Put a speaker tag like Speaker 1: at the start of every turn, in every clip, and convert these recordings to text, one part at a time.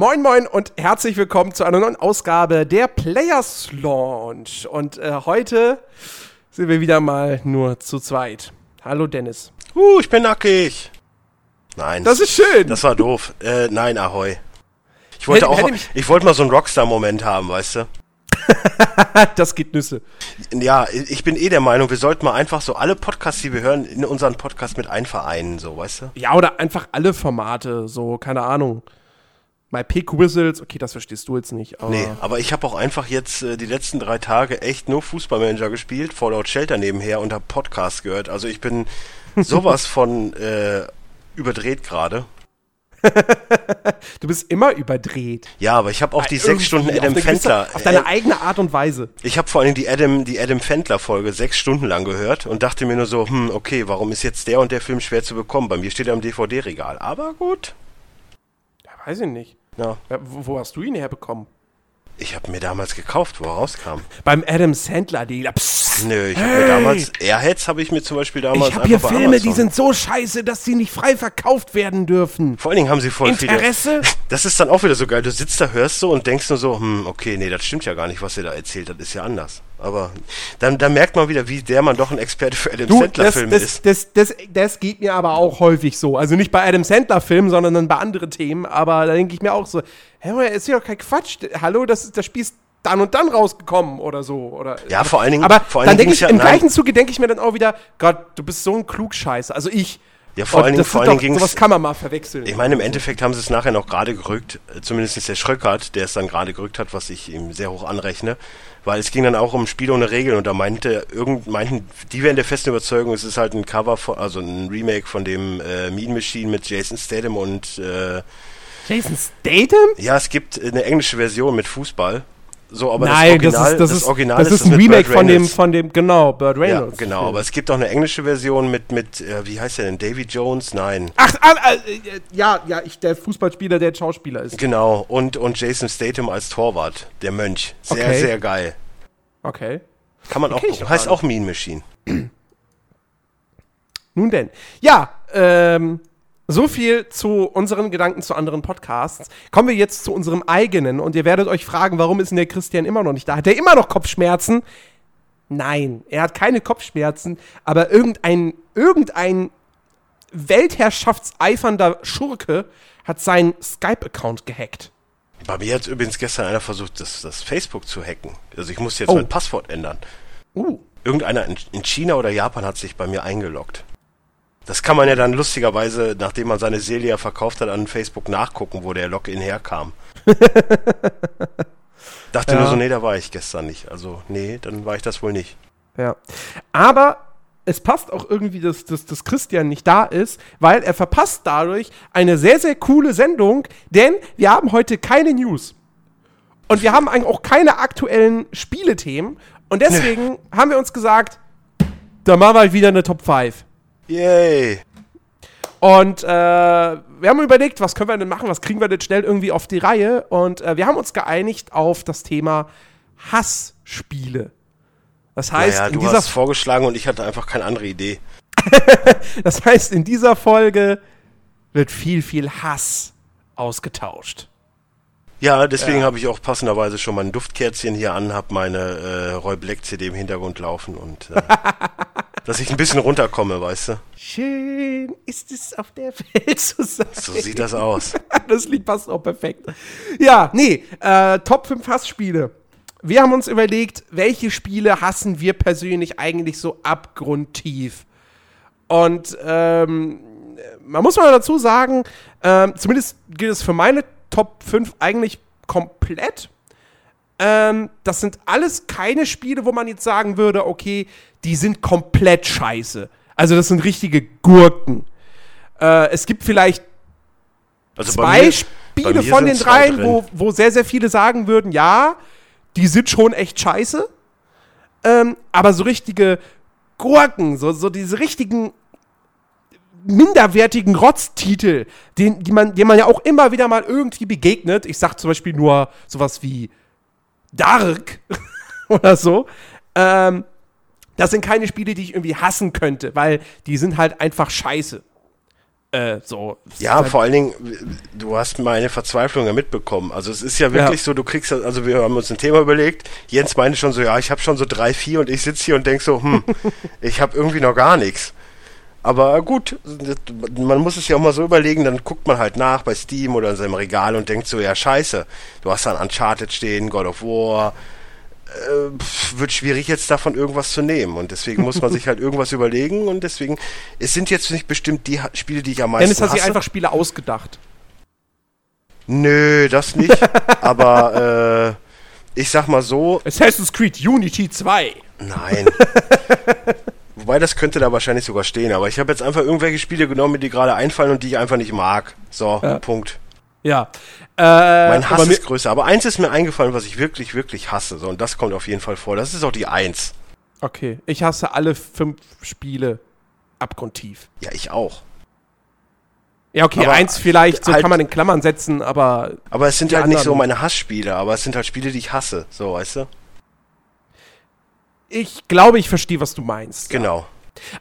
Speaker 1: moin moin und herzlich willkommen zu einer neuen Ausgabe der Players Launch. Und äh, heute sind wir wieder mal nur zu zweit. Hallo Dennis.
Speaker 2: Uh, ich bin nackig. Nein.
Speaker 1: Das ist schön.
Speaker 2: Das war doof. Äh, nein, Ahoi. Ich wollte
Speaker 1: Hätte-
Speaker 2: auch,
Speaker 1: hätte
Speaker 2: ich wollte mal so einen Rockstar-Moment haben, weißt du?
Speaker 1: das geht Nüsse.
Speaker 2: Ja, ich bin eh der Meinung, wir sollten mal einfach so alle Podcasts, die wir hören, in unseren Podcast mit einvereinen, so, weißt du?
Speaker 1: Ja, oder einfach alle Formate, so, keine Ahnung. My Pick Whistles, okay, das verstehst du jetzt nicht, aber.
Speaker 2: Nee, aber ich habe auch einfach jetzt äh, die letzten drei Tage echt nur Fußballmanager gespielt, Fallout Shelter nebenher und hab Podcast gehört. Also ich bin sowas von äh, überdreht gerade.
Speaker 1: Du bist immer überdreht.
Speaker 2: Ja, aber ich habe auch die sechs Stunden
Speaker 1: auf
Speaker 2: Adam
Speaker 1: gewisse-
Speaker 2: Fendler.
Speaker 1: Auf deine
Speaker 2: äh,
Speaker 1: eigene Art und Weise.
Speaker 2: Ich habe vor allem die Adam, die Adam Fendler Folge sechs Stunden lang gehört und dachte mir nur so, hm, okay, warum ist jetzt der und der Film schwer zu bekommen? Bei mir steht er im DVD-Regal. Aber gut.
Speaker 1: Ja, weiß ich nicht.
Speaker 2: Ja,
Speaker 1: Ja, wo, hast du ihn herbekommen?
Speaker 2: ich habe mir damals gekauft, wo er rauskam.
Speaker 1: Beim Adam Sandler Dealer. Psst.
Speaker 2: Nö, ich habe
Speaker 1: Hey!
Speaker 2: mir damals Airheads habe ich mir zum Beispiel damals
Speaker 1: Ich habe hier Filme, die
Speaker 2: Amazon-
Speaker 1: sind so scheiße, dass sie nicht frei verkauft werden dürfen.
Speaker 2: Vor allen Dingen haben sie voll
Speaker 1: Interesse?
Speaker 2: viele. Das ist dann auch wieder so geil. Du sitzt da, hörst so und denkst nur so, hm, okay, nee, das stimmt ja gar nicht, was ihr da erzählt. Das ist ja anders. Aber dann, dann merkt man wieder, wie der man doch ein Experte für Adam Sandler-Filme ist.
Speaker 1: das, das, das geht mir aber auch häufig so. Also nicht bei Adam Sandler-Filmen, sondern dann bei anderen Themen. Aber da denke ich mir auch so, hä, ist ja doch kein Quatsch. Hallo, das, das Spiel ist dann und dann rausgekommen oder so. Oder,
Speaker 2: Ja, vor allen Dingen-
Speaker 1: Aber
Speaker 2: vor allen
Speaker 1: dann denke ich,
Speaker 2: ja-
Speaker 1: im
Speaker 2: nein.
Speaker 1: gleichen Zuge denke ich mir dann auch wieder, Gott, du bist so ein Klugscheißer. Also ich.
Speaker 2: Ja, vor allen Dingen-
Speaker 1: das
Speaker 2: vor allen Dingen
Speaker 1: Sowas kann man mal verwechseln.
Speaker 2: Ich meine, im Endeffekt haben sie es nachher noch gerade gerückt, äh, zumindest der Schröckert, der es dann gerade gerückt hat, was ich ihm sehr hoch anrechne, weil es ging dann auch um ein Spiel ohne Regeln und da meinte irgend, meinten, die wären der festen Überzeugung, es ist halt ein Cover, von, also ein Remake von dem äh, Mean Machine mit Jason Statham und äh,
Speaker 1: Jason Statham?
Speaker 2: ja, es gibt eine englische Version mit Fußball, so, aber
Speaker 1: Nein,
Speaker 2: das
Speaker 1: das,
Speaker 2: Original,
Speaker 1: ist, das, ist,
Speaker 2: Original
Speaker 1: das ist ein
Speaker 2: mit
Speaker 1: Remake von dem, von dem, genau,
Speaker 2: ja,
Speaker 1: Reynolds.
Speaker 2: genau,
Speaker 1: Film.
Speaker 2: aber es gibt auch eine englische Version mit, mit äh, wie heißt der denn, Davy Jones? Nein.
Speaker 1: Ach, ah, ah, äh, ja, ja, ich, der Fußballspieler, der Schauspieler ist.
Speaker 2: Genau, und, und Jason Statham als Torwart, der Mönch. Sehr,
Speaker 1: Okay.
Speaker 2: sehr geil.
Speaker 1: Okay.
Speaker 2: Kann man auch gucken.
Speaker 1: doch
Speaker 2: Heißt auch Mean Machine.
Speaker 1: Nun denn. Ja, ähm, so viel zu unseren Gedanken zu anderen Podcasts. Kommen wir jetzt zu unserem eigenen und ihr werdet euch fragen, warum ist denn der Christian immer noch nicht da? Hat er immer noch Kopfschmerzen? Nein, er hat keine Kopfschmerzen, aber irgendein, irgendein weltherrschaftseifernder Schurke hat seinen Skype-Account gehackt.
Speaker 2: Bei mir hat übrigens gestern einer versucht, das, das Facebook zu hacken. Also ich muss jetzt
Speaker 1: Oh.
Speaker 2: mein Passwort ändern.
Speaker 1: Uh,
Speaker 2: Irgendeiner in, in China oder Japan hat sich bei mir eingeloggt. Das kann man ja dann lustigerweise, nachdem man seine Seele ja verkauft hat, an Facebook nachgucken, wo der Login herkam. Dachte
Speaker 1: Ja.
Speaker 2: nur so, nee, da war ich gestern nicht. Also, nee, dann war ich das wohl nicht.
Speaker 1: Ja. Aber es passt auch irgendwie, dass, dass, dass Christian nicht da ist, weil er verpasst dadurch eine sehr, sehr coole Sendung, denn wir haben heute keine News. Und wir haben eigentlich auch keine aktuellen Spielethemen. Und deswegen haben wir uns gesagt, da machen wir halt wieder eine Top 5.
Speaker 2: Yay!
Speaker 1: Und äh, wir haben überlegt, was können wir denn machen, was kriegen wir denn schnell irgendwie auf die Reihe. Und äh, wir haben uns geeinigt auf das Thema Hassspiele. Das heißt,
Speaker 2: naja, du hast vorgeschlagen und ich hatte einfach keine andere Idee.
Speaker 1: Das heißt, in dieser Folge wird viel, viel Hass ausgetauscht.
Speaker 2: Ja, deswegen habe ich auch passenderweise schon mein Duftkerzchen hier an, habe meine äh, Roy Black CD im Hintergrund laufen und äh, dass ich ein bisschen runterkomme, weißt du?
Speaker 1: Schön ist es auf der Welt zu sein.
Speaker 2: So sieht das aus.
Speaker 1: Das Lied passt auch perfekt. Ja, nee, äh, Top 5 Hassspiele. Wir haben uns überlegt, welche Spiele hassen wir persönlich eigentlich so abgrundtief. Und ähm, man muss mal dazu sagen, ähm, zumindest gilt es für meine Top 5 eigentlich komplett. Ähm, das sind alles keine Spiele, wo man jetzt sagen würde, okay, die sind komplett scheiße. Also das sind richtige Gurken. Äh, es gibt vielleicht
Speaker 2: Also
Speaker 1: zwei
Speaker 2: bei
Speaker 1: Spiele
Speaker 2: mir
Speaker 1: von den dreien, wo, wo sehr, sehr viele sagen würden, ja, die sind schon echt scheiße. Ähm, aber so richtige Gurken, so, so diese richtigen minderwertigen Rotztitel, den, die man, dem man ja auch immer wieder mal irgendwie begegnet. Ich sag zum Beispiel nur sowas wie Dark oder so. Ähm, das sind keine Spiele, die ich irgendwie hassen könnte, weil die sind halt einfach scheiße. Äh, so.
Speaker 2: Ja,
Speaker 1: Halt-
Speaker 2: vor allen Dingen, du hast meine Verzweiflung ja mitbekommen. Also es ist ja wirklich
Speaker 1: Ja.
Speaker 2: so, du kriegst, das- also wir haben uns ein Thema überlegt. Jens meinte schon so, ja, ich habe schon so drei, vier und ich sitze hier und denk so, hm, ich habe irgendwie noch gar nichts. Aber gut, man muss es ja auch mal so überlegen, dann guckt man halt nach bei Steam oder in seinem Regal und denkt so, ja scheiße, du hast dann Uncharted stehen, God of War, äh, pf, wird schwierig jetzt davon irgendwas zu nehmen und deswegen muss man sich halt irgendwas überlegen und deswegen, es sind jetzt nicht bestimmt die Ha- Spiele, die ich am meisten
Speaker 1: Dennis hat sich einfach Spiele ausgedacht.
Speaker 2: Nö, das nicht. aber äh, ich sag mal so,
Speaker 1: Assassin's Creed Unity 2.
Speaker 2: nein. Wobei das könnte da wahrscheinlich sogar stehen, aber ich habe jetzt einfach irgendwelche Spiele genommen, die gerade einfallen und die ich einfach nicht mag. So,
Speaker 1: Ja.
Speaker 2: Punkt.
Speaker 1: Ja. Äh,
Speaker 2: Mein Hass ist größer. Aber eins ist mir eingefallen, was ich wirklich, wirklich hasse. So, und das kommt auf jeden Fall vor. Das ist auch die Eins.
Speaker 1: Okay, ich hasse alle fünf Spiele abgrundtief.
Speaker 2: Ja, ich auch.
Speaker 1: Ja, okay,
Speaker 2: Aber
Speaker 1: eins vielleicht, so
Speaker 2: halt-
Speaker 1: kann man in Klammern setzen, aber
Speaker 2: Aber es sind halt nicht so
Speaker 1: anderen-
Speaker 2: meine Hassspiele, aber es sind halt Spiele, die ich hasse. So, weißt du?
Speaker 1: Ich glaube, ich verstehe, was du meinst.
Speaker 2: Genau.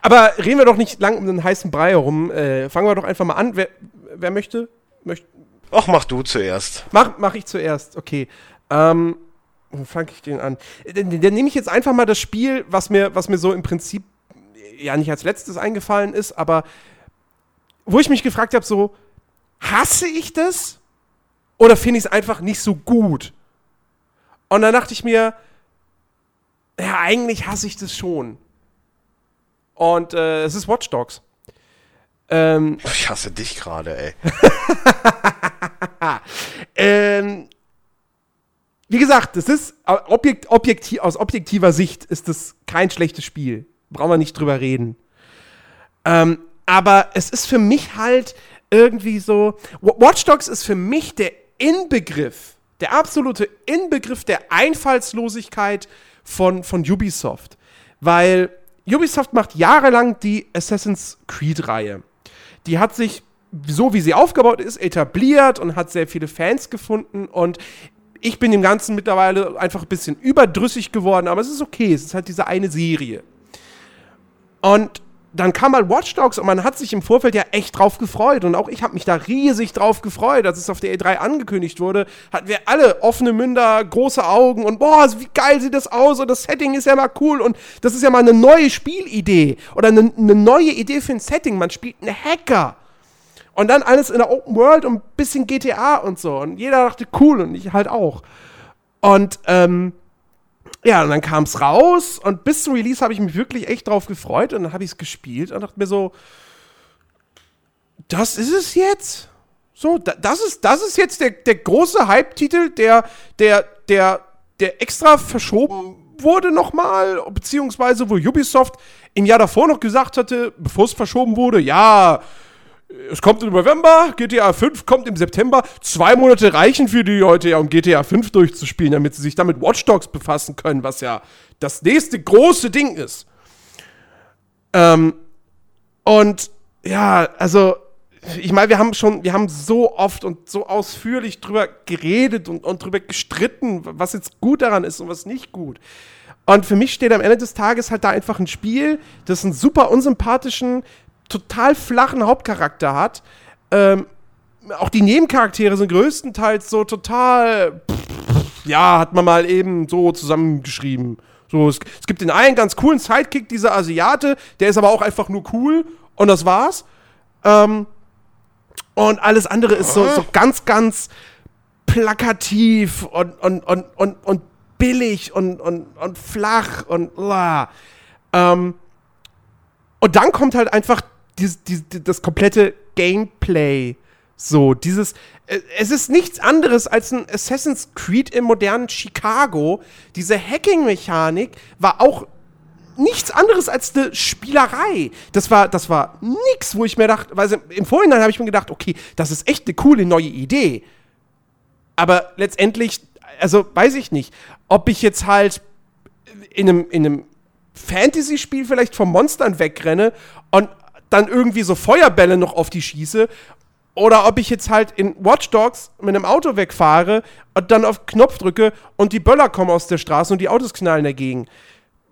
Speaker 1: Aber reden wir doch nicht lang um den heißen Brei herum. Äh, fangen wir doch einfach mal an. Wer, wer möchte? Möcht,
Speaker 2: Och, mach du zuerst.
Speaker 1: mach, mach ich zuerst, okay. Ähm, wo fange ich den an? Äh, Dann, dann nehme ich jetzt einfach mal das Spiel, was mir, was mir so im Prinzip äh, ja nicht als letztes eingefallen ist, aber wo ich mich gefragt habe, so, hasse ich das? Oder finde ich es einfach nicht so gut? Und dann dachte ich mir, ja, eigentlich hasse ich das schon. Und äh, es ist Watch Dogs. Ähm,
Speaker 2: Ich hasse dich gerade, ey.
Speaker 1: Ähm, wie gesagt, das ist objekt, objektiv, aus objektiver Sicht ist das kein schlechtes Spiel. Brauchen wir nicht drüber reden. Ähm, aber es ist für mich halt irgendwie so. Wa- Watch Dogs ist für mich der Inbegriff, der absolute Inbegriff der Einfallslosigkeit von, von Ubisoft. Weil Ubisoft macht jahrelang die Assassin's Creed-Reihe. Die hat sich, so wie sie aufgebaut ist, etabliert und hat sehr viele Fans gefunden. Und ich bin dem Ganzen mittlerweile einfach ein bisschen überdrüssig geworden, aber es ist okay. Es ist halt diese eine Serie. Und dann kam mal Watch Dogs und man hat sich im Vorfeld ja echt drauf gefreut. Und auch ich habe mich da riesig drauf gefreut, als es auf der E3 angekündigt wurde. Hatten wir alle offene Münder, große Augen und boah, wie geil sieht das aus und das Setting ist ja mal cool und das ist ja mal eine neue Spielidee oder eine, eine neue Idee für ein Setting. Man spielt einen Hacker. Und dann alles in der Open World und ein bisschen GTA und so. Und jeder dachte, cool und ich halt auch. Und ähm, ja, und dann kam es raus und bis zum Release habe ich mich wirklich echt drauf gefreut und dann habe ich es gespielt und dachte mir so, das ist es jetzt? So, da, das ist, das ist jetzt der, der große Hype-Titel, der, der, der, der extra verschoben wurde nochmal, beziehungsweise wo Ubisoft im Jahr davor noch gesagt hatte, bevor es verschoben wurde, ja, es kommt im November, GTA 5 kommt im September. Zwei Monate reichen für die Leute ja, um GTA 5 durchzuspielen, damit sie sich dann mit Watch Dogs befassen können, was ja das nächste große Ding ist. Ähm, und ja, also, ich meine, wir haben schon, wir haben so oft und so ausführlich drüber geredet und, und drüber gestritten, was jetzt gut daran ist und was nicht gut. Und für mich steht am Ende des Tages halt da einfach ein Spiel, das einen super unsympathischen, total flachen Hauptcharakter hat. Ähm, auch die Nebencharaktere sind größtenteils so total, ja, hat man mal eben so zusammengeschrieben. So, es, es gibt den einen ganz coolen Sidekick, dieser Asiate, der ist aber auch einfach nur cool und das war's. Ähm, und alles andere ist so, so ganz, ganz plakativ und, und, und, und, und billig und, und, und flach und bla. Ähm, und dann kommt halt einfach dies, dies, das komplette Gameplay. So, dieses. äh, Es ist nichts anderes als ein Assassin's Creed im modernen Chicago. Diese Hacking-Mechanik war auch nichts anderes als eine Spielerei. Das war, das war nix, wo ich mir dachte, weil im Vorhinein habe ich mir gedacht, okay, das ist echt eine coole neue Idee. Aber letztendlich, also weiß ich nicht, ob ich jetzt halt in einem, in einem Fantasy-Spiel vielleicht von Monstern wegrenne und dann irgendwie so Feuerbälle noch auf die schieße. Oder ob ich jetzt halt in Watch Dogs mit einem Auto wegfahre und dann auf Knopf drücke und die Böller kommen aus der Straße und die Autos knallen dagegen.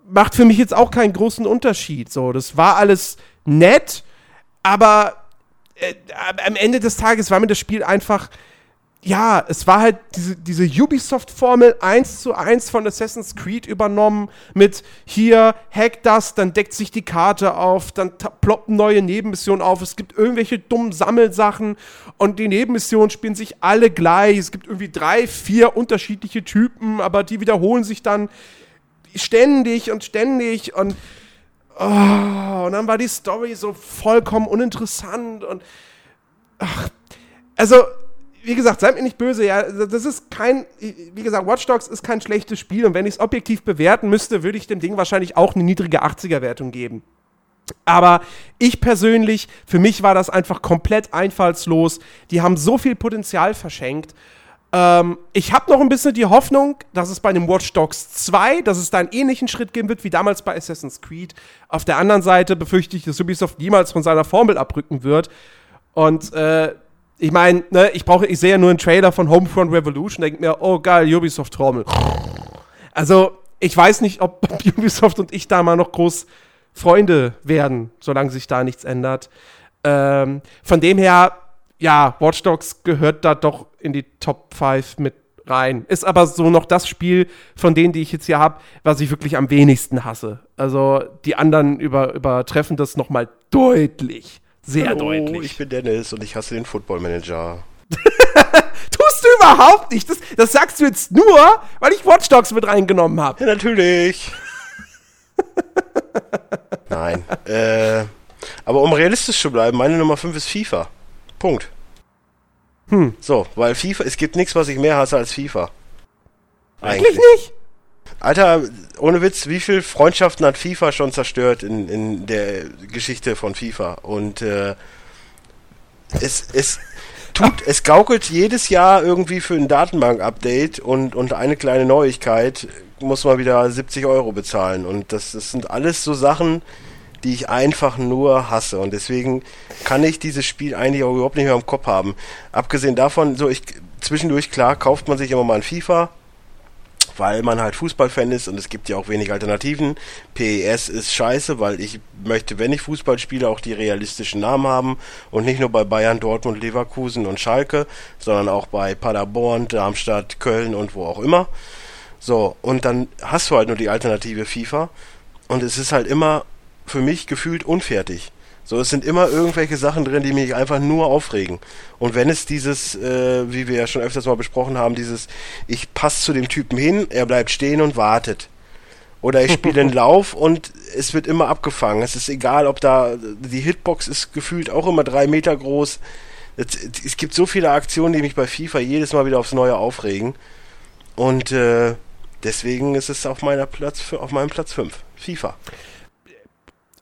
Speaker 1: Macht für mich jetzt auch keinen großen Unterschied. So, das war alles nett, aber äh, am Ende des Tages war mir das Spiel einfach ja, es war halt diese, diese Ubisoft-Formel 1 zu 1 von Assassin's Creed übernommen mit hier, hack das, dann deckt sich die Karte auf, dann ploppen neue Nebenmissionen auf, es gibt irgendwelche dummen Sammelsachen und die Nebenmissionen spielen sich alle gleich. Es gibt irgendwie drei, vier unterschiedliche Typen, aber die wiederholen sich dann ständig und ständig und oh, und dann war die Story so vollkommen uninteressant und ach, also wie gesagt, seid mir nicht böse, ja, das ist kein, wie gesagt, Watch Dogs ist kein schlechtes Spiel und wenn ich es objektiv bewerten müsste, würde ich dem Ding wahrscheinlich auch eine niedrige 80er-Wertung geben. Aber ich persönlich, für mich war das einfach komplett einfallslos. Die haben so viel Potenzial verschenkt. Ähm, ich habe noch ein bisschen die Hoffnung, dass es bei dem Watch Dogs 2, dass es da einen ähnlichen Schritt geben wird wie damals bei Assassin's Creed. Auf der anderen Seite befürchte ich, dass Ubisoft niemals von seiner Formel abrücken wird. Und äh, ich meine, ne, ich brauche, ich sehe ja nur einen Trailer von Homefront Revolution, denke mir, oh geil, Ubisoft Trommel. Also, ich weiß nicht, ob Ubisoft und ich da mal noch groß Freunde werden, solange sich da nichts ändert. Ähm, von dem her, ja, Watch Dogs gehört da doch in die Top 5 mit rein. Ist aber so noch das Spiel von denen, die ich jetzt hier habe, was ich wirklich am wenigsten hasse. Also die anderen über, übertreffen das noch mal deutlich. Sehr Hallo, deutlich.
Speaker 2: Ich bin Dennis und ich hasse den Football Manager.
Speaker 1: Tust du überhaupt nicht. Das, das sagst du jetzt nur, weil ich Watch Dogs mit reingenommen habe.
Speaker 2: Ja, natürlich. Nein. Äh, aber um realistisch zu bleiben, meine Nummer 5 ist FIFA. Punkt. Hm. So, weil FIFA, es gibt nichts, was ich mehr hasse als FIFA.
Speaker 1: Eigentlich nicht?
Speaker 2: Alter, ohne Witz, wie viel Freundschaften hat FIFA schon zerstört in, in der Geschichte von FIFA? Und äh, es, es tut, es gaukelt jedes Jahr irgendwie für ein Datenbank-Update und, und eine kleine Neuigkeit muss man wieder 70 Euro bezahlen. Und das, das sind alles so Sachen, die ich einfach nur hasse. Und deswegen kann ich dieses Spiel eigentlich auch überhaupt nicht mehr im Kopf haben. Abgesehen davon, so ich zwischendurch klar kauft man sich immer mal ein FIFA weil man halt Fußballfan ist und es gibt ja auch wenig Alternativen. PES ist scheiße, weil ich möchte, wenn ich Fußball spiele, auch die realistischen Namen haben und nicht nur bei Bayern, Dortmund, Leverkusen und Schalke, sondern auch bei Paderborn, Darmstadt, Köln und wo auch immer. So, und dann hast du halt nur die Alternative FIFA und es ist halt immer für mich gefühlt unfertig. So, es sind immer irgendwelche Sachen drin, die mich einfach nur aufregen. Und wenn es dieses, äh, wie wir ja schon öfters mal besprochen haben, dieses, ich passe zu dem Typen hin, er bleibt stehen und wartet. Oder ich spiele den Lauf und es wird immer abgefangen. Es ist egal, ob da, die Hitbox ist gefühlt auch immer drei Meter groß. Es, es gibt so viele Aktionen, die mich bei FIFA jedes Mal wieder aufs Neue aufregen. Und äh, deswegen ist es auf meiner Platz, auf meinem Platz 5. FIFA.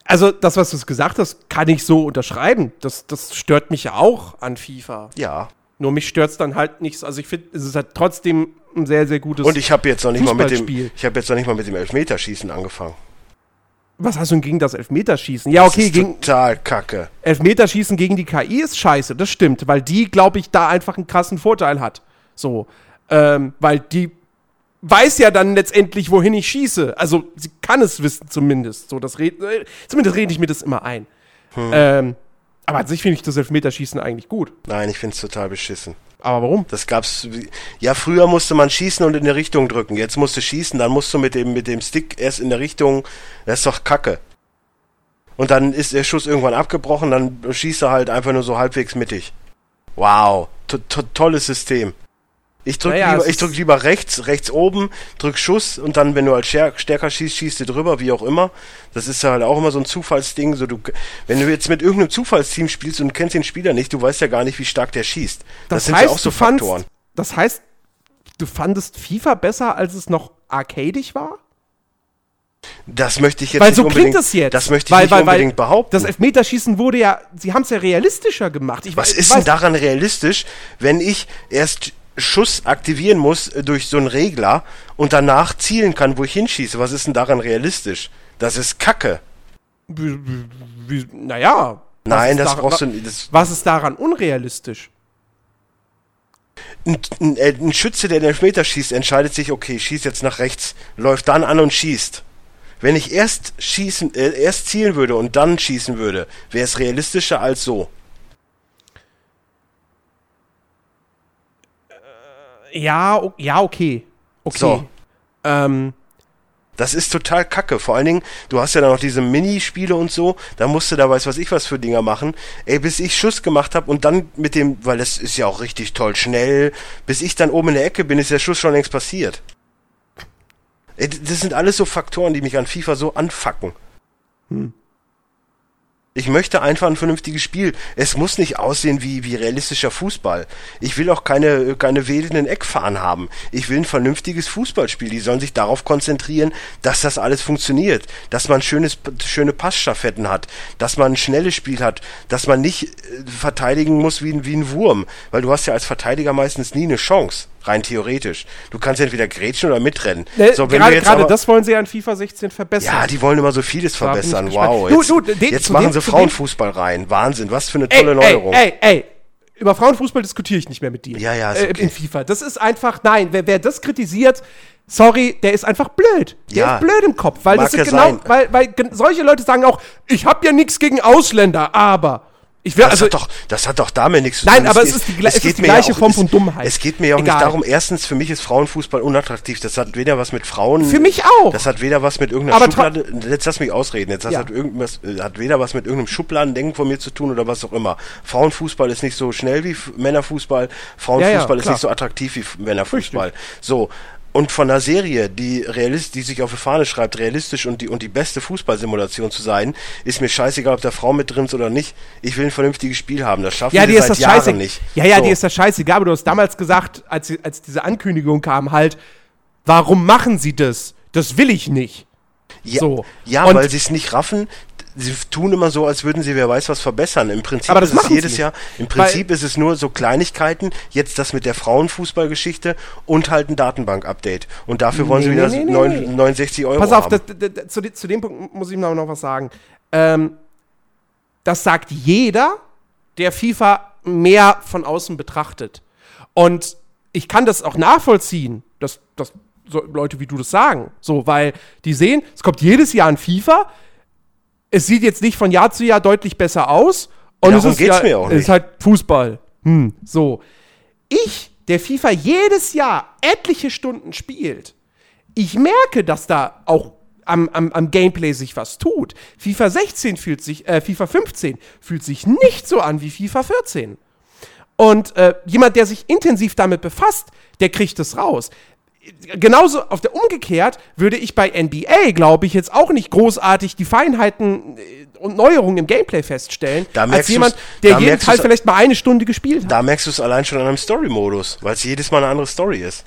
Speaker 1: Also, das, was du gesagt hast, kann ich so unterschreiben. Das, das stört mich ja auch an FIFA.
Speaker 2: Ja.
Speaker 1: Nur mich stört es dann halt nicht so. Also, ich finde, es ist halt trotzdem ein sehr, sehr gutes
Speaker 2: Und ich habe jetzt noch nicht mal mit dem, ich habe jetzt noch nicht mal mit dem Elfmeterschießen angefangen.
Speaker 1: Was hast du denn gegen das Elfmeterschießen? Ja, okay,
Speaker 2: das ist
Speaker 1: gegen.
Speaker 2: Total kacke.
Speaker 1: Elfmeterschießen gegen die KI ist scheiße, das stimmt, weil die, glaube ich, da einfach einen krassen Vorteil hat. So. Ähm, weil die weiß ja dann letztendlich, wohin ich schieße. Also sie kann es wissen zumindest. So, das red, äh, zumindest rede ich mir das immer ein. Hm. Ähm, aber an sich finde ich das Elfmeterschießen eigentlich gut.
Speaker 2: Nein, ich finde es total beschissen.
Speaker 1: Aber warum?
Speaker 2: Das gab's. Ja, früher musste man schießen und in der Richtung drücken. Jetzt musst du schießen, dann musst du mit dem, mit dem Stick erst in der Richtung. Das ist doch Kacke. Und dann ist der Schuss irgendwann abgebrochen, dann schießt er halt einfach nur so halbwegs mittig. Wow, to to tolles System. Ich drücke naja, lieber, drück lieber rechts, rechts oben, drück Schuss und dann, wenn du halt stärker schießt, schießt du drüber, wie auch immer. Das ist halt auch immer so ein Zufallsding. So du, wenn du jetzt mit irgendeinem Zufallsteam spielst und kennst den Spieler nicht, du weißt ja gar nicht, wie stark der schießt.
Speaker 1: Das, das sind heißt, ja auch so Faktoren. Fandst, das heißt, du fandest FIFA besser, als es noch arcadig war?
Speaker 2: Das möchte ich jetzt
Speaker 1: weil nicht so unbedingt, klingt es jetzt.
Speaker 2: Das möchte ich
Speaker 1: weil,
Speaker 2: nicht
Speaker 1: weil,
Speaker 2: unbedingt
Speaker 1: weil
Speaker 2: behaupten.
Speaker 1: Das Elfmeterschießen wurde ja, sie haben es ja realistischer gemacht.
Speaker 2: Ich, Was ist denn daran realistisch, wenn ich erst Schuss aktivieren muss äh, durch so einen Regler und danach zielen kann, wo ich hinschieße. Was ist denn daran realistisch? Das ist Kacke.
Speaker 1: Wie, wie, naja.
Speaker 2: Nein, das daran, brauchst du nicht.
Speaker 1: Was ist daran unrealistisch?
Speaker 2: Ein, ein, äh, ein, Schütze, der den Elfmeter schießt, entscheidet sich, okay, schießt jetzt nach rechts, läuft dann an und schießt. Wenn ich erst schießen, äh, erst zielen würde und dann schießen würde, wäre es realistischer als so.
Speaker 1: Ja, ja, okay. Okay.
Speaker 2: So.
Speaker 1: Ähm,
Speaker 2: Das ist total kacke. Vor allen Dingen, du hast ja dann noch diese Minispiele und so, da musst du da weiß was ich was für Dinger machen. Ey, bis ich Schuss gemacht habe und dann mit dem, weil das ist ja auch richtig toll schnell, bis ich dann oben in der Ecke bin, ist der Schuss schon längst passiert. Ey, das sind alles so Faktoren, die mich an FIFA so anfacken. Ich möchte einfach ein vernünftiges Spiel. Es muss nicht aussehen wie, wie realistischer Fußball. Ich will auch keine, keine wedelnden Eckfahnen haben. Ich will ein vernünftiges Fußballspiel. Die sollen sich darauf konzentrieren, dass das alles funktioniert. Dass man schönes, schöne Passstaffetten hat. Dass man ein schnelles Spiel hat. Dass man nicht äh, verteidigen muss wie, wie ein Wurm. Weil du hast ja als Verteidiger meistens nie eine Chance. Rein theoretisch. Du kannst entweder grätschen oder mitrennen.
Speaker 1: ne,
Speaker 2: So, wenn
Speaker 1: gerade
Speaker 2: aber-
Speaker 1: das wollen sie ja in FIFA 16 verbessern.
Speaker 2: ja, die wollen immer so vieles verbessern. Wow. Jetzt,
Speaker 1: du, den-
Speaker 2: jetzt machen
Speaker 1: dem-
Speaker 2: sie Frauenfußball rein. Wahnsinn. Was für eine
Speaker 1: ey,
Speaker 2: tolle
Speaker 1: ey,
Speaker 2: Neuerung.
Speaker 1: ey, ey. Über Frauenfußball diskutiere ich nicht mehr mit dir.
Speaker 2: Ja, ja,
Speaker 1: äh,
Speaker 2: okay.
Speaker 1: In FIFA. Das ist einfach, nein, wer, wer das kritisiert, sorry, der ist einfach blöd. Der
Speaker 2: Ja.
Speaker 1: ist blöd im Kopf, weil das sind genau,
Speaker 2: sein.
Speaker 1: weil, weil solche Leute sagen auch, ich habe ja nichts gegen Ausländer, aber ich will
Speaker 2: Das,
Speaker 1: also
Speaker 2: hat doch, das hat doch damit nichts zu
Speaker 1: Nein,
Speaker 2: tun.
Speaker 1: aber
Speaker 2: geht-
Speaker 1: es ist die gle- es ist die
Speaker 2: mir ja
Speaker 1: gleiche
Speaker 2: auch-
Speaker 1: Form
Speaker 2: es-
Speaker 1: von Dummheit.
Speaker 2: Es geht mir ja auch
Speaker 1: Egal.
Speaker 2: nicht darum, erstens, für mich ist Frauenfußball unattraktiv. Das hat weder was mit Frauen.
Speaker 1: Für mich auch.
Speaker 2: Das hat weder was mit irgendeiner
Speaker 1: Aber
Speaker 2: Schublade. Jetzt lass mich ausreden. Jetzt das
Speaker 1: Ja.
Speaker 2: hat irgendwas, äh, hat weder was mit irgendeinem Schubladendenken von mir zu tun oder was auch immer. Frauenfußball ist nicht so schnell wie Männerfußball. Frauenfußball ist
Speaker 1: klar.
Speaker 2: nicht so attraktiv wie Männerfußball. So. Und von einer Serie, die realist, die sich auf die Fahne schreibt, realistisch und die, und die beste Fußballsimulation zu sein, ist mir scheißegal, ob da Frau mit drin ist oder nicht. Ich will ein vernünftiges Spiel haben. Das schaffen
Speaker 1: ja, ist
Speaker 2: seit
Speaker 1: das
Speaker 2: Jahren nicht.
Speaker 1: Ja, ja,
Speaker 2: So.
Speaker 1: dir ist das scheißegal, aber du hast damals gesagt, als, als diese Ankündigung kam, halt, warum machen sie das? Das will ich nicht.
Speaker 2: Ja,
Speaker 1: So.
Speaker 2: ja
Speaker 1: Und-
Speaker 2: weil sie es nicht raffen. Sie tun immer so, als würden sie wer weiß was verbessern. Im Prinzip
Speaker 1: Aber das
Speaker 2: ist es jedes
Speaker 1: nicht.
Speaker 2: Jahr, im
Speaker 1: Weil-
Speaker 2: Prinzip ist es nur so Kleinigkeiten, jetzt das mit der Frauenfußballgeschichte und halt ein Datenbank-Update. Und dafür wollen sie wieder
Speaker 1: nee, nee,
Speaker 2: neun-
Speaker 1: nee.
Speaker 2: 69 Euro
Speaker 1: Pass auf, das, das, zu, zu dem Punkt muss ich noch, noch was sagen. Ähm, das sagt jeder, der FIFA mehr von außen betrachtet. Und ich kann das auch nachvollziehen, dass, dass so Leute wie du das sagen. So, weil die sehen, es kommt jedes Jahr ein FIFA. Es sieht jetzt nicht von Jahr zu Jahr deutlich besser aus. Und
Speaker 2: Darum
Speaker 1: es ist,
Speaker 2: geht's
Speaker 1: ja,
Speaker 2: mir auch
Speaker 1: es ist
Speaker 2: nicht.
Speaker 1: halt Fußball. Hm, so. Ich, der FIFA jedes Jahr etliche Stunden spielt, ich merke, dass da auch am, am, am Gameplay sich was tut. FIFA 16 fühlt sich, äh, FIFA 15 fühlt sich nicht so an wie FIFA 14. Und äh, jemand, der sich intensiv damit befasst, der kriegt es raus. Genauso auf der umgekehrt würde ich bei NBA, glaube ich, jetzt auch nicht großartig die Feinheiten äh, und Neuerungen im Gameplay feststellen,
Speaker 2: Da
Speaker 1: als jemand, der jeden Teil vielleicht mal eine Stunde gespielt hat.
Speaker 2: Da merkst du es allein schon an einem Story-Modus, weil es jedes Mal eine andere Story ist.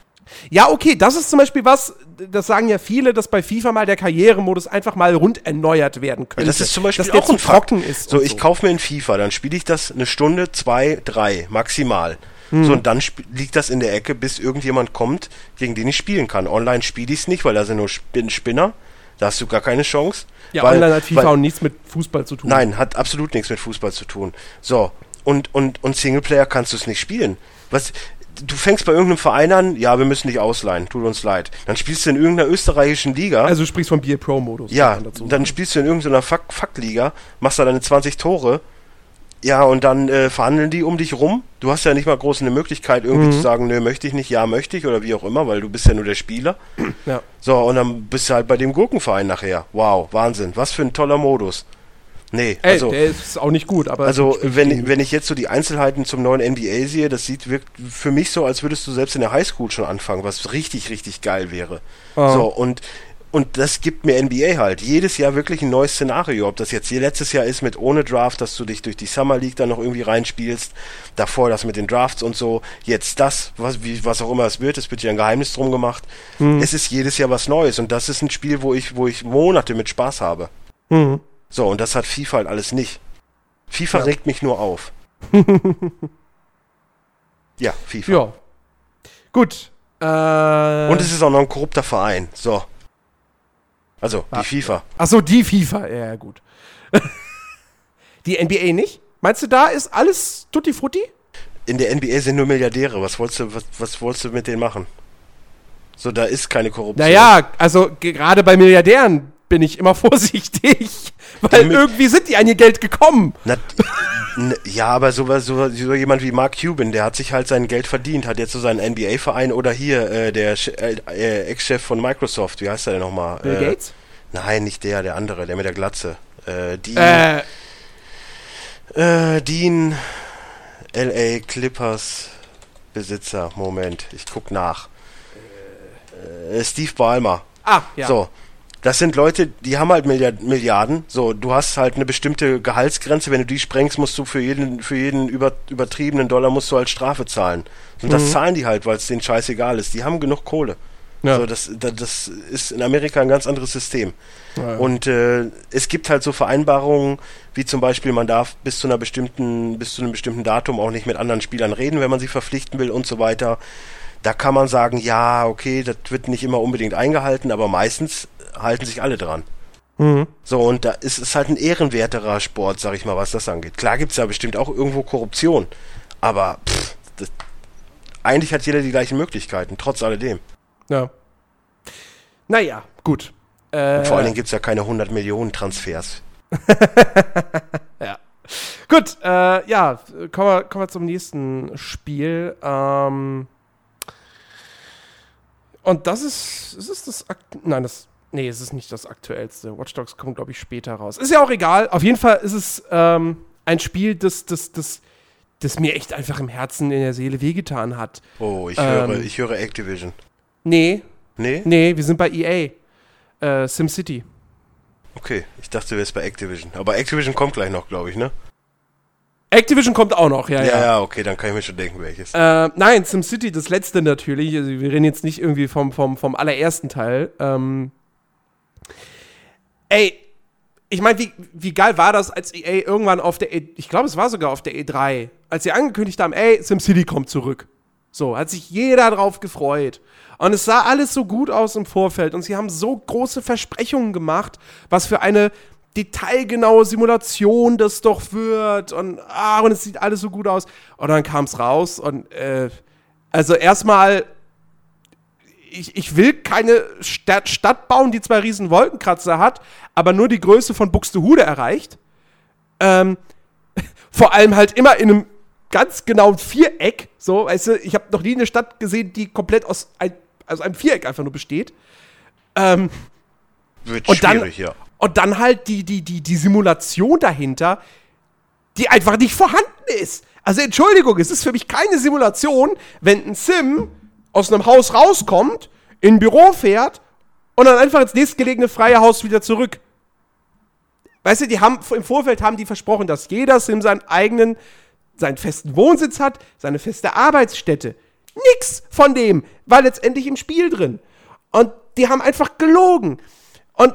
Speaker 1: Ja, okay, das ist zum Beispiel was, das sagen ja viele, dass bei FIFA mal der Karrieremodus einfach mal rund erneuert werden könnte.
Speaker 2: Das ist zum Beispiel
Speaker 1: dass der
Speaker 2: auch ein
Speaker 1: trocken ist.
Speaker 2: So,
Speaker 1: und
Speaker 2: ich kaufe mir ein FIFA, dann spiele ich das eine Stunde, zwei, drei, maximal.
Speaker 1: Hm.
Speaker 2: So, und dann liegt das in der Ecke, bis irgendjemand kommt, gegen den ich spielen kann. Online spiele ich es nicht, weil da sind nur Spin Spinner. Da hast du gar keine Chance.
Speaker 1: Ja,
Speaker 2: weil,
Speaker 1: online hat FIFA
Speaker 2: weil,
Speaker 1: auch nichts mit Fußball zu tun.
Speaker 2: Nein, hat absolut nichts mit Fußball zu tun. So, und, und, und Singleplayer kannst du es nicht spielen. Was, du fängst bei irgendeinem Verein an, ja, wir müssen dich ausleihen, tut uns leid. Dann spielst du in irgendeiner österreichischen Liga.
Speaker 1: Also du sprichst vom BA Pro-Modus.
Speaker 2: Ja,
Speaker 1: kann man dazu
Speaker 2: dann spielst du in irgendeiner Fuck- Fuck-Liga, machst da deine 20 Tore. Ja, und dann äh, verhandeln die um dich rum. Du hast ja nicht mal groß eine Möglichkeit, irgendwie
Speaker 1: Mhm.
Speaker 2: zu sagen, nö, möchte ich nicht, ja, möchte ich oder wie auch immer, weil du bist ja nur der Spieler.
Speaker 1: Ja.
Speaker 2: So, und dann bist du halt bei dem Gurkenverein nachher. Wow, Wahnsinn. Was für ein toller Modus. Nee,
Speaker 1: Ey,
Speaker 2: also,
Speaker 1: der ist auch nicht gut, aber.
Speaker 2: also wenn, wenn ich jetzt so die Einzelheiten zum neuen NBA sehe, das sieht wirkt für mich so, als würdest du selbst in der Highschool schon anfangen, was richtig, richtig geil wäre.
Speaker 1: Ah.
Speaker 2: So, und, und das gibt mir NBA halt. Jedes Jahr wirklich ein neues Szenario. Ob das jetzt hier letztes Jahr ist mit ohne Draft, dass du dich durch die Summer League dann noch irgendwie reinspielst. Davor das mit den Drafts und so. Jetzt das, was, wie, was auch immer es wird. Es wird ja ein Geheimnis drum gemacht.
Speaker 1: Hm.
Speaker 2: Es ist jedes Jahr was Neues. Und das ist ein Spiel, wo ich, wo ich Monate mit Spaß habe.
Speaker 1: Mhm.
Speaker 2: So, und das hat FIFA halt alles nicht. FIFA
Speaker 1: Ja.
Speaker 2: regt mich nur auf. ja, FIFA.
Speaker 1: Ja. Gut. Äh,
Speaker 2: Und es ist auch noch ein korrupter Verein. So. Also,
Speaker 1: Ah.
Speaker 2: die FIFA.
Speaker 1: Ach so, die FIFA. Ja, gut. die NBA nicht? Meinst du, da ist alles tutti frutti?
Speaker 2: In der NBA sind nur Milliardäre. Was wolltest du, was, was wolltest du mit denen machen? So, da ist keine Korruption.
Speaker 1: Naja, also ge- gerade bei Milliardären, bin ich immer vorsichtig, weil
Speaker 2: Damit-
Speaker 1: irgendwie sind die an ihr Geld gekommen.
Speaker 2: Na, ja, aber so, so, so jemand wie Mark Cuban, der hat sich halt sein Geld verdient, hat jetzt so seinen NBA-Verein oder hier äh, der äh, äh, Ex-Chef von Microsoft, wie heißt der denn nochmal?
Speaker 1: Bill
Speaker 2: äh,
Speaker 1: Gates?
Speaker 2: Nein, nicht der, der andere, der mit der Glatze. Äh, Dean,
Speaker 1: Äh,
Speaker 2: äh, Dean LA Clippers Besitzer. Moment, ich guck nach. Steve Ballmer.
Speaker 1: ah, ja.
Speaker 2: So. Das sind Leute, die haben halt Milliard Milliarden. So, du hast halt eine bestimmte Gehaltsgrenze. Wenn du die sprengst, musst du für jeden, für jeden über, übertriebenen Dollar musst du halt Strafe zahlen. Und das zahlen die halt, weil es denen scheißegal ist. Die haben genug Kohle.
Speaker 1: Ja.
Speaker 2: So, das, das, das ist in Amerika ein ganz anderes System.
Speaker 1: Ja, ja.
Speaker 2: Und äh, es gibt halt so Vereinbarungen, wie zum Beispiel, man darf bis zu einer bestimmten, bis zu einem bestimmten Datum auch nicht mit anderen Spielern reden, wenn man sie verpflichten will und so weiter. Da kann man sagen, ja, okay, das wird nicht immer unbedingt eingehalten, aber meistens halten sich alle dran.
Speaker 1: Mhm.
Speaker 2: So, und da ist es halt ein ehrenwerterer Sport, sag ich mal, was das angeht. Klar gibt's da bestimmt auch irgendwo Korruption, aber pff, das, eigentlich hat jeder die gleichen Möglichkeiten, trotz alledem.
Speaker 1: ja. Naja, gut. Äh,
Speaker 2: Vor allen Dingen gibt's ja keine 100 Millionen Transfers.
Speaker 1: Ja. Gut, äh, ja, kommen wir, kommen wir zum nächsten Spiel. Ähm, und das ist, ist es das, Akt nein, das, nee, es ist nicht das aktuellste. Watch Dogs kommt, glaube ich, später raus. Ist ja auch egal. Auf jeden Fall ist es ähm, ein Spiel, das, das, das, das mir echt einfach im Herzen, in der Seele wehgetan hat.
Speaker 2: Oh, ich
Speaker 1: Ähm.
Speaker 2: höre, ich höre Activision.
Speaker 1: Nee,
Speaker 2: Nee?
Speaker 1: nee, wir sind bei EA. Äh, SimCity.
Speaker 2: Okay, ich dachte, du wärst bei Activision. Aber Activision kommt gleich noch, glaube ich, ne?
Speaker 1: Activision kommt auch noch, ja,
Speaker 2: Ja,
Speaker 1: ja.
Speaker 2: ja, okay, dann kann ich mir schon denken, welches.
Speaker 1: Äh, nein, SimCity, das letzte natürlich. Also wir reden jetzt nicht irgendwie vom, vom, vom allerersten Teil. Ähm, ey, ich meine, wie, wie geil war das, als EA irgendwann auf der, E ich glaube, es war sogar auf der E3, als sie angekündigt haben, ey, SimCity kommt zurück. So, hat sich jeder drauf gefreut. Und es sah alles so gut aus im Vorfeld. Und sie haben so große Versprechungen gemacht, was für eine detailgenaue Simulation das doch wird. Und, ah, und es sieht alles so gut aus. Und dann kam es raus. Und, äh, also erstmal, ich, ich will keine Stadt, Stadt bauen, die zwei riesen Wolkenkratzer hat, aber nur die Größe von Buxtehude erreicht. Ähm, vor allem halt immer in einem ganz genauen Viereck. So, weißt du, ich habe noch nie eine Stadt gesehen, die komplett aus ein, also einem Viereck einfach nur besteht. Ähm,
Speaker 2: Wird
Speaker 1: und dann,
Speaker 2: schwierig, ja.
Speaker 1: Und dann halt die, die, die, die Simulation dahinter, die einfach nicht vorhanden ist. Also Entschuldigung, es ist für mich keine Simulation, wenn ein Sim aus einem Haus rauskommt, in ein Büro fährt und dann einfach ins nächstgelegene freie Haus wieder zurück. Weißt du, die haben im Vorfeld haben die versprochen, dass jeder Sim seinen eigenen, seinen festen Wohnsitz hat, seine feste Arbeitsstätte. Nix von dem war letztendlich im Spiel drin. Und die haben einfach gelogen. Und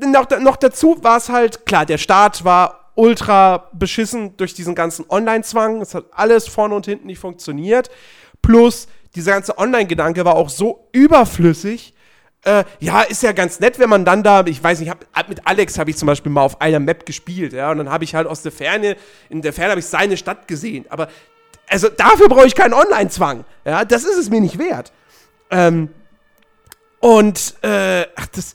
Speaker 1: noch, noch dazu war es halt, klar, der Start war ultra beschissen durch diesen ganzen Online-Zwang. Es hat alles vorne und hinten nicht funktioniert. Plus, dieser ganze Online-Gedanke war auch so überflüssig. Äh, ja, ist ja ganz nett, wenn man dann da, ich weiß nicht, hab, mit Alex habe ich zum Beispiel mal auf einer Map gespielt, ja, und dann habe ich halt aus der Ferne, in der Ferne habe ich seine Stadt gesehen. Aber, also dafür brauche ich keinen Online-Zwang. Ja, das ist es mir nicht wert. Ähm, und, äh, ach, das,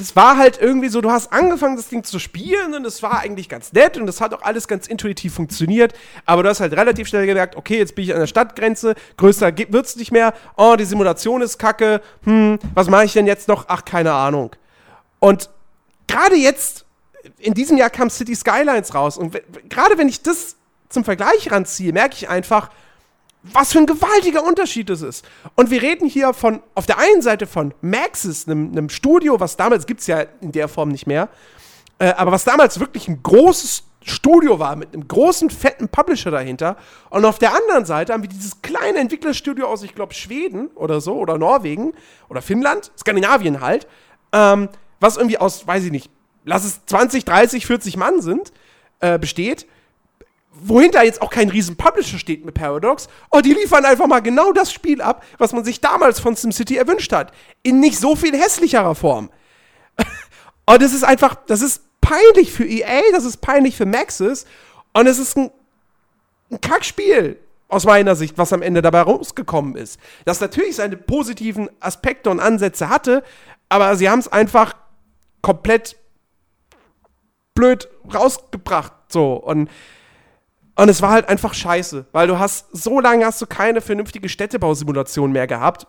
Speaker 1: das war halt irgendwie so, du hast angefangen, das Ding zu spielen und es war eigentlich ganz nett und das hat auch alles ganz intuitiv funktioniert, aber du hast halt relativ schnell gemerkt, okay, jetzt bin ich an der Stadtgrenze, größer ge- wird's nicht mehr, oh, die Simulation ist kacke, hm, was mache ich denn jetzt noch? Ach, keine Ahnung. Und gerade jetzt, in diesem Jahr kam City Skylines raus und gerade wenn ich das zum Vergleich ranziehe, merke ich einfach, was für ein gewaltiger Unterschied das ist. Und wir reden hier von, auf der einen Seite von Maxis, einem, einem Studio, was damals gibt es ja in der Form nicht mehr, äh, aber was damals wirklich ein großes Studio war, mit einem großen, fetten Publisher dahinter. Und auf der anderen Seite haben wir dieses kleine Entwicklerstudio aus, ich glaube, Schweden oder so, oder Norwegen oder Finnland, Skandinavien halt, ähm, was irgendwie aus, weiß ich nicht, lass es 20, 30, 40 Mann sind, äh, besteht wohinter jetzt auch kein riesen Publisher steht mit Paradox, oh, die liefern einfach mal genau das Spiel ab, was man sich damals von SimCity erwünscht hat. In nicht so viel hässlicherer Form. und das ist einfach, das ist peinlich für EA, das ist peinlich für Maxis und es ist ein, ein Kackspiel aus meiner Sicht, was am Ende dabei rausgekommen ist. Das natürlich seine positiven Aspekte und Ansätze hatte, aber sie haben es einfach komplett blöd rausgebracht. So. Und, und es war halt einfach scheiße, weil du hast, so lange hast du keine vernünftige Städtebausimulation mehr gehabt.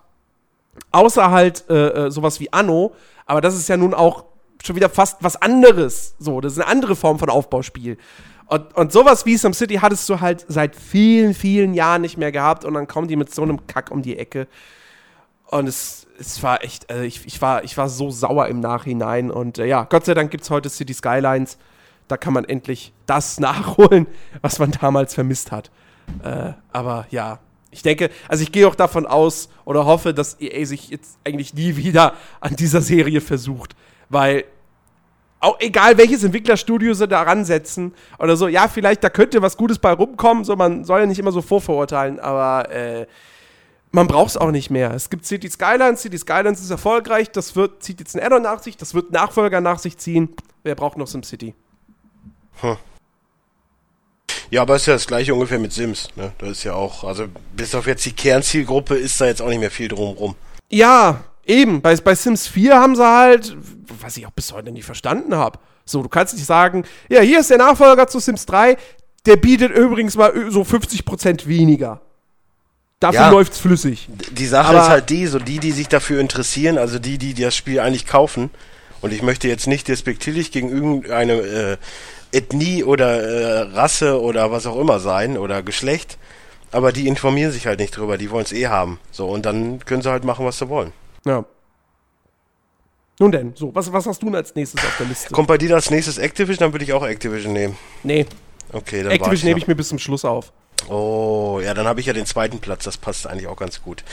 Speaker 1: Außer halt äh, äh, sowas wie Anno, aber das ist ja nun auch schon wieder fast was anderes. So, das ist eine andere Form von Aufbauspiel. Und, und sowas wie SimCity hattest du halt seit vielen, vielen Jahren nicht mehr gehabt und dann kommen die mit so einem Kack um die Ecke. Und es, es war echt, also ich, ich, war, ich war so sauer im Nachhinein. Und äh, ja, Gott sei Dank gibt es heute City Skylines. Da kann man endlich das nachholen, was man damals vermisst hat. Äh, aber ja, ich denke, also ich gehe auch davon aus oder hoffe, dass EA sich jetzt eigentlich nie wieder an dieser Serie versucht. Weil, auch egal welches Entwicklerstudio sie da ransetzen oder so, ja, vielleicht da könnte was Gutes bei rumkommen, so man soll ja nicht immer so vorverurteilen, aber äh, man braucht es auch nicht mehr. Es gibt City Skylines, City Skylines ist erfolgreich, das wird, zieht jetzt ein Addon nach sich, das wird Nachfolger nach sich ziehen. Wer braucht noch SimCity?
Speaker 2: Hm. Ja, aber es ist ja das gleiche ungefähr mit Sims. Ne? Das ist ja auch, also bis auf jetzt die Kernzielgruppe ist da jetzt auch nicht mehr viel drumrum.
Speaker 1: Ja, eben. Bei, bei Sims 4 haben sie halt, was ich auch bis heute nicht verstanden habe. So, du kannst nicht sagen, ja, hier ist der Nachfolger zu Sims 3, der bietet übrigens mal so 50% weniger. Dafür ja, läuft's flüssig.
Speaker 2: Die Sache Aber ist halt die, so die, die sich dafür interessieren, also die, die das Spiel eigentlich kaufen. Und ich möchte jetzt nicht despektierlich gegen irgendeine äh, Ethnie oder äh, Rasse oder was auch immer sein oder Geschlecht. Aber die informieren sich halt nicht drüber, die wollen es eh haben. So, und dann können sie halt machen, was sie wollen.
Speaker 1: Ja. Nun denn, so, was, was hast du denn als nächstes auf der Liste?
Speaker 2: Kommt bei dir als nächstes Activision, dann würde ich auch Activision nehmen.
Speaker 1: Nee.
Speaker 2: Okay,
Speaker 1: dann Activision nehme ich mir bis zum Schluss auf.
Speaker 2: Oh, ja, dann habe ich ja den zweiten Platz, das passt eigentlich auch ganz gut.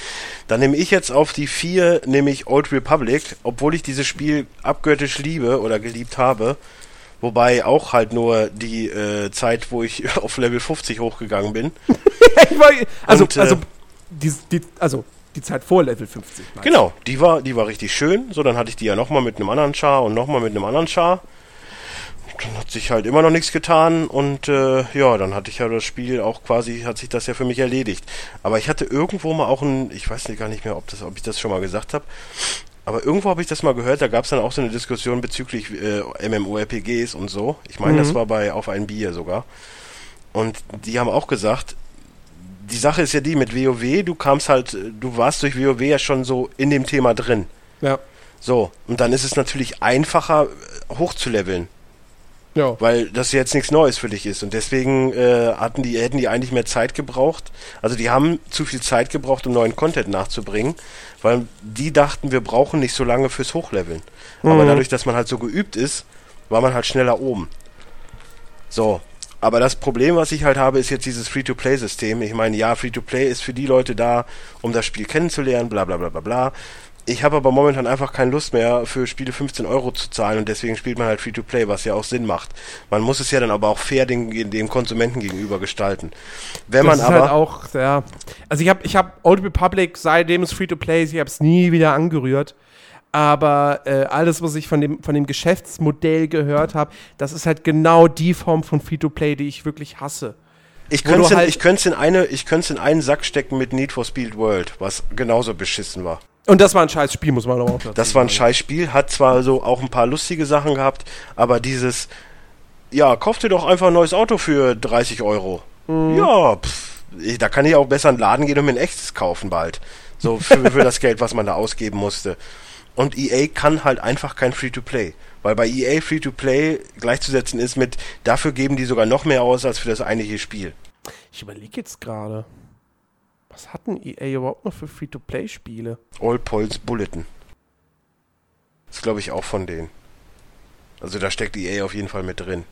Speaker 2: Dann nehme ich jetzt auf die vier, nämlich Old Republic, obwohl ich dieses Spiel abgöttisch liebe oder geliebt habe. Wobei auch halt nur die äh, Zeit, wo ich auf Level 50 hochgegangen bin.
Speaker 1: also, Und, äh, also, die, die, also die Zeit vor Level 50.
Speaker 2: Genau, die war, die war richtig schön. So, dann hatte ich die ja nochmal mit einem anderen Char und nochmal mit einem anderen Char dann hat sich halt immer noch nichts getan und äh, ja, dann hatte ich ja das Spiel auch quasi, hat sich das ja für mich erledigt. Aber ich hatte irgendwo mal auch ein, ich weiß nicht gar nicht mehr, ob, das, ob ich das schon mal gesagt habe, aber irgendwo habe ich das mal gehört, da gab es dann auch so eine Diskussion bezüglich äh, MMORPGs und so. Ich meine, mhm. das war bei Auf ein Bier sogar. Und die haben auch gesagt, die Sache ist ja die, mit WoW, du kamst halt, du warst durch WoW ja schon so in dem Thema drin.
Speaker 1: Ja.
Speaker 2: So, und dann ist es natürlich einfacher, hochzuleveln. Ja. Weil das jetzt nichts Neues für dich ist. Und deswegen äh, hatten die, hätten die eigentlich mehr Zeit gebraucht. Also die haben zu viel Zeit gebraucht, um neuen Content nachzubringen, weil die dachten, wir brauchen nicht so lange fürs Hochleveln. Mhm. Aber dadurch, dass man halt so geübt ist, war man halt schneller oben. So. Aber das Problem, was ich halt habe, ist jetzt dieses Free-to-Play-System. Ich meine, ja, Free-to-Play ist für die Leute da, um das Spiel kennenzulernen, bla bla bla bla bla. Ich habe aber momentan einfach keine Lust mehr, für Spiele 15 Euro zu zahlen und deswegen spielt man halt Free-to-Play, was ja auch Sinn macht. Man muss es ja dann aber auch fair dem, dem Konsumenten gegenüber gestalten. Wenn das man
Speaker 1: ist
Speaker 2: aber
Speaker 1: halt auch, ja. Also ich habe ich hab Old Republic, seitdem es Free-to-Play ist, ich habe es nie wieder angerührt. Aber äh, alles, was ich von dem, von dem Geschäftsmodell gehört habe, das ist halt genau die Form von Free-to-Play, die ich wirklich hasse.
Speaker 2: Ich könnte es halt in, eine, in einen Sack stecken mit Need for Speed World, was genauso beschissen war.
Speaker 1: Und das war ein scheiß Spiel, muss man aber auch
Speaker 2: dazu Das war ein scheiß Spiel, hat zwar so auch ein paar lustige Sachen gehabt, aber dieses, ja, kauf dir doch einfach ein neues Auto für 30 Euro. Mhm. Ja, pff, da kann ich auch besser in den Laden gehen und mir ein echtes kaufen bald. So für, für das Geld, was man da ausgeben musste. Und EA kann halt einfach kein Free-to-Play. Weil bei EA Free-to-Play gleichzusetzen ist mit, dafür geben die sogar noch mehr aus als für das eigentliche Spiel.
Speaker 1: Ich überlege jetzt gerade. Was hatten EA überhaupt noch für Free-to-Play-Spiele?
Speaker 2: All Points Bulletin. ist, glaube ich, auch von denen. Also da steckt EA auf jeden Fall mit drin.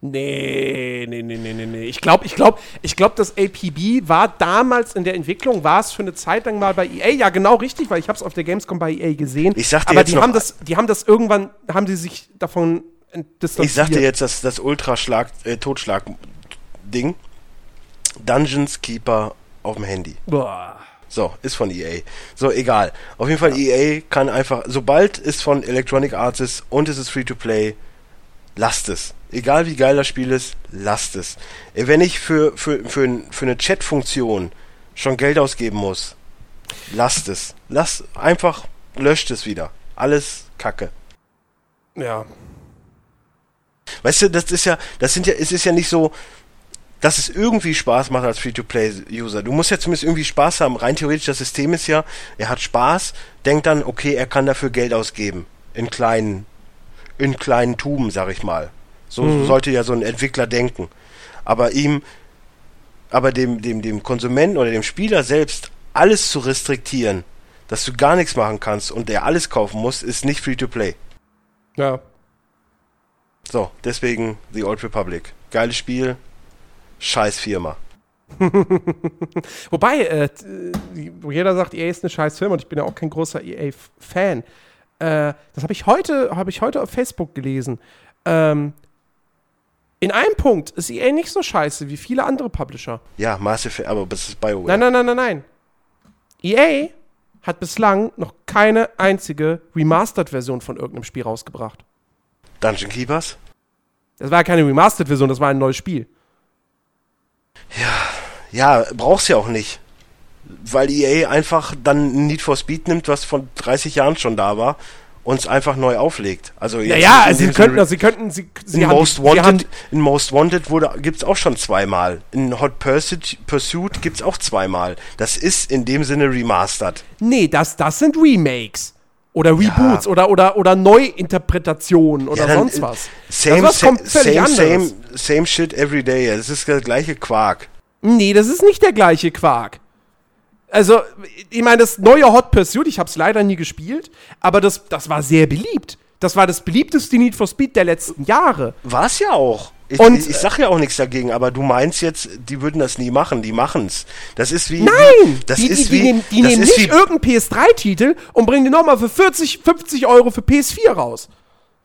Speaker 1: Nee, nee, nee, nee, nee, nee. Ich glaube, ich glaube, ich glaube, das APB war damals in der Entwicklung, war es für eine Zeit lang mal bei EA. Ja, genau richtig, weil ich habe es auf der Gamescom bei EA gesehen.
Speaker 2: Ich sagte
Speaker 1: Aber die haben das, die haben das irgendwann, haben sie sich davon
Speaker 2: distanziert. Ich sagte jetzt, dass das Ultraschlag, äh, Totschlag-Ding, Dungeons Keeper auf dem Handy.
Speaker 1: Boah.
Speaker 2: So, ist von EA. So, egal. Auf jeden Fall, ja. EA kann einfach, sobald es von Electronic Arts ist und es ist Free-to-Play, lasst es. Egal wie geil das Spiel ist, lasst es. Wenn ich für, für, für, für eine Chat-Funktion schon Geld ausgeben muss, lasst es. Lasst einfach, löscht es wieder. Alles Kacke.
Speaker 1: Ja.
Speaker 2: Weißt du, das ist ja, das sind ja, es ist ja nicht so, dass es irgendwie Spaß macht als Free-to-Play-User. Du musst ja zumindest irgendwie Spaß haben. Rein theoretisch, das System ist ja, er hat Spaß, denkt dann, okay, er kann dafür Geld ausgeben. In kleinen, in kleinen Tuben, sag ich mal. So
Speaker 1: Mhm.
Speaker 2: sollte ja so ein Entwickler denken. Aber ihm, aber dem, dem, dem Konsumenten oder dem Spieler selbst alles zu restriktieren, dass du gar nichts machen kannst und der alles kaufen muss, ist nicht Free-to-Play.
Speaker 1: Ja.
Speaker 2: So, deswegen The Old Republic. Geiles Spiel, scheiß Firma.
Speaker 1: Wobei, äh, jeder sagt, EA ist eine scheiß Firma und ich bin ja auch kein großer EA-Fan. Äh, das habe ich, heute- habe ich heute auf Facebook gelesen. Ähm, in einem Punkt ist EA nicht so scheiße wie viele andere Publisher.
Speaker 2: Ja, Mass Effect, aber das ist BioWare.
Speaker 1: Nein, nein, nein, nein, nein. EA hat bislang noch keine einzige Remastered-Version von irgendeinem Spiel rausgebracht.
Speaker 2: Dungeon Keepers?
Speaker 1: Das war ja keine Remastered-Version, das war ein neues Spiel.
Speaker 2: Ja, brauchst ja auch nicht. Weil EA einfach dann Need for Speed nimmt, was von 30 Jahren schon da war, und es einfach neu auflegt. Also
Speaker 1: Ja, ja, sie könnten, also sie könnten, sie, sie
Speaker 2: in
Speaker 1: haben,
Speaker 2: Most
Speaker 1: sie haben,
Speaker 2: Wanted, in Most Wanted wurde, gibt's auch schon zweimal. In Hot Pursuit, Pursuit gibt's auch zweimal. Das ist in dem Sinne remastered.
Speaker 1: Nee, das, das sind Remakes. Oder Reboots oder, oder, oder Neuinterpretationen oder
Speaker 2: dann,
Speaker 1: sonst
Speaker 2: äh,
Speaker 1: was.
Speaker 2: Same,
Speaker 1: ist was
Speaker 2: same, same, same, same shit every day. Das ist der gleiche Quark.
Speaker 1: Nee, das ist nicht der gleiche Quark. Also, ich meine, das neue Hot Pursuit, ich habe es leider nie gespielt, aber das, das war sehr beliebt. Das war das beliebteste Need for Speed der letzten Jahre.
Speaker 2: War's ja auch. Ich,
Speaker 1: Und-
Speaker 2: ich, ich sag ja auch nichts dagegen, aber du meinst jetzt, die würden das nie machen, die machen's. Das ist wie.
Speaker 1: Nein!
Speaker 2: Das
Speaker 1: die,
Speaker 2: ist
Speaker 1: die, die
Speaker 2: wie.
Speaker 1: nehmen, die nehmen nicht
Speaker 2: wie,
Speaker 1: irgendeinen PS3-Titel und bringen den nochmal für 40, 50 Euro für PS4 raus.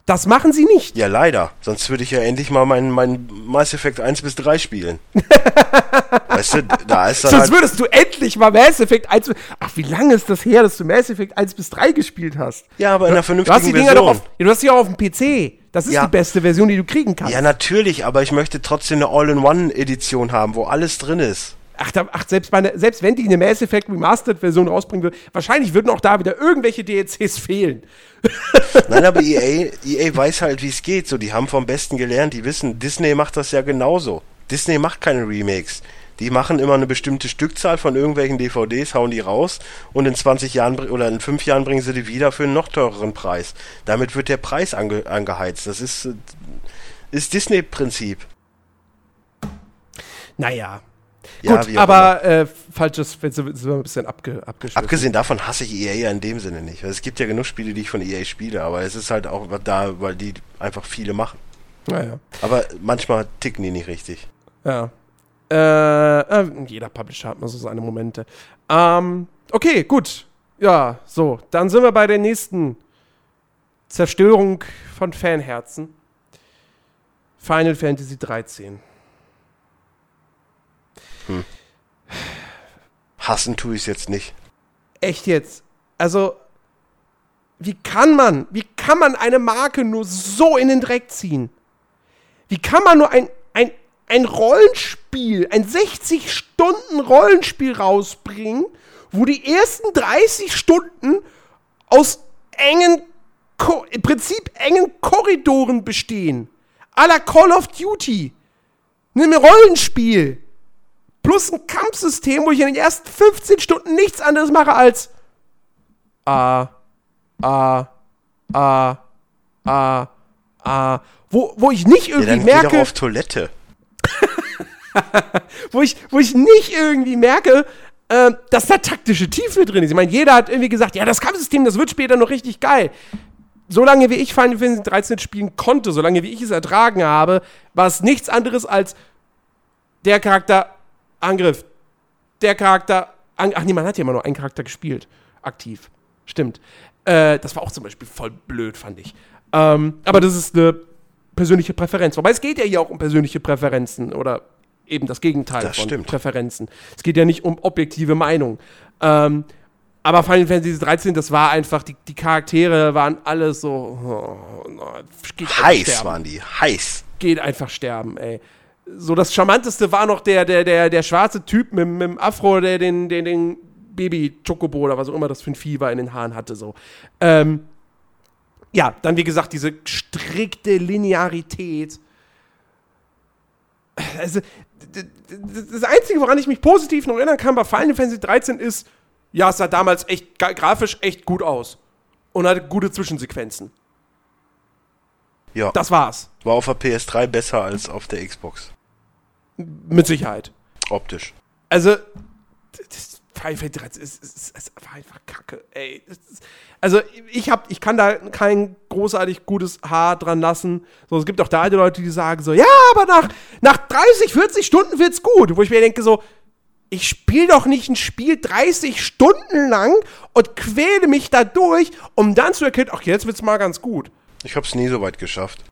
Speaker 1: Das machen sie nicht.
Speaker 2: Ja, leider. Sonst würde ich ja endlich mal meinen mein Mass Effect 1 bis 3 spielen. weißt du, da ist dann
Speaker 1: Sonst
Speaker 2: halt,
Speaker 1: würdest du endlich mal Mass Effect 1 bis Ach, wie lange ist das her, dass du Mass Effect 1 bis 3 gespielt hast?
Speaker 2: Ja, aber in einer
Speaker 1: Du hast die
Speaker 2: vernünftigen
Speaker 1: Dinger doch
Speaker 2: Version.
Speaker 1: auf, ja, du hast die auch auf dem PC. Das ist
Speaker 2: Ja.
Speaker 1: die beste Version, die du kriegen kannst.
Speaker 2: Ja, natürlich, aber ich möchte trotzdem eine All-in-One-Edition haben, wo alles drin ist.
Speaker 1: Ach, da, ach selbst, meine, selbst wenn die eine Mass Effect Remastered-Version rausbringen würde, wahrscheinlich würden auch da wieder irgendwelche DLCs fehlen.
Speaker 2: Nein, aber EA, EA weiß halt, wie es geht. So, die haben vom Besten gelernt. Die wissen, Disney macht das ja genauso. Disney macht keine Remakes. Die machen immer eine bestimmte Stückzahl von irgendwelchen DVDs, hauen die raus und in 20 Jahren oder in 5 Jahren bringen sie die wieder für einen noch teureren Preis. Damit wird der Preis ange, angeheizt. Das ist, ist Disney-Prinzip.
Speaker 1: Naja.
Speaker 2: Ja,
Speaker 1: Gut, aber äh, falsches, jetzt sind wir ein bisschen abge.
Speaker 2: Abgesehen davon hasse ich EA ja in dem Sinne nicht. Es gibt ja genug Spiele, die ich von EA spiele, aber es ist halt auch da, weil die einfach viele machen.
Speaker 1: Naja.
Speaker 2: Aber manchmal ticken die nicht richtig.
Speaker 1: Ja. Äh, äh, jeder Publisher hat mal so seine Momente. Ähm, okay, gut. Ja, so. Dann sind wir bei der nächsten Zerstörung von Fanherzen. Final Fantasy 13.
Speaker 2: Hassen tue ich es jetzt nicht.
Speaker 1: Echt jetzt? Also, wie kann man, wie kann man eine Marke nur so in den Dreck ziehen? Wie kann man nur ein, ein, ein Rollenspiel, ein 60-Stunden-Rollenspiel rausbringen, wo die ersten 30 Stunden aus engen, Ko im Prinzip engen Korridoren bestehen? A la Call of Duty. Ein Rollenspiel. Plus ein Kampfsystem, wo ich in den ersten 15 Stunden nichts anderes mache als A, A, A, A, A. Wo, wo ich nicht
Speaker 2: Ja,
Speaker 1: irgendwie
Speaker 2: dann geh doch
Speaker 1: merke,
Speaker 2: auf Toilette.
Speaker 1: wo ich, wo ich nicht irgendwie merke, äh, dass da taktische Tiefe drin ist. Ich meine, jeder hat irgendwie gesagt, ja, das Kampfsystem, das wird später noch richtig geil. Solange wie ich Final Fantasy 13 spielen konnte, solange wie ich es ertragen habe, war es nichts anderes als der Charakter Angriff. Der Charakter. An Ach nee, man hat ja immer nur einen Charakter gespielt. Aktiv. Stimmt. Äh, das war auch zum Beispiel voll blöd, fand ich. Ähm, aber das ist eine persönliche Präferenz. Wobei es geht ja hier auch um persönliche Präferenzen oder eben das Gegenteil
Speaker 2: Das
Speaker 1: von
Speaker 2: stimmt.
Speaker 1: Präferenzen. Es geht ja nicht um objektive Meinung. Ähm, aber Final Fantasy 13, das war einfach, die, die Charaktere waren alle so. Oh,
Speaker 2: Heiß waren die. Heiß.
Speaker 1: geht einfach sterben, ey. So das charmanteste war noch der, der, der, der schwarze Typ mit, mit dem Afro, der den, den, den Baby Chocobo oder was auch immer das für ein Vieh war in den Haaren hatte, so. Ähm, ja, dann wie gesagt, diese strikte Linearität. Also, das Einzige, woran ich mich positiv noch erinnern kann bei Final Fantasy 13 ist, ja, es sah damals echt grafisch echt gut aus. Und hatte gute Zwischensequenzen.
Speaker 2: Ja.
Speaker 1: Das war's.
Speaker 2: War auf der PS3 besser als auf der Xbox.
Speaker 1: Mit Sicherheit.
Speaker 2: Optisch.
Speaker 1: Also, Final Fantasy 13 ist, ist, ist, ist einfach kacke, ey. Ist, also, ich, hab, ich kann da kein großartig gutes Haar dran lassen. So, es gibt auch da alte Leute, die sagen so, ja, aber nach, nach 30, 40 Stunden wird's gut. Wo ich mir denke so, ich spiele doch nicht ein Spiel 30 Stunden lang und quäle mich da durch, um dann zu erkennen, ach, jetzt wird's mal ganz gut.
Speaker 2: Ich hab's nie so weit geschafft.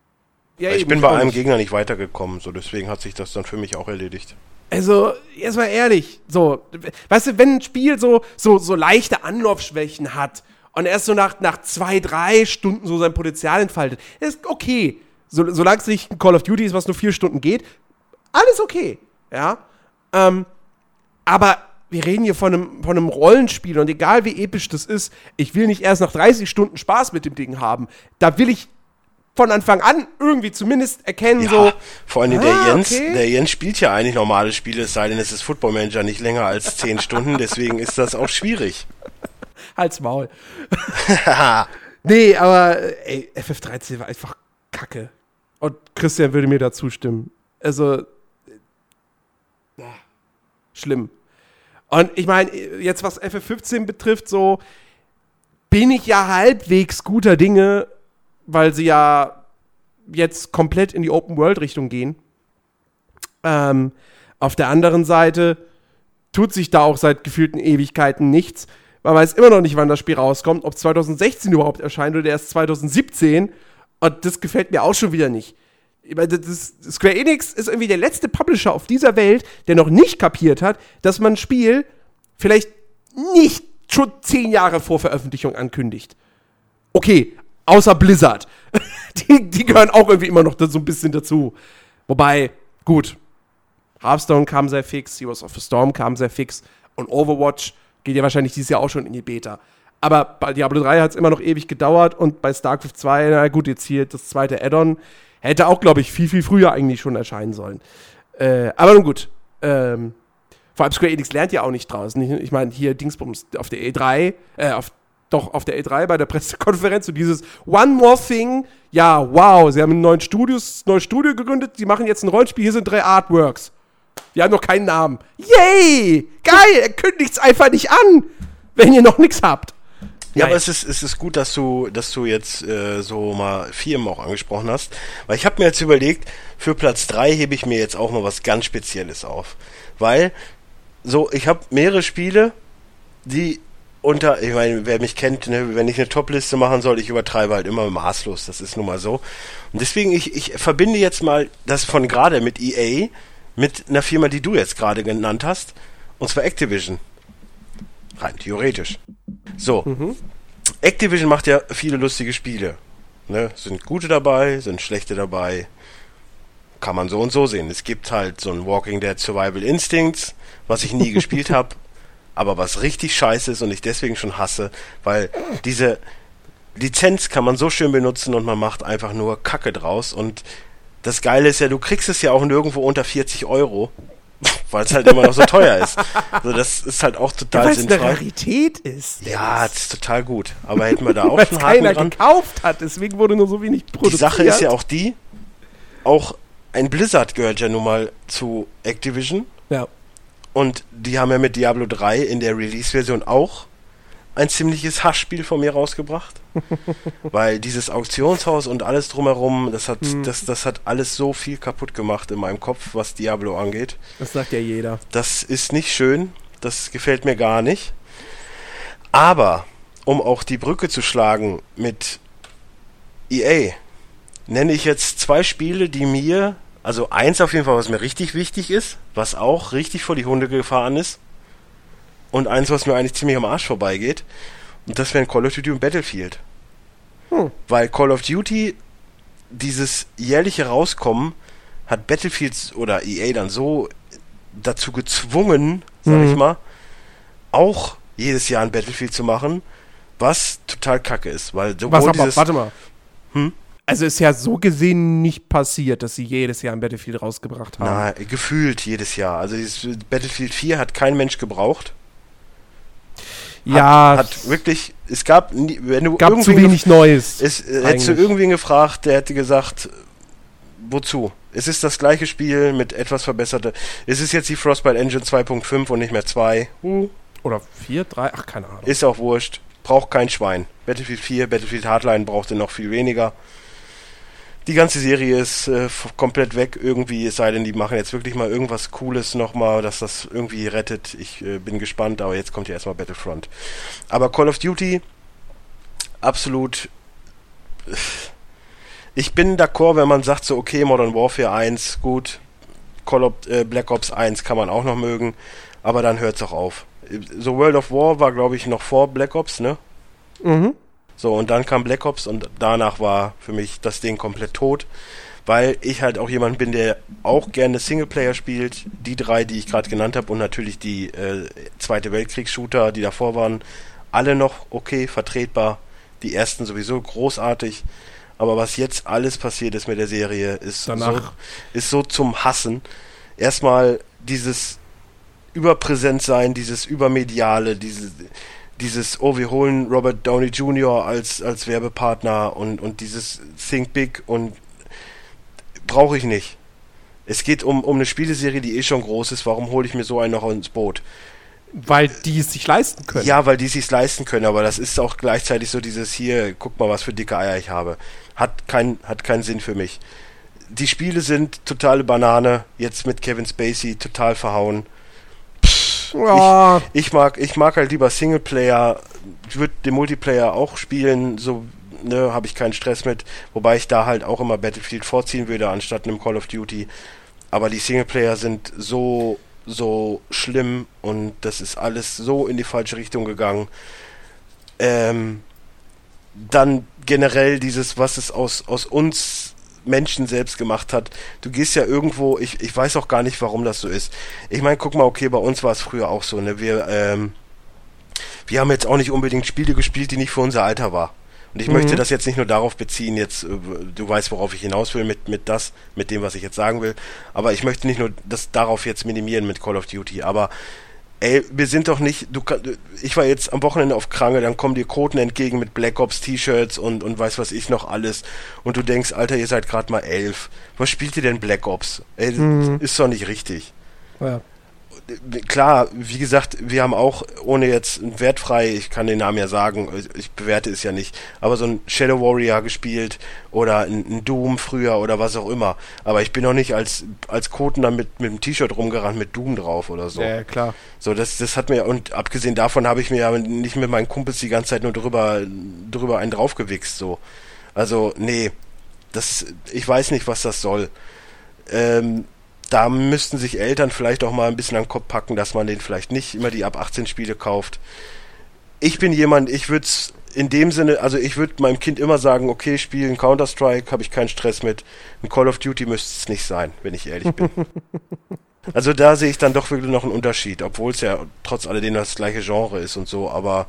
Speaker 1: Ja,
Speaker 2: ich
Speaker 1: eben,
Speaker 2: bin bei einem. Gegner nicht weitergekommen, so deswegen hat sich das dann für mich auch erledigt.
Speaker 1: Also, jetzt mal ehrlich, so, weißt du, wenn ein Spiel so, so, so leichte Anlaufschwächen hat und erst so nach, nach zwei, drei Stunden so sein Potenzial entfaltet, ist okay. So, solange es nicht ein Call of Duty ist, was nur vier Stunden geht, alles okay, ja. Ähm, aber wir reden hier von einem, von einem Rollenspiel und egal wie episch das ist, ich will nicht erst nach 30 Stunden Spaß mit dem Ding haben. Da will ich von Anfang an irgendwie zumindest erkennen,
Speaker 2: Ja,
Speaker 1: so.
Speaker 2: vor allem
Speaker 1: ah,
Speaker 2: der Jens,
Speaker 1: okay.
Speaker 2: der Jens spielt ja eigentlich normale Spiele, es sei denn, es ist Football Manager nicht länger als 10 Stunden, deswegen ist das auch schwierig.
Speaker 1: Halt's Maul. nee, aber ey, FF13 war einfach kacke. Und Christian würde mir da zustimmen. Also, äh, ja, schlimm. Und ich meine, jetzt was FF15 betrifft, so bin ich ja halbwegs guter Dinge, weil sie ja jetzt komplett in die Open-World-Richtung gehen. Ähm, auf der anderen Seite tut sich da auch seit gefühlten Ewigkeiten nichts. Man weiß immer noch nicht, wann das Spiel rauskommt, ob 2016 überhaupt erscheint oder erst 2017. Und das gefällt mir auch schon wieder nicht. Das Square Enix ist irgendwie der letzte Publisher auf dieser Welt, der noch nicht kapiert hat, dass man ein Spiel vielleicht nicht schon zehn Jahre vor Veröffentlichung ankündigt. Okay, außer Blizzard. Die, die gehören auch irgendwie immer noch so ein bisschen dazu. Wobei, gut, Hearthstone kam sehr fix, Heroes of the Storm kam sehr fix und Overwatch geht ja wahrscheinlich dieses Jahr auch schon in die Beta. Aber bei Diablo 3 hat es immer noch ewig gedauert und bei StarCraft 2, na gut, jetzt hier das zweite Add-on, hätte auch, glaube ich, viel, viel früher eigentlich schon erscheinen sollen. Äh, aber nun gut. Ähm, vor allem Square Enix lernt ja auch nicht draußen. Ich, ich meine, hier Dingsbums auf der E3, äh, auf, doch auf der E3 bei der Pressekonferenz, so dieses One More Thing. Ja, wow, sie haben ein neues Studio gegründet, sie machen jetzt ein Rollenspiel, hier sind drei Artworks. Wir haben noch keinen Namen. Yay! Geil! Er kündigt's einfach nicht an, wenn ihr noch nichts habt.
Speaker 2: Ja,
Speaker 1: Nein.
Speaker 2: aber es ist, es ist gut, dass du, dass du jetzt äh, so mal Firmen auch angesprochen hast. Weil ich habe mir jetzt überlegt, für Platz 3 hebe ich mir jetzt auch mal was ganz Spezielles auf. Weil, so, ich habe mehrere Spiele, die unter, ich meine, wer mich kennt, ne, wenn ich eine Top-Liste machen soll, ich übertreibe halt immer maßlos, das ist nun mal so. Und deswegen, ich, ich verbinde jetzt mal das von gerade mit EA, mit einer Firma, die du jetzt gerade genannt hast, und zwar Activision. Rein theoretisch. So. Activision macht ja viele lustige Spiele. Ne? Sind gute dabei, sind schlechte dabei. Kann man so und so sehen. Es gibt halt so ein Walking Dead Survival Instincts, was ich nie gespielt habe, aber was richtig scheiße ist und ich deswegen schon hasse, weil diese Lizenz kann man so schön benutzen und man macht einfach nur Kacke draus und das Geile ist ja, du kriegst es ja auch nirgendwo unter 40 Euro, weil es halt immer noch so teuer ist. Also das ist halt auch total
Speaker 1: Weil es eine. Rarität ist.
Speaker 2: Ja, das ist total gut. Aber hätten wir da auch
Speaker 1: Weil es
Speaker 2: schon
Speaker 1: keiner
Speaker 2: dran.
Speaker 1: gekauft hat, deswegen wurde nur so wenig produziert.
Speaker 2: Die Sache ist ja auch die, auch ein Blizzard gehört ja nun mal zu Activision
Speaker 1: Ja.
Speaker 2: Und die haben ja mit Diablo 3 in der Release-Version auch ein ziemliches Hassspiel von mir rausgebracht. Weil dieses Auktionshaus und alles drumherum, das hat,
Speaker 1: Hm.
Speaker 2: das, das hat alles so viel kaputt gemacht in meinem Kopf, was Diablo angeht.
Speaker 1: Das sagt ja jeder.
Speaker 2: Das ist nicht schön. Das gefällt mir gar nicht. Aber, um auch die Brücke zu schlagen mit EA, nenne ich jetzt zwei Spiele, die mir, also eins auf jeden Fall, was mir richtig wichtig ist, was auch richtig vor die Hunde gefahren ist. Und eins, was mir eigentlich ziemlich am Arsch vorbeigeht. Und das wären Call of Duty und Battlefield.
Speaker 1: Hm.
Speaker 2: Weil Call of Duty, dieses jährliche Rauskommen, hat Battlefield oder EA dann so dazu gezwungen, sag
Speaker 1: Mhm.
Speaker 2: ich mal, auch jedes Jahr ein Battlefield zu machen, was total kacke ist, weil sowohl
Speaker 1: Was aber,
Speaker 2: dieses,
Speaker 1: warte mal. Hm? Also ist ja so gesehen nicht passiert, dass sie jedes Jahr ein Battlefield rausgebracht haben.
Speaker 2: Na, gefühlt jedes Jahr. Also Battlefield 4 hat kein Mensch gebraucht.
Speaker 1: Ja.
Speaker 2: Hat, hat wirklich, es gab, wenn du
Speaker 1: gab zu wenig Neues.
Speaker 2: Es, äh, hättest du irgendwen gefragt, der hätte gesagt, wozu? Es ist das gleiche Spiel mit etwas verbesserter. Es ist jetzt die Frostbite Engine 2.5 und nicht mehr 2. Uh.
Speaker 1: Oder 4, 3, ach keine Ahnung.
Speaker 2: Ist auch wurscht. Braucht kein Schwein. Battlefield 4, Battlefield Hardline brauchte noch viel weniger. Die ganze Serie ist äh, komplett weg irgendwie, es sei denn, die machen jetzt wirklich mal irgendwas Cooles nochmal, dass das irgendwie rettet. Ich äh, bin gespannt, aber jetzt kommt ja erstmal Battlefront. Aber Call of Duty, absolut. Ich bin d'accord, wenn man sagt so, okay, Modern Warfare 1, gut, Call of äh, Black Ops 1 kann man auch noch mögen, aber dann hört es auch auf. So World of War war, glaube ich, noch vor Black Ops, ne? Mhm. So, und dann kam Black Ops und danach war für mich das Ding komplett tot, weil ich halt auch jemand bin, der auch gerne Singleplayer spielt. Die drei, die ich gerade genannt habe und natürlich die äh, Zweite Weltkriegs-Shooter, die davor waren, alle noch okay, vertretbar. Die ersten sowieso großartig. Aber was jetzt alles passiert ist mit der Serie, ist, so, ist so zum Hassen. Erstmal dieses Überpräsentsein, dieses Übermediale, diese, dieses, oh, wir holen Robert Downey Jr. als, als Werbepartner und, und dieses Think Big und brauche ich nicht. Es geht um, um eine Spieleserie, die eh schon groß ist. Warum hole ich mir so einen noch ins Boot?
Speaker 1: Weil die es sich leisten können.
Speaker 2: Ja, weil die es sich leisten können, aber das ist auch gleichzeitig so dieses hier, guck mal, was für dicke Eier ich habe. Hat, kein, hat keinen Sinn für mich. Die Spiele sind totale Banane, jetzt mit Kevin Spacey total verhauen
Speaker 1: ja.
Speaker 2: ich, ich, mag, ich mag halt lieber Singleplayer. Ich würde den Multiplayer auch spielen, so ne, habe ich keinen Stress mit. Wobei ich da halt auch immer Battlefield vorziehen würde, anstatt einem Call of Duty. Aber die Singleplayer sind so, so schlimm und das ist alles so in die falsche Richtung gegangen. Ähm, dann generell dieses, was es aus, aus uns Menschen selbst gemacht hat. Du gehst ja irgendwo, ich, ich weiß auch gar nicht, warum das so ist. Ich meine, guck mal, okay, bei uns war es früher auch so, ne? Wir, ähm, wir haben jetzt auch nicht unbedingt Spiele gespielt, die nicht für unser Alter war. Und ich mhm. möchte das jetzt nicht nur darauf beziehen, jetzt, äh, du weißt, worauf ich hinaus will mit, mit das, mit dem, was ich jetzt sagen will. Aber ich möchte nicht nur das darauf jetzt minimieren mit Call of Duty. Aber ey, wir sind doch nicht, du ich war jetzt am Wochenende auf Kranke, dann kommen dir Quoten entgegen mit Black Ops T-Shirts und, und weiß was ich noch alles. Und du denkst, Alter, ihr seid gerade mal elf. Was spielt ihr denn Black Ops? Ey, mhm. ist doch nicht richtig. Ja klar, wie gesagt, wir haben auch, ohne jetzt wertfrei, ich kann den Namen ja sagen, ich bewerte es ja nicht, aber so ein Shadow Warrior gespielt oder ein, Doom früher oder was auch immer. Aber ich bin noch nicht als, als Koten dann mit, mit einem T-Shirt rumgerannt mit Doom drauf oder so.
Speaker 1: Ja, klar.
Speaker 2: So, das, das hat mir, und abgesehen davon habe ich mir ja nicht mit meinen Kumpels die ganze Zeit nur drüber, drüber einen draufgewichst, so. Also, nee, das, ich weiß nicht, was das soll. Ähm, da müssten sich Eltern vielleicht auch mal ein bisschen an den Kopf packen, dass man den vielleicht nicht immer die ab 18 Spiele kauft. Ich bin jemand, ich würde es in dem Sinne, also ich würde meinem Kind immer sagen, okay, spielen Counter-Strike, habe ich keinen Stress mit. Ein Call of Duty müsste es nicht sein, wenn ich ehrlich bin. also da sehe ich dann doch wirklich noch einen Unterschied, obwohl es ja trotz alledem das gleiche Genre ist und so, aber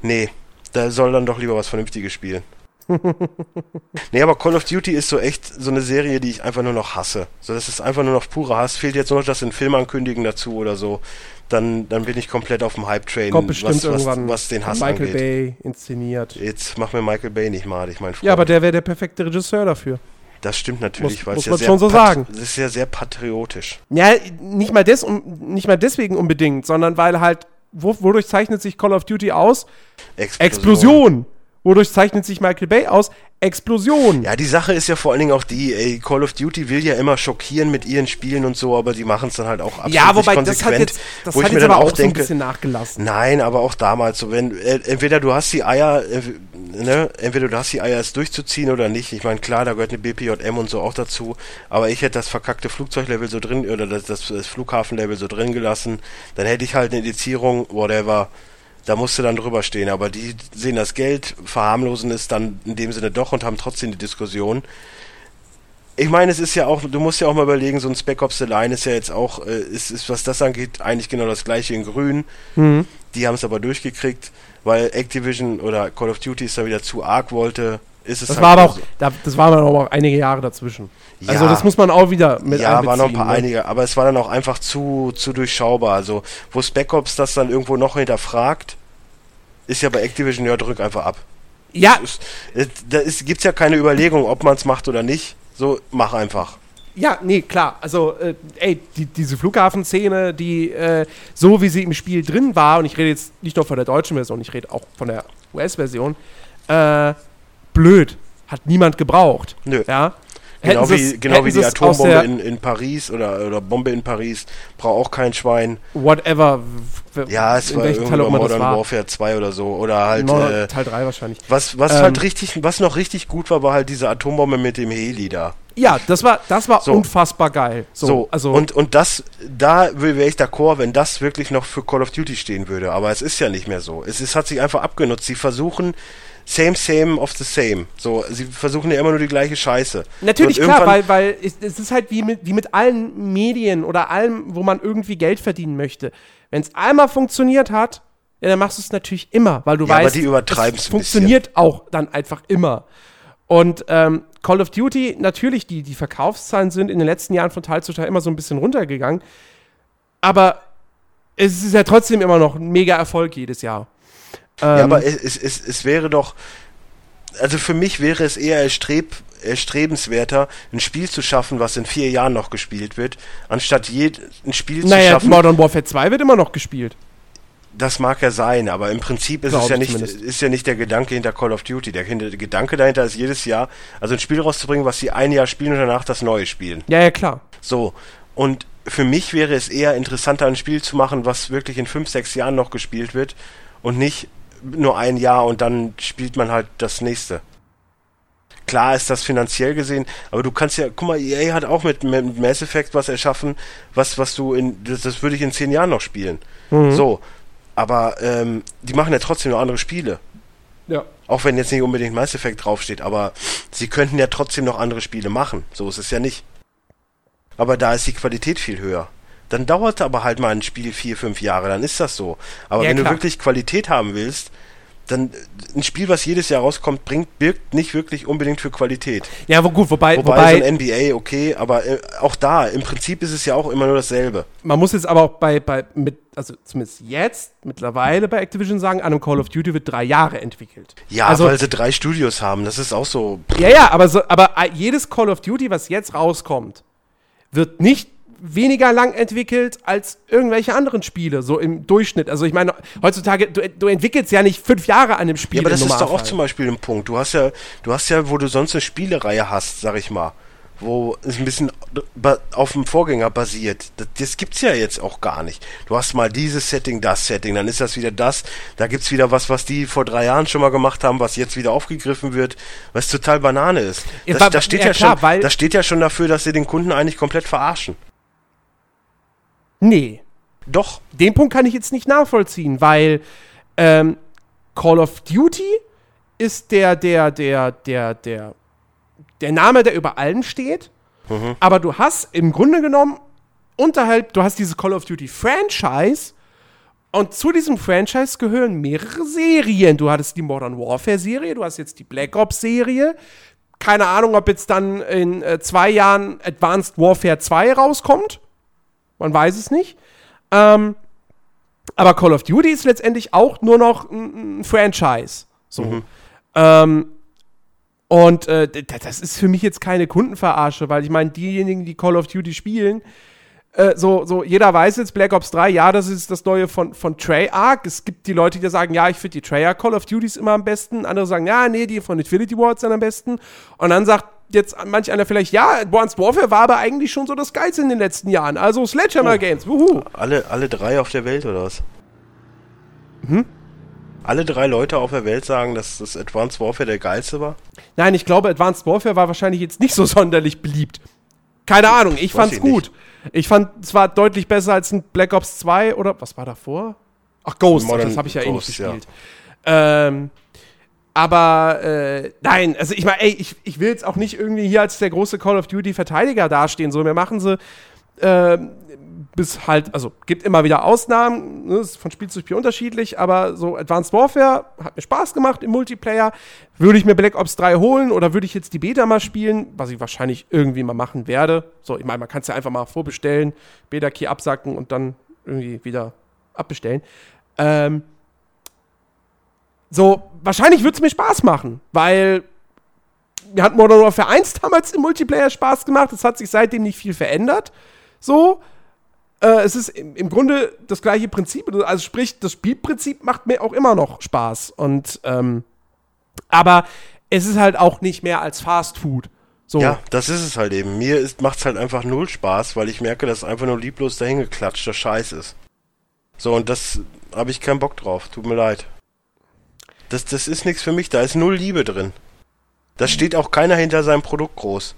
Speaker 2: nee, da soll dann doch lieber was Vernünftiges spielen nee, aber Call of Duty ist so echt so eine Serie, die ich einfach nur noch hasse. So, das ist einfach nur noch purer Hass. Fehlt jetzt nur noch das in Film ankündigen dazu oder so. Dann, dann bin ich komplett auf dem Hype-Train,
Speaker 1: Kommt bestimmt was, irgendwann
Speaker 2: was den Hass
Speaker 1: Michael
Speaker 2: angeht.
Speaker 1: Bay inszeniert.
Speaker 2: Jetzt mach mir Michael Bay nicht madig, mein Freund.
Speaker 1: Ja, aber der wäre der perfekte Regisseur dafür.
Speaker 2: Das stimmt natürlich,
Speaker 1: weil es ja schon so sagen.
Speaker 2: Das ist ja sehr patriotisch.
Speaker 1: Ja, nicht mal, des, um, nicht mal deswegen unbedingt, sondern weil halt, wodurch zeichnet sich Call of Duty aus?
Speaker 2: Explosion.
Speaker 1: Explosion. Wodurch zeichnet sich Michael Bay aus? Explosion.
Speaker 2: Ja, die Sache ist ja vor allen Dingen auch die, ey, Call of Duty will ja immer schockieren mit ihren Spielen und so, aber die machen es dann halt auch absolut
Speaker 1: Ja, wobei
Speaker 2: das
Speaker 1: hat jetzt, das hat jetzt aber auch, denke, so ein bisschen nachgelassen.
Speaker 2: Nein, aber auch damals so, wenn äh, entweder du hast die Eier, äh, ne, entweder du hast die Eier es durchzuziehen oder nicht. Ich meine, klar, da gehört eine BPJM und so auch dazu, aber ich hätte das verkackte Flugzeuglevel so drin oder das, das, das Flughafenlevel so drin gelassen, dann hätte ich halt eine Indizierung, whatever da musst du dann drüber stehen. Aber die sehen das Geld, verharmlosen es dann in dem Sinne doch und haben trotzdem die Diskussion. Ich meine, es ist ja auch, du musst ja auch mal überlegen, so ein Spec Ops The Line ist ja jetzt auch, äh, ist, ist, was das angeht, eigentlich genau das gleiche in Grün. Mhm. Die haben es aber durchgekriegt, weil Activision oder Call of Duty es da wieder zu arg wollte. Ist es
Speaker 1: Das
Speaker 2: halt
Speaker 1: war aber auch,
Speaker 2: so.
Speaker 1: da, das waren aber auch einige Jahre dazwischen. Also
Speaker 2: Ja.
Speaker 1: das muss man auch wieder mit
Speaker 2: ja, waren noch ein paar
Speaker 1: ne?
Speaker 2: einige, aber es war dann auch einfach zu, zu durchschaubar. Also, wo Spec Ops das dann irgendwo noch hinterfragt, ist ja bei Activision, ja, drück einfach ab.
Speaker 1: Ja,
Speaker 2: Es, es, da ist, gibt's ja keine Überlegung, ob man es macht oder nicht. So, mach einfach.
Speaker 1: Ja, nee, klar. Also, äh, ey, die, diese Flughafenszene, die äh, so wie sie im Spiel drin war, und ich rede jetzt nicht nur von der deutschen Version, ich rede auch von der US-Version, äh, blöd. Hat niemand gebraucht.
Speaker 2: Nö.
Speaker 1: Ja.
Speaker 2: Genau wie,
Speaker 1: es-
Speaker 2: genau wie die
Speaker 1: es
Speaker 2: Atombombe in, in Paris oder, oder Bombe in Paris. Braucht auch kein Schwein.
Speaker 1: Whatever.
Speaker 2: Ja, es
Speaker 1: in
Speaker 2: war
Speaker 1: Teil das
Speaker 2: Modern
Speaker 1: war.
Speaker 2: Warfare 2 oder so. Oder halt.
Speaker 1: No,
Speaker 2: Äh,
Speaker 1: Teil 3 wahrscheinlich.
Speaker 2: was was
Speaker 1: Ähm,
Speaker 2: halt richtig, was noch richtig gut war, war halt diese Atombombe mit dem Heli da.
Speaker 1: Ja, das war, das war
Speaker 2: So.
Speaker 1: unfassbar geil. So,
Speaker 2: So,
Speaker 1: also,
Speaker 2: und, und das, da wäre ich d'accord, wenn das wirklich noch für Call of Duty stehen würde. Aber es ist ja nicht mehr so. Es ist, hat sich einfach abgenutzt. Sie versuchen same, same of the same. So, sie versuchen ja immer nur die gleiche Scheiße.
Speaker 1: Natürlich, klar, weil, weil es, ist halt wie mit, wie mit allen Medien oder allem, wo man irgendwie Geld verdienen möchte. Wenn es einmal funktioniert hat, ja, dann machst du es natürlich immer, weil du
Speaker 2: Ja, aber
Speaker 1: weißt, es funktioniert auch dann einfach immer. Und ähm, Call of Duty, natürlich, die, die Verkaufszahlen sind in den letzten Jahren von Teil zu Teil immer so ein bisschen runtergegangen. Aber es ist ja trotzdem immer noch ein mega Erfolg jedes Jahr.
Speaker 2: Ja,
Speaker 1: Ähm,
Speaker 2: aber es, es, es, es wäre doch, also für mich wäre es eher erstreb, erstrebenswerter, ein Spiel zu schaffen, was in vier Jahren noch gespielt wird, anstatt je, ein Spiel zu
Speaker 1: naja,
Speaker 2: schaffen.
Speaker 1: Modern Warfare 2 wird immer noch gespielt.
Speaker 2: Das mag ja sein, aber im Prinzip ist
Speaker 1: Glaub
Speaker 2: es ja
Speaker 1: ich
Speaker 2: nicht,
Speaker 1: zumindest.
Speaker 2: ist ja nicht der Gedanke hinter Call of Duty. Der, der Gedanke dahinter ist jedes Jahr, also ein Spiel rauszubringen, was sie ein Jahr spielen und danach das neue spielen.
Speaker 1: Ja, ja, klar.
Speaker 2: So. Und für mich wäre es eher interessanter, ein Spiel zu machen, was wirklich in fünf, sechs Jahren noch gespielt wird und nicht nur ein Jahr und dann spielt man halt das nächste. Klar ist das finanziell gesehen, aber du kannst ja, guck mal, EA hat auch mit, mit Mass Effect was erschaffen, was, was du in, das, das würde ich in zehn Jahren noch spielen.
Speaker 1: Mhm.
Speaker 2: So. Aber ähm, die machen ja trotzdem noch andere Spiele.
Speaker 1: Ja.
Speaker 2: Auch wenn jetzt nicht unbedingt Mass Effect draufsteht, aber sie könnten ja trotzdem noch andere Spiele machen. So ist es ja nicht. Aber da ist die Qualität viel höher. Dann dauert aber halt mal ein Spiel vier, fünf Jahre, dann ist das so. Aber
Speaker 1: Ja,
Speaker 2: wenn
Speaker 1: klar.
Speaker 2: du wirklich Qualität haben willst, dann ein Spiel, was jedes Jahr rauskommt, bringt, birgt nicht wirklich unbedingt für Qualität.
Speaker 1: Ja, wo, gut, wobei,
Speaker 2: Wobei,
Speaker 1: wobei
Speaker 2: so ein NBA, okay, aber äh, auch da, im Prinzip ist es ja auch immer nur dasselbe.
Speaker 1: man muss jetzt aber auch bei, bei mit, also zumindest jetzt, mittlerweile bei Activision sagen, an einem Call of Duty wird drei Jahre entwickelt.
Speaker 2: Ja,
Speaker 1: also,
Speaker 2: weil sie drei Studios haben, das ist auch so.
Speaker 1: ja, ja, aber, so, aber äh, jedes Call of Duty, was jetzt rauskommt, wird nicht weniger lang entwickelt als irgendwelche anderen Spiele, so im Durchschnitt. Also ich meine, heutzutage, du, du entwickelst ja nicht fünf Jahre an dem Spiel.
Speaker 2: Ja, aber das ist doch auch zum Beispiel ein Punkt. Du hast ja, du hast ja, wo du sonst eine Spielereihe hast, sag ich mal, wo es ein bisschen auf dem Vorgänger basiert. Das, das gibt's ja jetzt auch gar nicht. Du hast mal dieses Setting, das Setting, dann ist das wieder das. Da gibt's wieder was, was die vor drei Jahren schon mal gemacht haben, was jetzt wieder aufgegriffen wird, was total Banane ist.
Speaker 1: Ja,
Speaker 2: Das,
Speaker 1: wa-
Speaker 2: das steht
Speaker 1: ja,
Speaker 2: ja,
Speaker 1: klar,
Speaker 2: schon, das steht ja schon dafür, dass sie den Kunden eigentlich komplett verarschen.
Speaker 1: Nee,
Speaker 2: Doch.
Speaker 1: den Punkt kann ich jetzt nicht nachvollziehen, weil ähm, Call of Duty ist der, der, der, der, der, der Name, der über allem steht. Aber du hast im Grunde genommen unterhalb, du hast dieses Call of Duty Franchise und zu diesem Franchise gehören mehrere Serien. Du hattest die Modern Warfare Serie, du hast jetzt die Black Ops Serie. Keine Ahnung, ob jetzt dann in äh, zwei Jahren Advanced Warfare 2 rauskommt. Man weiß es nicht. Ähm, aber Call of Duty ist letztendlich auch nur noch ein, ein Franchise. So. Ähm, und äh, das ist für mich jetzt keine Kundenverarsche, weil ich meine, diejenigen, die Call of Duty spielen, äh, so, so, jeder weiß jetzt, Black Ops 3, ja, das ist das neue von, von Treyarch. Es gibt die Leute, die sagen, ja, ich finde die Treyarch Call of Duty ist immer am besten. Andere sagen, ja, nee, die von Infinity Ward sind am besten. Und dann sagt jetzt manch einer vielleicht, ja, Advanced Warfare war aber eigentlich schon so das Geilste in den letzten Jahren. Also Sledgehammer
Speaker 2: Oh.
Speaker 1: Games, wuhu.
Speaker 2: Alle, alle drei auf der Welt oder was? Hm? Alle drei Leute auf der Welt sagen, dass das Advanced Warfare der geilste war?
Speaker 1: Nein, ich glaube, Advanced Warfare war wahrscheinlich jetzt nicht so sonderlich beliebt. Keine Ahnung, ich fand's
Speaker 2: ich
Speaker 1: gut. Ich fand es war deutlich besser als ein Black Ops 2 oder was war davor? Ach, Ghost, das habe ich ja eh nicht
Speaker 2: Ghost, ja.
Speaker 1: gespielt. Ähm, aber äh, nein, also ich meine, ey, ich, ich will jetzt auch nicht irgendwie hier als der große Call of Duty Verteidiger dastehen. So, mir machen sie Äh, bis halt, also gibt immer wieder Ausnahmen, ne, ist von Spiel zu Spiel unterschiedlich, aber so Advanced Warfare hat mir Spaß gemacht im Multiplayer. Würde ich mir Black Ops 3 holen oder würde ich jetzt die Beta mal spielen, was ich wahrscheinlich irgendwie mal machen werde. So, ich meine, man kann es ja einfach mal vorbestellen, Beta-Key absacken und dann irgendwie wieder abbestellen. Ähm, so, wahrscheinlich würde es mir Spaß machen, weil mir hat Modern Warfare 1 damals im Multiplayer Spaß gemacht. Es hat sich seitdem nicht viel verändert. So, äh, es ist im, im, Grunde das gleiche Prinzip. Also sprich, das Spielprinzip macht mir auch immer noch Spaß. Und ähm, aber es ist halt auch nicht mehr als Fast Food.
Speaker 2: So. Ja, das ist es halt eben. Mir macht es halt einfach null Spaß, weil ich merke, dass einfach nur lieblos dahingeklatschter Scheiß ist. So, und das habe ich keinen Bock drauf. Tut mir leid. Das, das ist nichts für mich. Da ist null Liebe drin. Da steht auch keiner hinter seinem Produkt groß.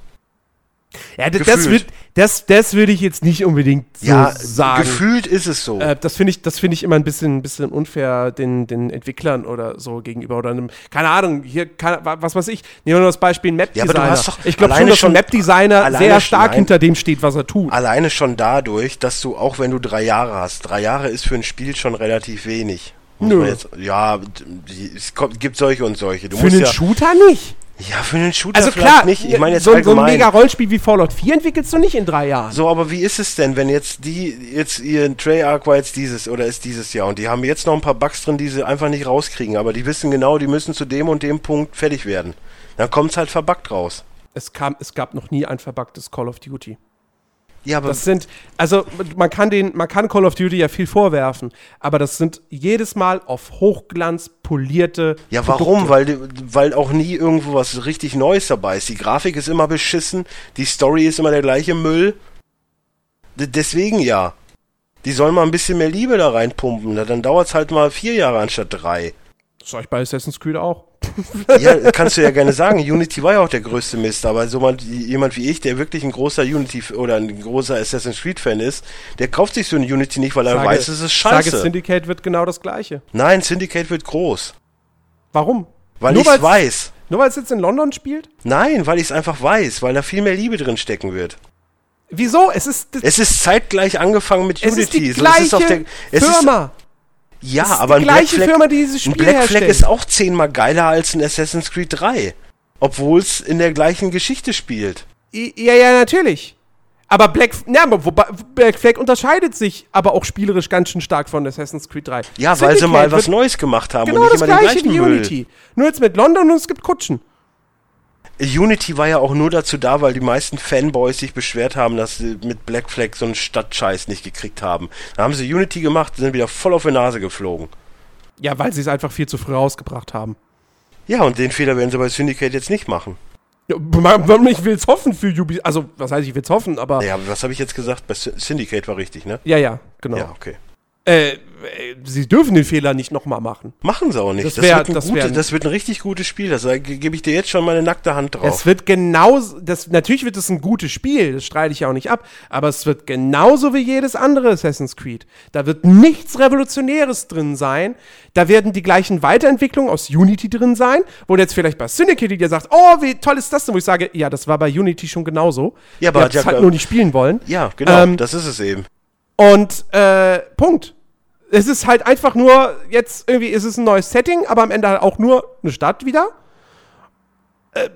Speaker 1: Ja, das, das, wird, das, das würde ich jetzt nicht unbedingt so ja, sagen.
Speaker 2: Gefühlt ist es so.
Speaker 1: Äh, das finde ich, find ich immer ein bisschen, bisschen unfair den, den Entwicklern oder so gegenüber. Oder einem, keine Ahnung, hier, kann, was weiß ich, nehmen wir nur das Beispiel Map-Designer. Ja, ich glaube schon, dass ein Map-Designer sehr stark nein, hinter dem steht, was er tut.
Speaker 2: Alleine schon dadurch, dass du, auch wenn du drei Jahre hast, drei Jahre ist für ein Spiel schon relativ wenig. Nö. Jetzt, ja, es gibt solche und solche.
Speaker 1: Du für einen ja, Shooter nicht?
Speaker 2: Ja, für einen Shooter
Speaker 1: also klar, nicht. Ich meine jetzt so, allgemein. so ein mega Rollspiel wie Fallout 4 entwickelst du nicht in drei Jahren.
Speaker 2: So, aber wie ist es denn, wenn jetzt die, jetzt ihr Treyarch war jetzt dieses oder ist dieses Jahr und die haben jetzt noch ein paar Bugs drin, die sie einfach nicht rauskriegen, aber die wissen genau, die müssen zu dem und dem Punkt fertig werden. Dann kommt es halt verbuggt raus.
Speaker 1: Es, kam, es gab noch nie ein verbuggtes Call of Duty. Ja, aber das sind, also man kann den, man kann Call of Duty ja viel vorwerfen, aber das sind jedes Mal auf Hochglanz polierte.
Speaker 2: Ja, Produkte. warum? Weil, weil auch nie irgendwo was richtig Neues dabei ist. Die Grafik ist immer beschissen, die Story ist immer der gleiche Müll. D deswegen ja. Die sollen mal ein bisschen mehr Liebe da reinpumpen. Dann dauert es halt mal vier Jahre anstatt drei.
Speaker 1: Das sag ich bei Assassin's Creed auch.
Speaker 2: ja, kannst du ja gerne sagen. Unity war ja auch der größte Mist, aber so man, jemand wie ich, der wirklich ein großer Unity oder ein großer Assassin's Creed Fan ist, der kauft sich so eine Unity nicht, weil er sage, weiß, es ist scheiße. Sage,
Speaker 1: Syndicate wird genau das gleiche.
Speaker 2: Nein, Syndicate wird groß.
Speaker 1: Warum?
Speaker 2: Weil ich es weiß.
Speaker 1: Nur weil es jetzt in London spielt?
Speaker 2: Nein, weil ich es einfach weiß, weil da viel mehr Liebe drin stecken wird.
Speaker 1: Wieso? Es ist.
Speaker 2: Es ist zeitgleich angefangen mit Unity. Es
Speaker 1: ist die gleiche so, es ist der, Firma.
Speaker 2: Ist, ja, aber
Speaker 1: die gleiche Black Firma, die dieses Spiel
Speaker 2: ein Black herstellt. Flag ist auch zehnmal geiler als ein Assassin's Creed 3. Obwohl es in der gleichen Geschichte spielt.
Speaker 1: Ja, ja, natürlich. Aber Black, na, wobei, Black Flag unterscheidet sich aber auch spielerisch ganz schön stark von Assassin's Creed 3.
Speaker 2: Ja, weil sie mal was Neues gemacht haben
Speaker 1: genau und nicht das immer gleiche den gleichen wie Unity. Nur jetzt mit London und es gibt Kutschen.
Speaker 2: Unity war ja auch nur dazu da, weil die meisten Fanboys sich beschwert haben, dass sie mit Black Flag so einen Stadtscheiß nicht gekriegt haben. Da haben sie Unity gemacht, sind wieder voll auf die Nase geflogen.
Speaker 1: Ja, weil sie es einfach viel zu früh rausgebracht haben.
Speaker 2: Ja, und den Fehler werden sie bei Syndicate jetzt nicht machen.
Speaker 1: Ja, ich will es hoffen für Ubisoft. Also, was heißt, ich will es hoffen, aber.
Speaker 2: Ja, was habe ich jetzt gesagt? Bei Syndicate war richtig, ne?
Speaker 1: Ja, ja, genau.
Speaker 2: Ja, okay.
Speaker 1: Äh, sie dürfen den Fehler nicht nochmal machen.
Speaker 2: Machen sie auch nicht. Das, wär, das, wird, ein das, gute, das wird ein richtig gutes Spiel. Das gebe ich dir jetzt schon meine nackte Hand drauf.
Speaker 1: Es wird genauso, das, natürlich wird es ein gutes Spiel, das streite ich ja auch nicht ab, aber es wird genauso wie jedes andere Assassin's Creed. Da wird nichts Revolutionäres drin sein. Da werden die gleichen Weiterentwicklungen aus Unity drin sein, wo jetzt vielleicht bei Syndicate dir sagt, oh, wie toll ist das denn? Wo ich sage, ja, das war bei Unity schon genauso.
Speaker 2: Ja, aber
Speaker 1: hat ja, halt nur nicht spielen wollen.
Speaker 2: Ja, genau, ähm, das ist es eben.
Speaker 1: Und äh, Punkt. Es ist halt einfach nur, jetzt irgendwie ist es ein neues Setting, aber am Ende halt auch nur eine Stadt wieder. Äh,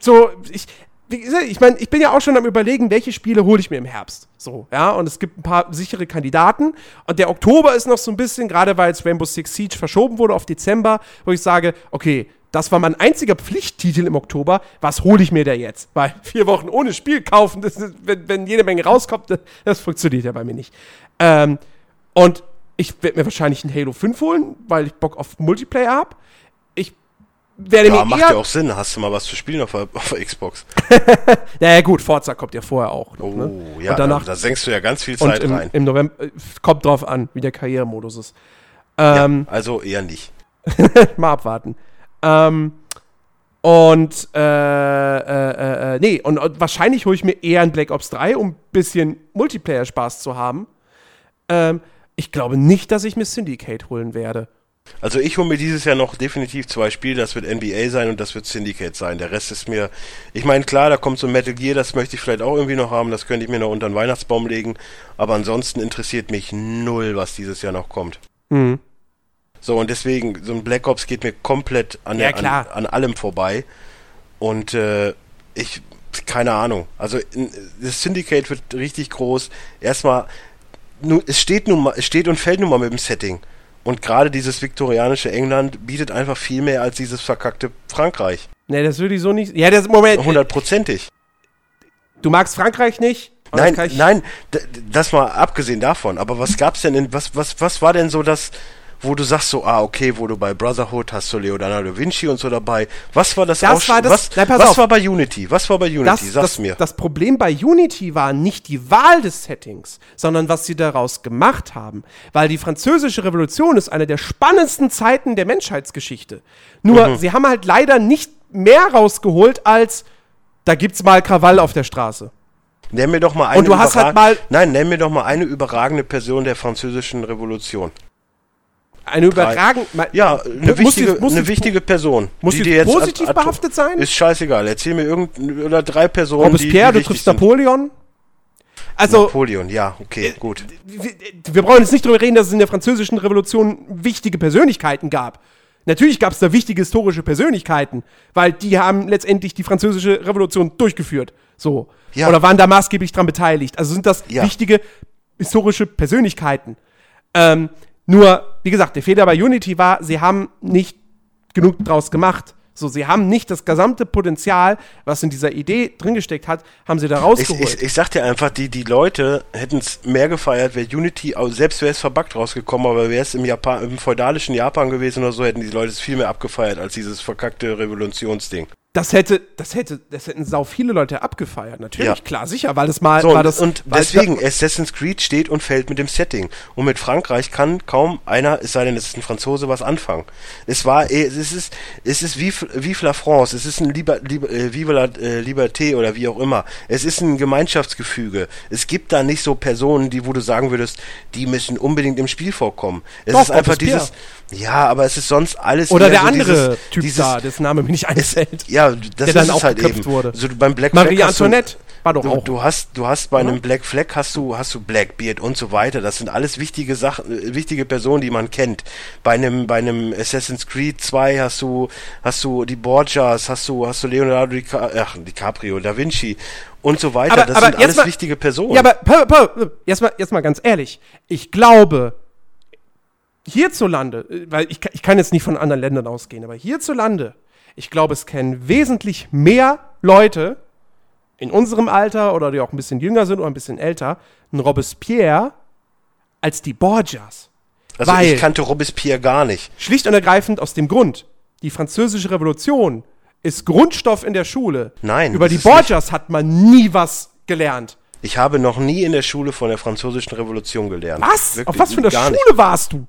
Speaker 1: so, ich, ich meine, ich bin ja auch schon am überlegen, welche Spiele hole ich mir im Herbst. So, ja, und es gibt ein paar sichere Kandidaten. Und der Oktober ist noch so ein bisschen, gerade weil es Rainbow Six Siege verschoben wurde auf Dezember, wo ich sage, okay, das war mein einziger Pflichttitel im Oktober. Was hole ich mir da jetzt? Weil vier Wochen ohne Spiel kaufen, das wenn, wenn jede Menge rauskommt, das, das funktioniert ja bei mir nicht. Ähm, und ich werde mir wahrscheinlich ein Halo 5 holen, weil ich Bock auf Multiplayer habe. Ich werde ja,
Speaker 2: mir macht ja auch Sinn. Hast du mal was zu spielen auf der, auf der Xbox?
Speaker 1: ja, ja, gut, Forza kommt ja vorher auch.
Speaker 2: Noch, ne? oh, ja, und danach, da senkst du ja ganz viel Zeit
Speaker 1: im,
Speaker 2: rein.
Speaker 1: Im November, äh, kommt drauf an, wie der Karrieremodus ist.
Speaker 2: Ähm, ja, also eher nicht.
Speaker 1: mal abwarten. Ähm, und, äh, äh, äh, äh, nee, und, und wahrscheinlich hole ich mir eher ein Black Ops 3, um ein bisschen Multiplayer-Spaß zu haben. Ähm, ich glaube nicht, dass ich mir Syndicate holen werde.
Speaker 2: Also ich hole mir dieses Jahr noch definitiv zwei Spiele, das wird NBA sein und das wird Syndicate sein. Der Rest ist mir, ich meine klar, da kommt so Metal Gear, das möchte ich vielleicht auch irgendwie noch haben, das könnte ich mir noch unter den Weihnachtsbaum legen, aber ansonsten interessiert mich null, was dieses Jahr noch kommt.
Speaker 1: Mhm.
Speaker 2: So und deswegen, so ein Black Ops geht mir komplett an,
Speaker 1: Ja,
Speaker 2: der, an, an allem vorbei und äh, ich, keine Ahnung, also in, das Syndicate wird richtig groß. Erstmal, nu, es steht nun mal, es steht und fällt nun mal mit dem Setting. Und gerade dieses viktorianische England bietet einfach viel mehr als dieses verkackte Frankreich.
Speaker 1: Ne, das würde ich so nicht. Ja, das Moment.
Speaker 2: Hundertprozentig.
Speaker 1: Du magst Frankreich nicht?
Speaker 2: Nein, nein, das mal abgesehen davon. Aber was gab's denn in, was, was, was war denn so das, wo du sagst so, ah, okay, wo du bei Brotherhood hast du Leonardo da Vinci und so dabei. Was war das,
Speaker 1: Das war das-
Speaker 2: was,
Speaker 1: Nein,
Speaker 2: was
Speaker 1: auf.
Speaker 2: war bei Unity? Was war bei Unity?
Speaker 1: Das,
Speaker 2: Sag's
Speaker 1: das,
Speaker 2: mir.
Speaker 1: das Problem bei Unity war nicht die Wahl des Settings, sondern was sie daraus gemacht haben. Weil die französische Revolution ist eine der spannendsten Zeiten der Menschheitsgeschichte. Nur,
Speaker 2: Mhm.
Speaker 1: sie haben halt leider nicht mehr rausgeholt als, da gibt's mal Krawall auf der Straße.
Speaker 2: Nenn mir doch mal eine
Speaker 1: Und du hast halt mal-
Speaker 2: Nein, nenn mir doch mal eine überragende Person der französischen Revolution.
Speaker 1: Eine überragend.
Speaker 2: Ja, eine wichtige,
Speaker 1: jetzt-
Speaker 2: eine wichtige Person.
Speaker 1: muss
Speaker 2: die
Speaker 1: jetzt
Speaker 2: dir jetzt
Speaker 1: positiv
Speaker 2: ad- ad-
Speaker 1: behaftet sein?
Speaker 2: Ist scheißegal. Erzähl mir irgendein oder drei Personen,
Speaker 1: Robespierre,
Speaker 2: die,
Speaker 1: du
Speaker 2: die
Speaker 1: triffst
Speaker 2: wichtig sind.
Speaker 1: Napoleon. Also,
Speaker 2: Napoleon, ja, okay, gut.
Speaker 1: wir, wir brauchen jetzt nicht darüber reden, dass es in der französischen Revolution wichtige Persönlichkeiten gab. Natürlich gab es da wichtige historische Persönlichkeiten, weil die haben letztendlich die französische Revolution durchgeführt. So.
Speaker 2: Ja.
Speaker 1: Oder waren da maßgeblich dran beteiligt. Also sind das
Speaker 2: Ja.
Speaker 1: wichtige historische Persönlichkeiten. Ähm, nur, wie gesagt, der Fehler bei Unity war, sie haben nicht genug draus gemacht. So, sie haben nicht das gesamte Potenzial, was in dieser Idee drin gesteckt hat, haben sie da
Speaker 2: Ich,
Speaker 1: rausgeholt.
Speaker 2: ich, ich sag dir einfach, die, die Leute hätten es mehr gefeiert, wäre Unity, selbst wäre es verbuggt rausgekommen, aber wäre es im, Japan, im feudalischen Japan gewesen oder so, hätten die Leute es viel mehr abgefeiert als dieses verkackte Revolutionsding.
Speaker 1: Das hätte, das hätte, das hätten sau viele Leute abgefeiert. Natürlich,
Speaker 2: Ja.
Speaker 1: klar, sicher, weil das mal
Speaker 2: So,
Speaker 1: war
Speaker 2: und,
Speaker 1: das.
Speaker 2: und deswegen, Assassin's Creed steht und fällt mit dem Setting. Und mit Frankreich kann kaum einer, es sei denn, es ist ein Franzose, was anfangen. Es war, eh, es ist, es ist Vive, Vive la France, es ist ein Liber, Liber, äh, Vive la äh, Liberté oder wie auch immer. Es ist ein Gemeinschaftsgefüge. Es gibt da nicht so Personen, die, wo du sagen würdest, die müssen unbedingt im Spiel vorkommen. Es
Speaker 1: Doch,
Speaker 2: ist einfach dieses, ja, aber es ist sonst alles
Speaker 1: oder der
Speaker 2: so
Speaker 1: andere
Speaker 2: dieses,
Speaker 1: Typ
Speaker 2: dieses,
Speaker 1: da, dessen Name mir nicht einfällt.
Speaker 2: ja, das
Speaker 1: Der
Speaker 2: ist
Speaker 1: dann auch
Speaker 2: halt eben.
Speaker 1: wurde.
Speaker 2: So, beim Black
Speaker 1: Marie
Speaker 2: du-
Speaker 1: Antoinette war doch
Speaker 2: Du,
Speaker 1: auch.
Speaker 2: du hast, du hast bei
Speaker 1: Oder?
Speaker 2: einem Black Flag hast du, hast du Blackbeard und so weiter. Das sind alles wichtige Sachen, äh, wichtige Personen, die man kennt. Bei einem, bei einem Assassin's Creed 2 hast du, hast du die Borgias, hast du, hast du Leonardo Dica ach, DiCaprio, Da Vinci und so weiter.
Speaker 1: Aber-
Speaker 2: das
Speaker 1: aber
Speaker 2: sind alles
Speaker 1: mal-
Speaker 2: wichtige Personen.
Speaker 1: Ja, aber pa, pa, jetzt, mal, jetzt mal ganz ehrlich. Ich glaube, hierzulande, äh, weil ich, kann- ich kann jetzt nicht von anderen Ländern ausgehen, aber hierzulande, ich glaube, es kennen wesentlich mehr Leute in unserem Alter oder die auch ein bisschen jünger sind oder ein bisschen älter, ein Robespierre als die Borgias.
Speaker 2: also
Speaker 1: weil-
Speaker 2: ich kannte Robespierre gar nicht.
Speaker 1: Schlicht und ergreifend aus dem Grund, die französische Revolution ist Grundstoff in der Schule.
Speaker 2: Nein,
Speaker 1: Über die Borgias hat man nie was gelernt.
Speaker 2: Ich habe noch nie in der Schule von der französischen Revolution gelernt.
Speaker 1: Was?
Speaker 2: Wirklich,
Speaker 1: Auf was für einer Schule
Speaker 2: Nicht.
Speaker 1: warst du?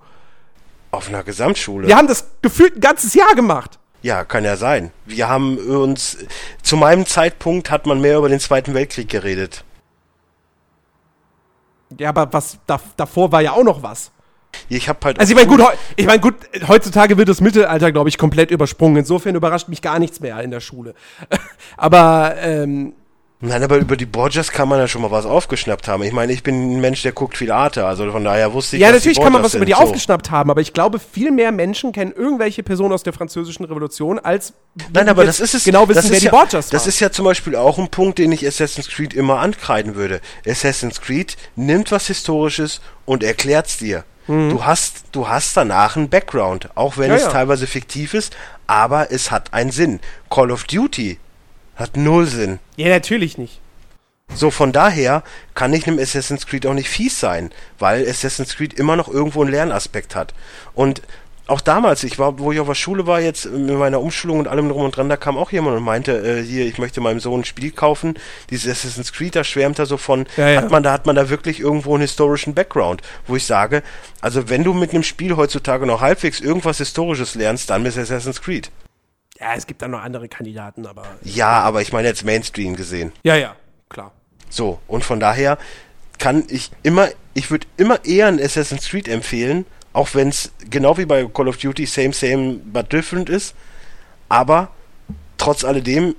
Speaker 2: Auf einer Gesamtschule.
Speaker 1: Wir haben das gefühlt ein ganzes Jahr gemacht.
Speaker 2: Ja, kann ja sein. Wir haben uns, zu meinem Zeitpunkt hat man mehr über den Zweiten Weltkrieg geredet.
Speaker 1: Ja, aber was da, davor war ja auch noch was.
Speaker 2: Ich habe halt.
Speaker 1: Also ich meine, gut, ich mein, gut, heutzutage wird das Mittelalter, glaube ich, komplett übersprungen. Insofern überrascht mich gar nichts mehr in der Schule. aber ähm,
Speaker 2: Nein, aber über die Borgias kann man ja schon mal was aufgeschnappt haben. Ich meine, ich bin ein Mensch, der guckt viel Arte, also von daher wusste ich,
Speaker 1: ja, natürlich kann man was über die
Speaker 2: sind. So.
Speaker 1: aufgeschnappt haben, aber ich glaube, viel mehr Menschen kennen irgendwelche Personen aus der französischen Revolution, als
Speaker 2: Nein, aber das ist es.
Speaker 1: genau wissen,
Speaker 2: das
Speaker 1: wer
Speaker 2: ist
Speaker 1: die
Speaker 2: ja,
Speaker 1: Borgias
Speaker 2: Das
Speaker 1: waren.
Speaker 2: ist ja zum Beispiel auch ein Punkt, den ich Assassin's Creed immer ankreiden würde. Assassin's Creed nimmt was Historisches und erklärt's dir. Du hast, du hast danach einen Background, auch wenn
Speaker 1: Mhm. Ja,
Speaker 2: es
Speaker 1: ja.
Speaker 2: teilweise fiktiv ist, aber es hat einen Sinn. Call of Duty hat null Sinn.
Speaker 1: ja, natürlich nicht.
Speaker 2: So, von daher kann ich einem Assassin's Creed auch nicht fies sein, weil Assassin's Creed immer noch irgendwo einen Lernaspekt hat. Und auch damals, ich war, wo ich auf der Schule war, jetzt mit meiner Umschulung und allem drum und dran, da kam auch jemand und meinte, äh, hier, ich möchte meinem Sohn ein Spiel kaufen. Dieses Assassin's Creed, da schwärmt er so von,
Speaker 1: Ja, ja.
Speaker 2: hat man, da hat man da wirklich irgendwo einen historischen Background, wo ich sage, also wenn du mit einem Spiel heutzutage noch halbwegs irgendwas Historisches lernst, dann mit Assassin's Creed.
Speaker 1: Ja, es gibt da noch andere Kandidaten, aber.
Speaker 2: Ja, aber ich meine jetzt Mainstream gesehen.
Speaker 1: Ja, ja, klar.
Speaker 2: So, und von daher kann ich immer, ich würde immer eher ein Assassin's Creed empfehlen, auch wenn es genau wie bei Call of Duty same, same, but different ist. Aber trotz alledem,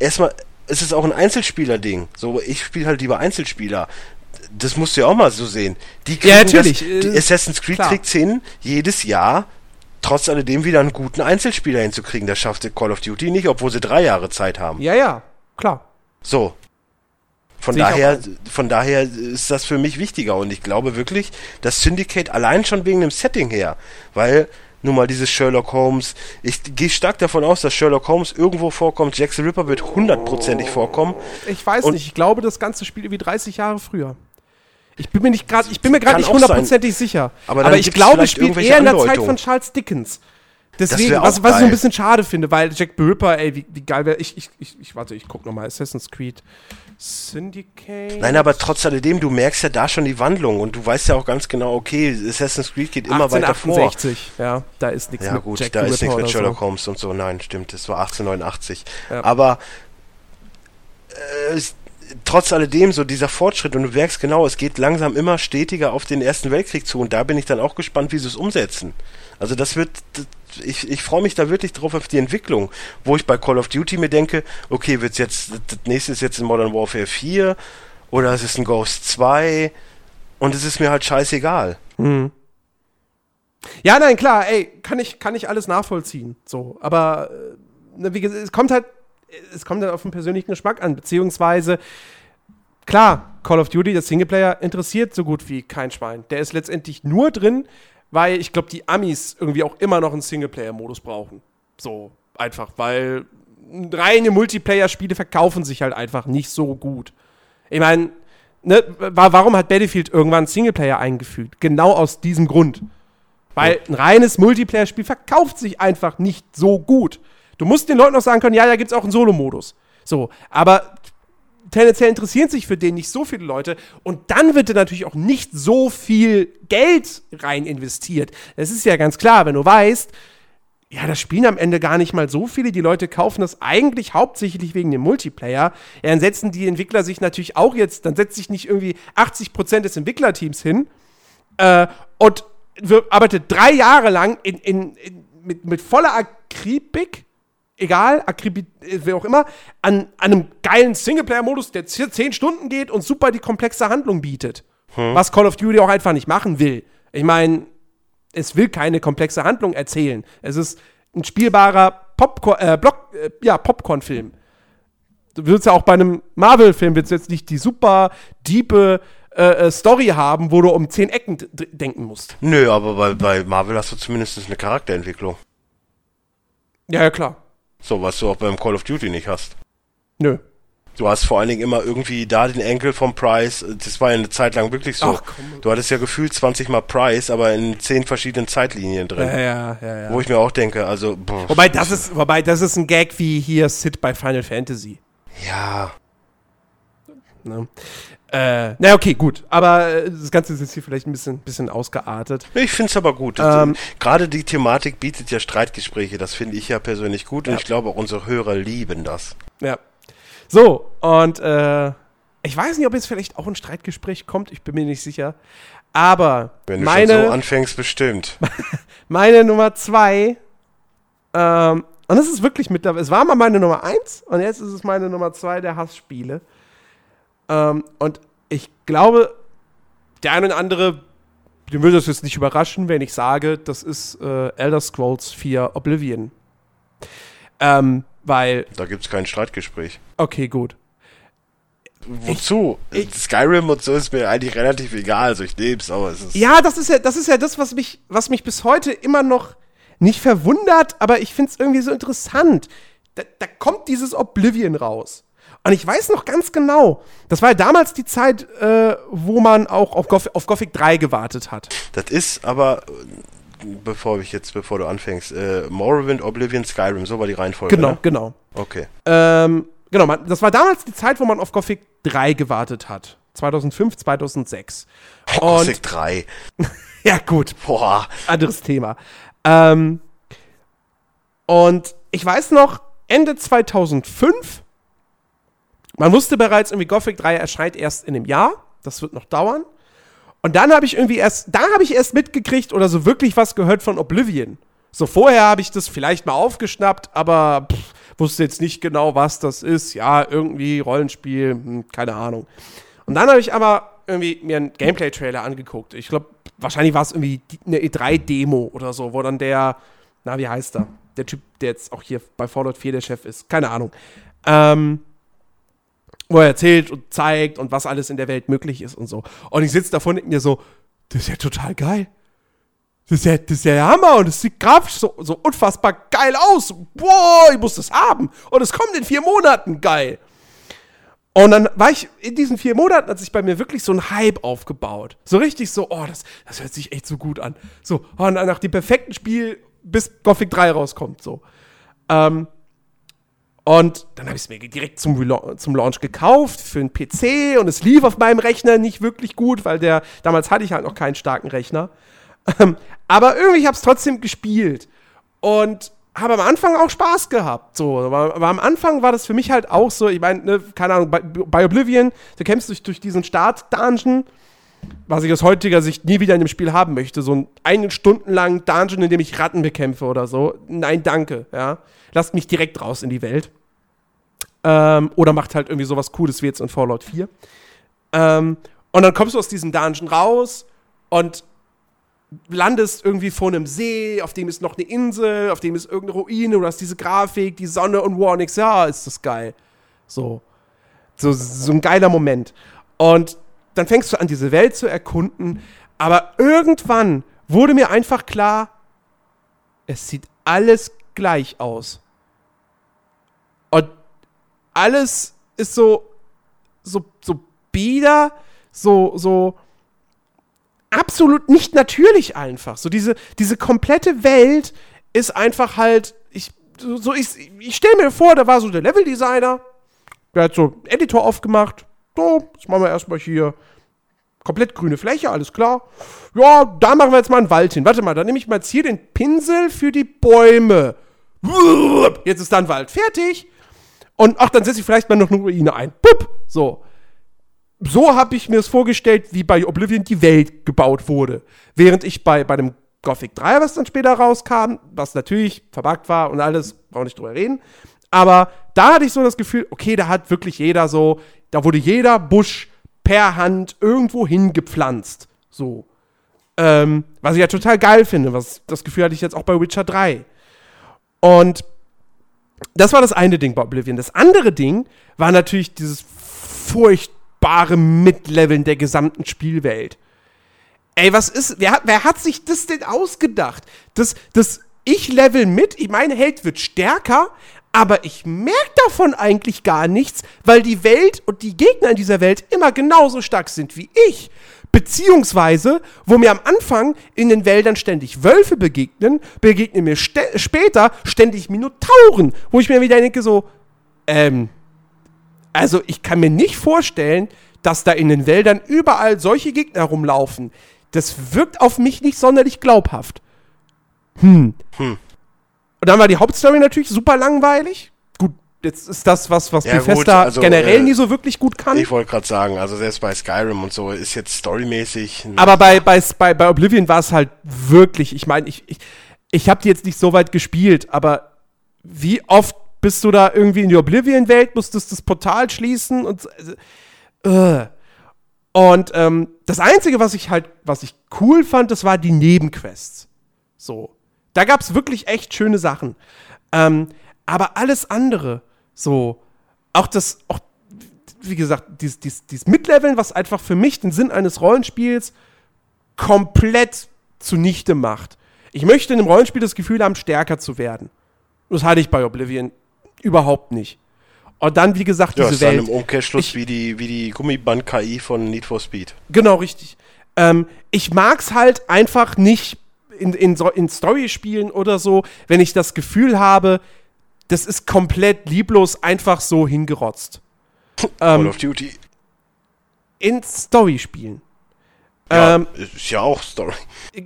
Speaker 2: erstmal, es ist auch ein Einzelspieler-Ding. So, ich spiele halt lieber Einzelspieler. Das musst du ja auch mal so sehen. Die
Speaker 1: Ja, natürlich.
Speaker 2: Das, die
Speaker 1: Äh,
Speaker 2: Assassin's Creed
Speaker 1: klar.
Speaker 2: kriegt's hin, jedes Jahr trotz alledem wieder einen guten Einzelspieler hinzukriegen. Das schafft Call of Duty nicht, obwohl sie drei Jahre Zeit haben.
Speaker 1: Ja, ja, klar.
Speaker 2: So. Von
Speaker 1: Sehe
Speaker 2: daher, von daher ist das für mich wichtiger und ich glaube wirklich, dass Syndicate allein schon wegen dem Setting her, weil nun mal dieses Sherlock Holmes, ich gehe stark davon aus, dass Sherlock Holmes irgendwo vorkommt, Jack the Ripper wird hundertprozentig vorkommen.
Speaker 1: Ich weiß
Speaker 2: Und-
Speaker 1: nicht, ich glaube, das Ganze spielt irgendwie 30 Jahre früher. Ich bin mir nicht gerade, ich bin mir gerade nicht hundertprozentig sicher.
Speaker 2: Aber
Speaker 1: Aber, ich glaube, es spielt eher in der Zeit von Charles Dickens. Deswegen, was, was ich so ein bisschen schade finde, weil Jack the Ripper, ey, wie, wie geil wäre ich, ich, ich, ich, warte, ich guck nochmal, Assassin's Creed Syndicate.
Speaker 2: Nein, aber trotz alledem, du merkst ja da schon die Wandlung und du weißt ja auch ganz genau, okay, Assassin's Creed geht immer weiter vor.
Speaker 1: 1868, ja, da ist nichts
Speaker 2: Ja
Speaker 1: mit
Speaker 2: gut,
Speaker 1: Jack
Speaker 2: da
Speaker 1: the
Speaker 2: ist nichts mit Sherlock
Speaker 1: so.
Speaker 2: Holmes und so. Nein, stimmt, das war 1889.
Speaker 1: Ja.
Speaker 2: Aber äh, trotz alledem, so dieser Fortschritt und du merkst genau, es geht langsam immer stetiger auf den Ersten Weltkrieg zu und da bin ich dann auch gespannt, wie sie es umsetzen. Also das wird, ich, ich freue mich da wirklich drauf auf die Entwicklung, wo ich bei Call of Duty mir denke, okay, wird's jetzt, das nächste ist jetzt in Modern Warfare 4 oder es ist ein Ghost 2 und es ist mir halt scheißegal.
Speaker 1: Mhm. Ja, nein, klar, ey, kann ich, kann ich alles nachvollziehen. So, aber äh, wie gesagt, es kommt halt, es kommt halt auf den persönlichen Geschmack an, beziehungsweise, klar, Call of Duty, der Singleplayer, interessiert so gut wie kein Schwein. Der ist letztendlich nur drin, weil ich glaube, die Amis irgendwie auch immer noch einen Singleplayer-Modus brauchen. So, einfach, weil reine Multiplayer-Spiele verkaufen sich halt einfach nicht so gut. Ich meine, ne, wa- warum hat Battlefield irgendwann Singleplayer eingefügt? Genau aus diesem Grund. Weil ein reines Multiplayer-Spiel verkauft sich einfach nicht so gut. Du musst den Leuten auch sagen können, ja, da gibt es auch einen Solo-Modus. So, aber tendenziell interessieren sich für den nicht so viele Leute und dann wird da natürlich auch nicht so viel Geld rein investiert. Es ist ja ganz klar, wenn du weißt, ja, das spielen am Ende gar nicht mal so viele. Die Leute kaufen das eigentlich hauptsächlich wegen dem Multiplayer. Ja, dann setzen die Entwickler sich natürlich auch jetzt, dann setzt sich nicht irgendwie 80% des Entwicklerteams hin äh, und arbeitet drei Jahre lang in, in, in, mit, mit voller Akribik, egal, äh, wer auch immer, an, an einem geilen Singleplayer-Modus, der z- 10 Stunden geht und super die komplexe Handlung bietet. Was Call of Duty auch einfach nicht machen will. Ich meine, es will keine komplexe Handlung erzählen. Es ist ein spielbarer Popcorn, äh, Block, äh, ja, Popcorn-Film. Du willst ja auch bei einem Marvel-Film willst jetzt nicht die super diepe äh, äh, Story haben, wo du um zehn Ecken denken musst.
Speaker 2: Nö, aber bei, bei Marvel hast du zumindest eine Charakterentwicklung.
Speaker 1: Ja, ja, klar.
Speaker 2: So, was du auch beim Call of Duty nicht hast.
Speaker 1: Nö.
Speaker 2: Du hast vor allen Dingen immer irgendwie da den Enkel vom Price. Das war ja eine Zeit lang wirklich so.
Speaker 1: Ach.
Speaker 2: Du hattest ja gefühlt 20 mal Price, aber in 10 verschiedenen Zeitlinien drin.
Speaker 1: Ja, ja, ja, ja.
Speaker 2: Wo ich mir auch denke, also, boah,
Speaker 1: Wobei das ist, wobei das ist ein Gag wie hier Sid bei Final Fantasy.
Speaker 2: ja,
Speaker 1: Ne? Äh, na okay, gut. Aber äh, das Ganze ist jetzt hier vielleicht ein bisschen, bisschen ausgeartet.
Speaker 2: ich find's aber gut. Das-
Speaker 1: Ähm,
Speaker 2: Gerade die Thematik bietet ja Streitgespräche. Das finde ich ja persönlich gut und
Speaker 1: Ja.
Speaker 2: ich glaube auch unsere Hörer lieben das.
Speaker 1: Ja. So, und äh, ich weiß nicht, ob jetzt vielleicht auch ein Streitgespräch kommt, ich bin mir nicht sicher. Aber
Speaker 2: Wenn du
Speaker 1: meine,
Speaker 2: schon so anfängst, bestimmt.
Speaker 1: meine Nummer zwei, ähm, und das ist wirklich mit dabei, es war mal meine Nummer eins und jetzt ist es meine Nummer zwei der Hassspiele. Ähm, und ich glaube, der eine oder andere, den würde das jetzt nicht überraschen, wenn ich sage, das ist äh, Elder Scrolls 4 Oblivion. Ähm, weil,
Speaker 2: Da gibt's kein Streitgespräch.
Speaker 1: okay, gut.
Speaker 2: Wozu?
Speaker 1: ich-
Speaker 2: Skyrim und so ist mir eigentlich relativ egal. Also ich leb's, aber es ist.
Speaker 1: Ja, das ist ja, das ist ja das, was mich, was mich bis heute immer noch nicht verwundert, aber ich finde es irgendwie so interessant. Da, da kommt dieses Oblivion raus. Und ich weiß noch ganz genau, das war ja damals die Zeit, äh, wo man auch auf, Goth auf Gothic 3 gewartet hat.
Speaker 2: Das ist aber, bevor ich jetzt, bevor du anfängst, äh, Morrowind, Oblivion, Skyrim, so war die Reihenfolge.
Speaker 1: Genau,
Speaker 2: Ne?
Speaker 1: genau.
Speaker 2: Okay.
Speaker 1: Ähm, genau, man, das war damals die Zeit, wo man auf Gothic 3 gewartet hat. 2005, 2006.
Speaker 2: Oh, Gothic 3.
Speaker 1: ja gut,
Speaker 2: Boah.
Speaker 1: anderes Thema. Ähm, und ich weiß noch, Ende 2005, man wusste bereits, irgendwie Gothic 3 erscheint erst in einem Jahr. Das wird noch dauern. Und dann habe ich irgendwie erst, da habe ich erst mitgekriegt oder so wirklich was gehört von Oblivion. So vorher habe ich das vielleicht mal aufgeschnappt, aber pff, wusste jetzt nicht genau, was das ist. Ja, irgendwie Rollenspiel, hm, keine Ahnung. Und dann habe ich aber irgendwie mir einen Gameplay-Trailer angeguckt. Ich glaube, wahrscheinlich war es irgendwie eine E3-Demo oder so, wo dann der, na, wie heißt er? Der Typ, der jetzt auch hier bei Fallout 4 der Chef ist. Keine Ahnung. Ähm, wo er erzählt und zeigt und was alles in der Welt möglich ist und so. Und ich sitze davon und mir so, das ist ja total geil. Das ist ja, das ist ja Hammer und es sieht grafisch so, so unfassbar geil aus. Boah, ich muss das haben. Und es kommt in vier Monaten. Geil. Und dann war ich in diesen vier Monaten, hat sich bei mir wirklich so ein Hype aufgebaut. So richtig so, oh, das, das hört sich echt so gut an. So, oh, nach dem perfekten Spiel, bis Gothic 3 rauskommt. So. Ähm, und dann habe ich es mir direkt zum, zum Launch gekauft für einen PC und es lief auf meinem Rechner nicht wirklich gut, weil der damals hatte ich halt noch keinen starken Rechner. Ähm, aber irgendwie habe ich es trotzdem gespielt und habe am Anfang auch Spaß gehabt. So, aber, aber, am Anfang war das für mich halt auch so, ich meine, ne, keine Ahnung, bei, bei, Oblivion, du kämpfst durch, durch diesen Start-Dungeon, was ich aus heutiger Sicht nie wieder in dem Spiel haben möchte. So ein einen Stunden lang Dungeon, in dem ich Ratten bekämpfe oder so. Nein, danke, ja lasst mich direkt raus in die Welt. Ähm, oder macht halt irgendwie sowas Cooles wie jetzt in Fallout 4. Ähm, und dann kommst du aus diesem Dungeon raus und landest irgendwie vor einem See, auf dem ist noch eine Insel, auf dem ist irgendeine Ruine, du hast diese Grafik, die Sonne und Warnix, ja, ist das geil. So. So, so ein geiler Moment. Und dann fängst du an, diese Welt zu erkunden, aber irgendwann wurde mir einfach klar, es sieht alles gleich aus. Und alles ist so, so, so bieder, so, so absolut nicht natürlich einfach. So diese, diese komplette Welt ist einfach halt, ich, so, ich, ich stelle mir vor, da war so der Leveldesigner, der hat so Editor aufgemacht. So, jetzt machen wir erstmal hier komplett grüne Fläche, alles klar. Ja, da machen wir jetzt mal einen Wald hin. Warte mal, dann nehme ich mal jetzt hier den Pinsel für die Bäume. Jetzt ist dann Wald fertig. Und ach, dann setze ich vielleicht mal noch eine Ruine ein. Bupp! So. So habe ich mir es vorgestellt, wie bei Oblivion die Welt gebaut wurde. Während ich bei, bei dem Gothic 3, was dann später rauskam, was natürlich verbuggt war und alles, brauche nicht drüber reden. Aber da hatte ich so das Gefühl, okay, da hat wirklich jeder so, da wurde jeder Busch per Hand irgendwo hingepflanzt. So. Ähm, was ich ja total geil finde. Was, das Gefühl hatte ich jetzt auch bei Witcher 3. Und das war das eine Ding bei Oblivion. Das andere Ding war natürlich dieses furchtbare Mitleveln der gesamten Spielwelt. Ey, was ist, wer hat, wer hat sich das denn ausgedacht? Das, das, ich level mit, mein Held wird stärker, aber ich merke davon eigentlich gar nichts, weil die Welt und die Gegner in dieser Welt immer genauso stark sind wie ich. Beziehungsweise, wo mir am Anfang in den Wäldern ständig Wölfe begegnen, begegnen mir st später ständig Minotauren, wo ich mir wieder denke, so, ähm, also ich kann mir nicht vorstellen, dass da in den Wäldern überall solche Gegner rumlaufen. Das wirkt auf mich nicht sonderlich glaubhaft. Hm. hm. Und dann war die Hauptstory natürlich super langweilig jetzt ist das was, was ja, Bethesda also, generell äh, nie so wirklich gut kann.
Speaker 2: Ich wollte gerade sagen, also selbst bei Skyrim und so ist jetzt storymäßig.
Speaker 1: Aber bei, bei, bei, bei Oblivion war es halt wirklich, ich meine, ich, ich, ich habe die jetzt nicht so weit gespielt, aber wie oft bist du da irgendwie in die Oblivion-Welt, musstest das Portal schließen und äh. Und ähm, das Einzige, was ich halt, was ich cool fand, das war die Nebenquests. So. Da gab es wirklich echt schöne Sachen. Ähm, aber alles andere, so, auch das, auch, wie gesagt, dieses, dieses, dieses Mitleveln, was einfach für mich den Sinn eines Rollenspiels komplett zunichte macht. Ich möchte in einem Rollenspiel das Gefühl haben, stärker zu werden. Das hatte ich bei Oblivion überhaupt nicht. Und dann, wie gesagt,
Speaker 2: diese Welt. Ja, ist dann im Umkehrschluss ich, wie die, wie die Gummiband-KI von Need for Speed.
Speaker 1: Genau, richtig. Ähm, ich mag's halt einfach nicht in, in, in Story-Spielen oder so, wenn ich das Gefühl habe, das ist komplett lieblos einfach so hingerotzt.
Speaker 2: Call ähm, of Duty.
Speaker 1: In Story-Spielen.
Speaker 2: Ja, ähm, ist ja auch Story.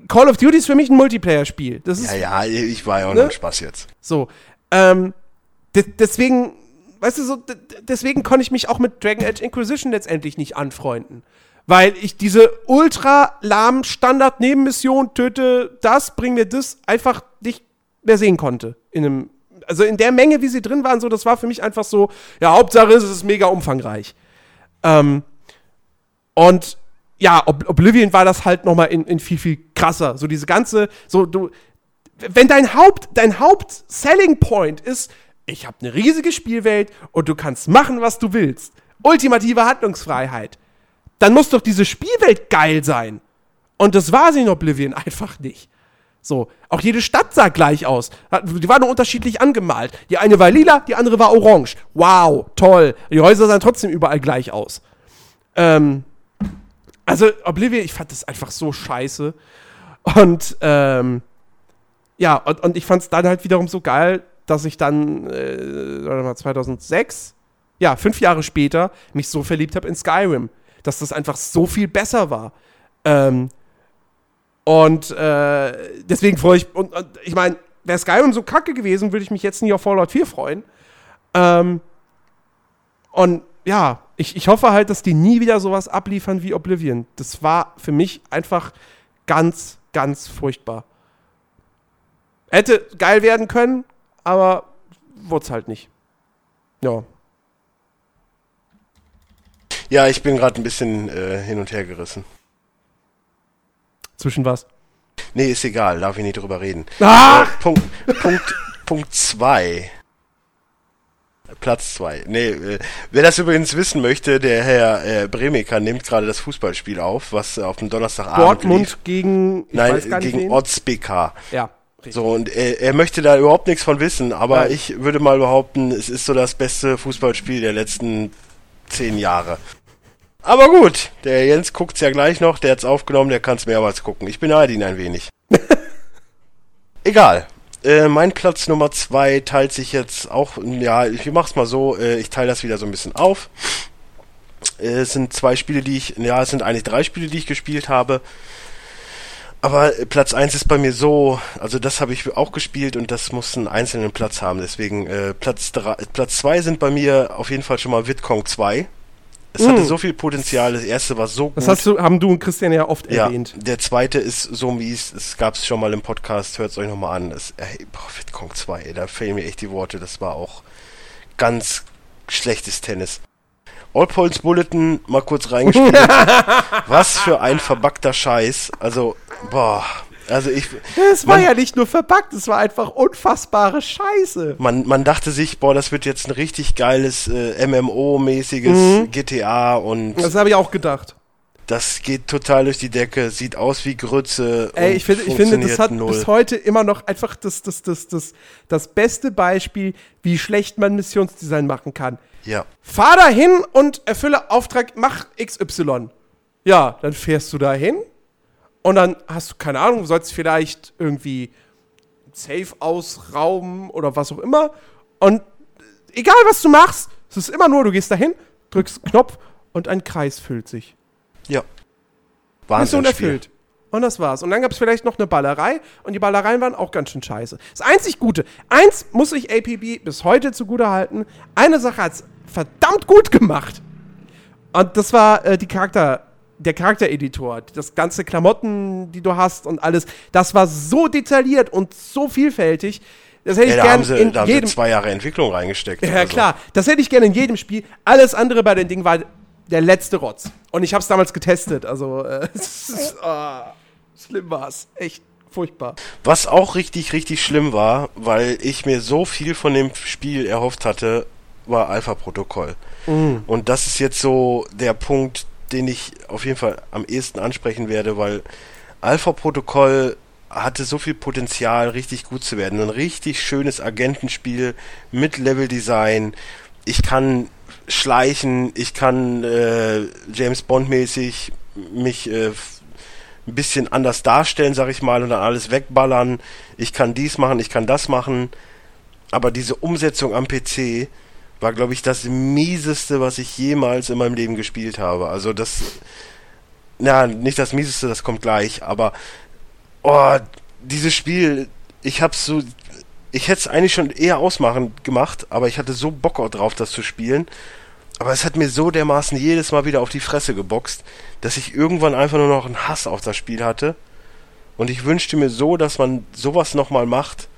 Speaker 1: Call of Duty ist für mich ein Multiplayer-Spiel.
Speaker 2: Ja, ja, ich war ja auch ne? nur Spaß jetzt.
Speaker 1: So, ähm, deswegen, weißt du, so, deswegen konnte ich mich auch mit Dragon Age Inquisition letztendlich nicht anfreunden. Weil ich diese ultra lahmen Standard-Nebenmission töte das, bring mir das einfach nicht mehr sehen konnte. In einem, also in der Menge, wie sie drin waren, so, das war für mich einfach so, ja, Hauptsache ist, es ist mega umfangreich. Ähm, und ja, Ob Oblivion war das halt noch mal in, in viel, viel krasser. So diese ganze, so du, wenn dein Haupt, dein Haupt-Selling Point ist, ich habe eine riesige Spielwelt und du kannst machen, was du willst. Ultimative Handlungsfreiheit. Dann muss doch diese Spielwelt geil sein. Und das war sie in Oblivion einfach nicht. So, auch jede Stadt sah gleich aus. Die war nur unterschiedlich angemalt. Die eine war lila, die andere war orange. Wow, toll. Die Häuser sahen trotzdem überall gleich aus. Ähm, also Oblivion, ich fand das einfach so scheiße. Und ähm, ja, und, und ich fand es dann halt wiederum so geil, dass ich dann, äh, warte mal, 2006, ja, fünf Jahre später, mich so verliebt habe in Skyrim, dass das einfach so viel besser war. Ähm, und äh, deswegen freue ich, und, und ich meine, wäre Skyrim so kacke gewesen, würde ich mich jetzt nie auf Fallout 4 freuen. Ähm, und ja, ich, ich hoffe halt, dass die nie wieder sowas abliefern wie Oblivion. Das war für mich einfach ganz, ganz furchtbar. Hätte geil werden können, aber wurde es halt nicht. Ja.
Speaker 2: Ja, ich bin gerade ein bisschen äh, hin und her gerissen.
Speaker 1: Zwischen was?
Speaker 2: Nee, ist egal, darf ich nicht drüber reden.
Speaker 1: Ah!
Speaker 2: Äh, Punkt, Punkt, Punkt zwei. Platz zwei. Nee, äh, wer das übrigens wissen möchte, der Herr äh, Bremiker nimmt gerade das Fußballspiel auf, was äh, auf dem Donnerstagabend
Speaker 1: Dortmund
Speaker 2: lief.
Speaker 1: gegen
Speaker 2: Nein, gegen. Ortsbk.
Speaker 1: Ja. richtig.
Speaker 2: So, und er, er möchte da überhaupt nichts von wissen, aber
Speaker 1: Nein.
Speaker 2: ich würde mal behaupten, es ist so das beste Fußballspiel der letzten zehn Jahre. Aber gut, der Jens guckt's ja gleich noch, der hat's aufgenommen, der kann's mehrmals gucken. Ich beneide ihn ein wenig. Egal. Äh, mein Platz Nummer zwei teilt sich jetzt auch, ja, ich mach's mal so, äh, ich teile das wieder so ein bisschen auf. Äh, es sind zwei Spiele, die ich, ja, es sind eigentlich drei Spiele, die ich gespielt habe. Aber Platz 1 ist bei mir so, also das habe ich auch gespielt und das muss einen einzelnen Platz haben. Deswegen äh, Platz 3, Platz 2 sind bei mir auf jeden Fall schon mal Vidcon 2. Es hatte
Speaker 1: Mm.
Speaker 2: so viel Potenzial, das erste war so
Speaker 1: Das
Speaker 2: gut.
Speaker 1: hast du, haben du und Christian ja oft
Speaker 2: ja,
Speaker 1: erwähnt.
Speaker 2: der zweite ist so mies, es gab es schon mal im Podcast, hört es euch nochmal an. Es, ey, boah, Vidcon 2, ey, da fehlen mir echt die Worte, das war auch ganz schlechtes Tennis. All Points Bulletin mal kurz reingespielt. Was für ein verbackter Scheiß. Also, boah. Also ich.
Speaker 1: Es war
Speaker 2: man,
Speaker 1: ja nicht nur verpackt, es war einfach unfassbare Scheiße.
Speaker 2: man, man dachte sich, boah, das wird jetzt ein richtig geiles äh, MMO-mäßiges
Speaker 1: Mhm.
Speaker 2: GTA und
Speaker 1: Das habe ich auch gedacht.
Speaker 2: das geht total durch die Decke, sieht aus wie Grütze.
Speaker 1: Ey, ich finde, ich finde, das hat
Speaker 2: null.
Speaker 1: bis heute immer noch einfach das, das, das, das, das beste Beispiel, wie schlecht man Missionsdesign machen kann.
Speaker 2: Ja.
Speaker 1: Fahr da hin und erfülle Auftrag, mach XY. Ja, dann fährst du da hin und dann hast du, keine Ahnung, du sollst vielleicht irgendwie Safe ausrauben oder was auch immer. Und egal, was du machst, es ist immer nur, du gehst da hin, drückst einen Knopf und ein Kreis füllt sich.
Speaker 2: Ja.
Speaker 1: Mission
Speaker 2: Wahnsinn.
Speaker 1: erfüllt. Und das war's. Und dann gab es vielleicht noch eine Ballerei und die Ballereien waren auch ganz schön scheiße. Das einzig Gute, eins muss ich APB bis heute zugute halten, eine Sache hat's verdammt gut gemacht. Und das war äh, die Charakter, der Charaktereditor. Das ganze Klamotten, die du hast und alles, das war so detailliert und so vielfältig. Das hätte
Speaker 2: Ja,
Speaker 1: ich
Speaker 2: da
Speaker 1: gerne in
Speaker 2: da haben sie
Speaker 1: jedem
Speaker 2: zwei Jahre Entwicklung reingesteckt.
Speaker 1: ja,
Speaker 2: Also,
Speaker 1: klar. Das hätte ich gerne in jedem Spiel. Alles andere bei den Dingen war der letzte Rotz. Und ich habe es damals getestet. Also, äh, es ist, ah, schlimm war's. Echt furchtbar.
Speaker 2: Was auch richtig, richtig schlimm war, weil ich mir so viel von dem Spiel erhofft hatte, war Alpha-Protokoll.
Speaker 1: Mhm.
Speaker 2: Und das ist jetzt so der Punkt, den ich auf jeden Fall am ehesten ansprechen werde, weil Alpha-Protokoll hatte so viel Potenzial, richtig gut zu werden. Ein richtig schönes Agentenspiel mit Leveldesign. Ich kann schleichen, ich kann äh, James Bond-mäßig mich äh, ein bisschen anders darstellen, sag ich mal, und dann alles wegballern. Ich kann dies machen, ich kann das machen. Aber diese Umsetzung am PC war, glaube ich, das mieseste, was ich jemals in meinem Leben gespielt habe. Also das, na, nicht das mieseste, das kommt gleich, aber oh, dieses Spiel, ich hab's so, ich hätte es eigentlich schon eher ausmachen gemacht, aber ich hatte so Bock drauf, das zu spielen. aber es hat mir so dermaßen jedes Mal wieder auf die Fresse geboxt, dass ich irgendwann einfach nur noch einen Hass auf das Spiel hatte. Und ich wünschte mir so, dass man sowas nochmal macht,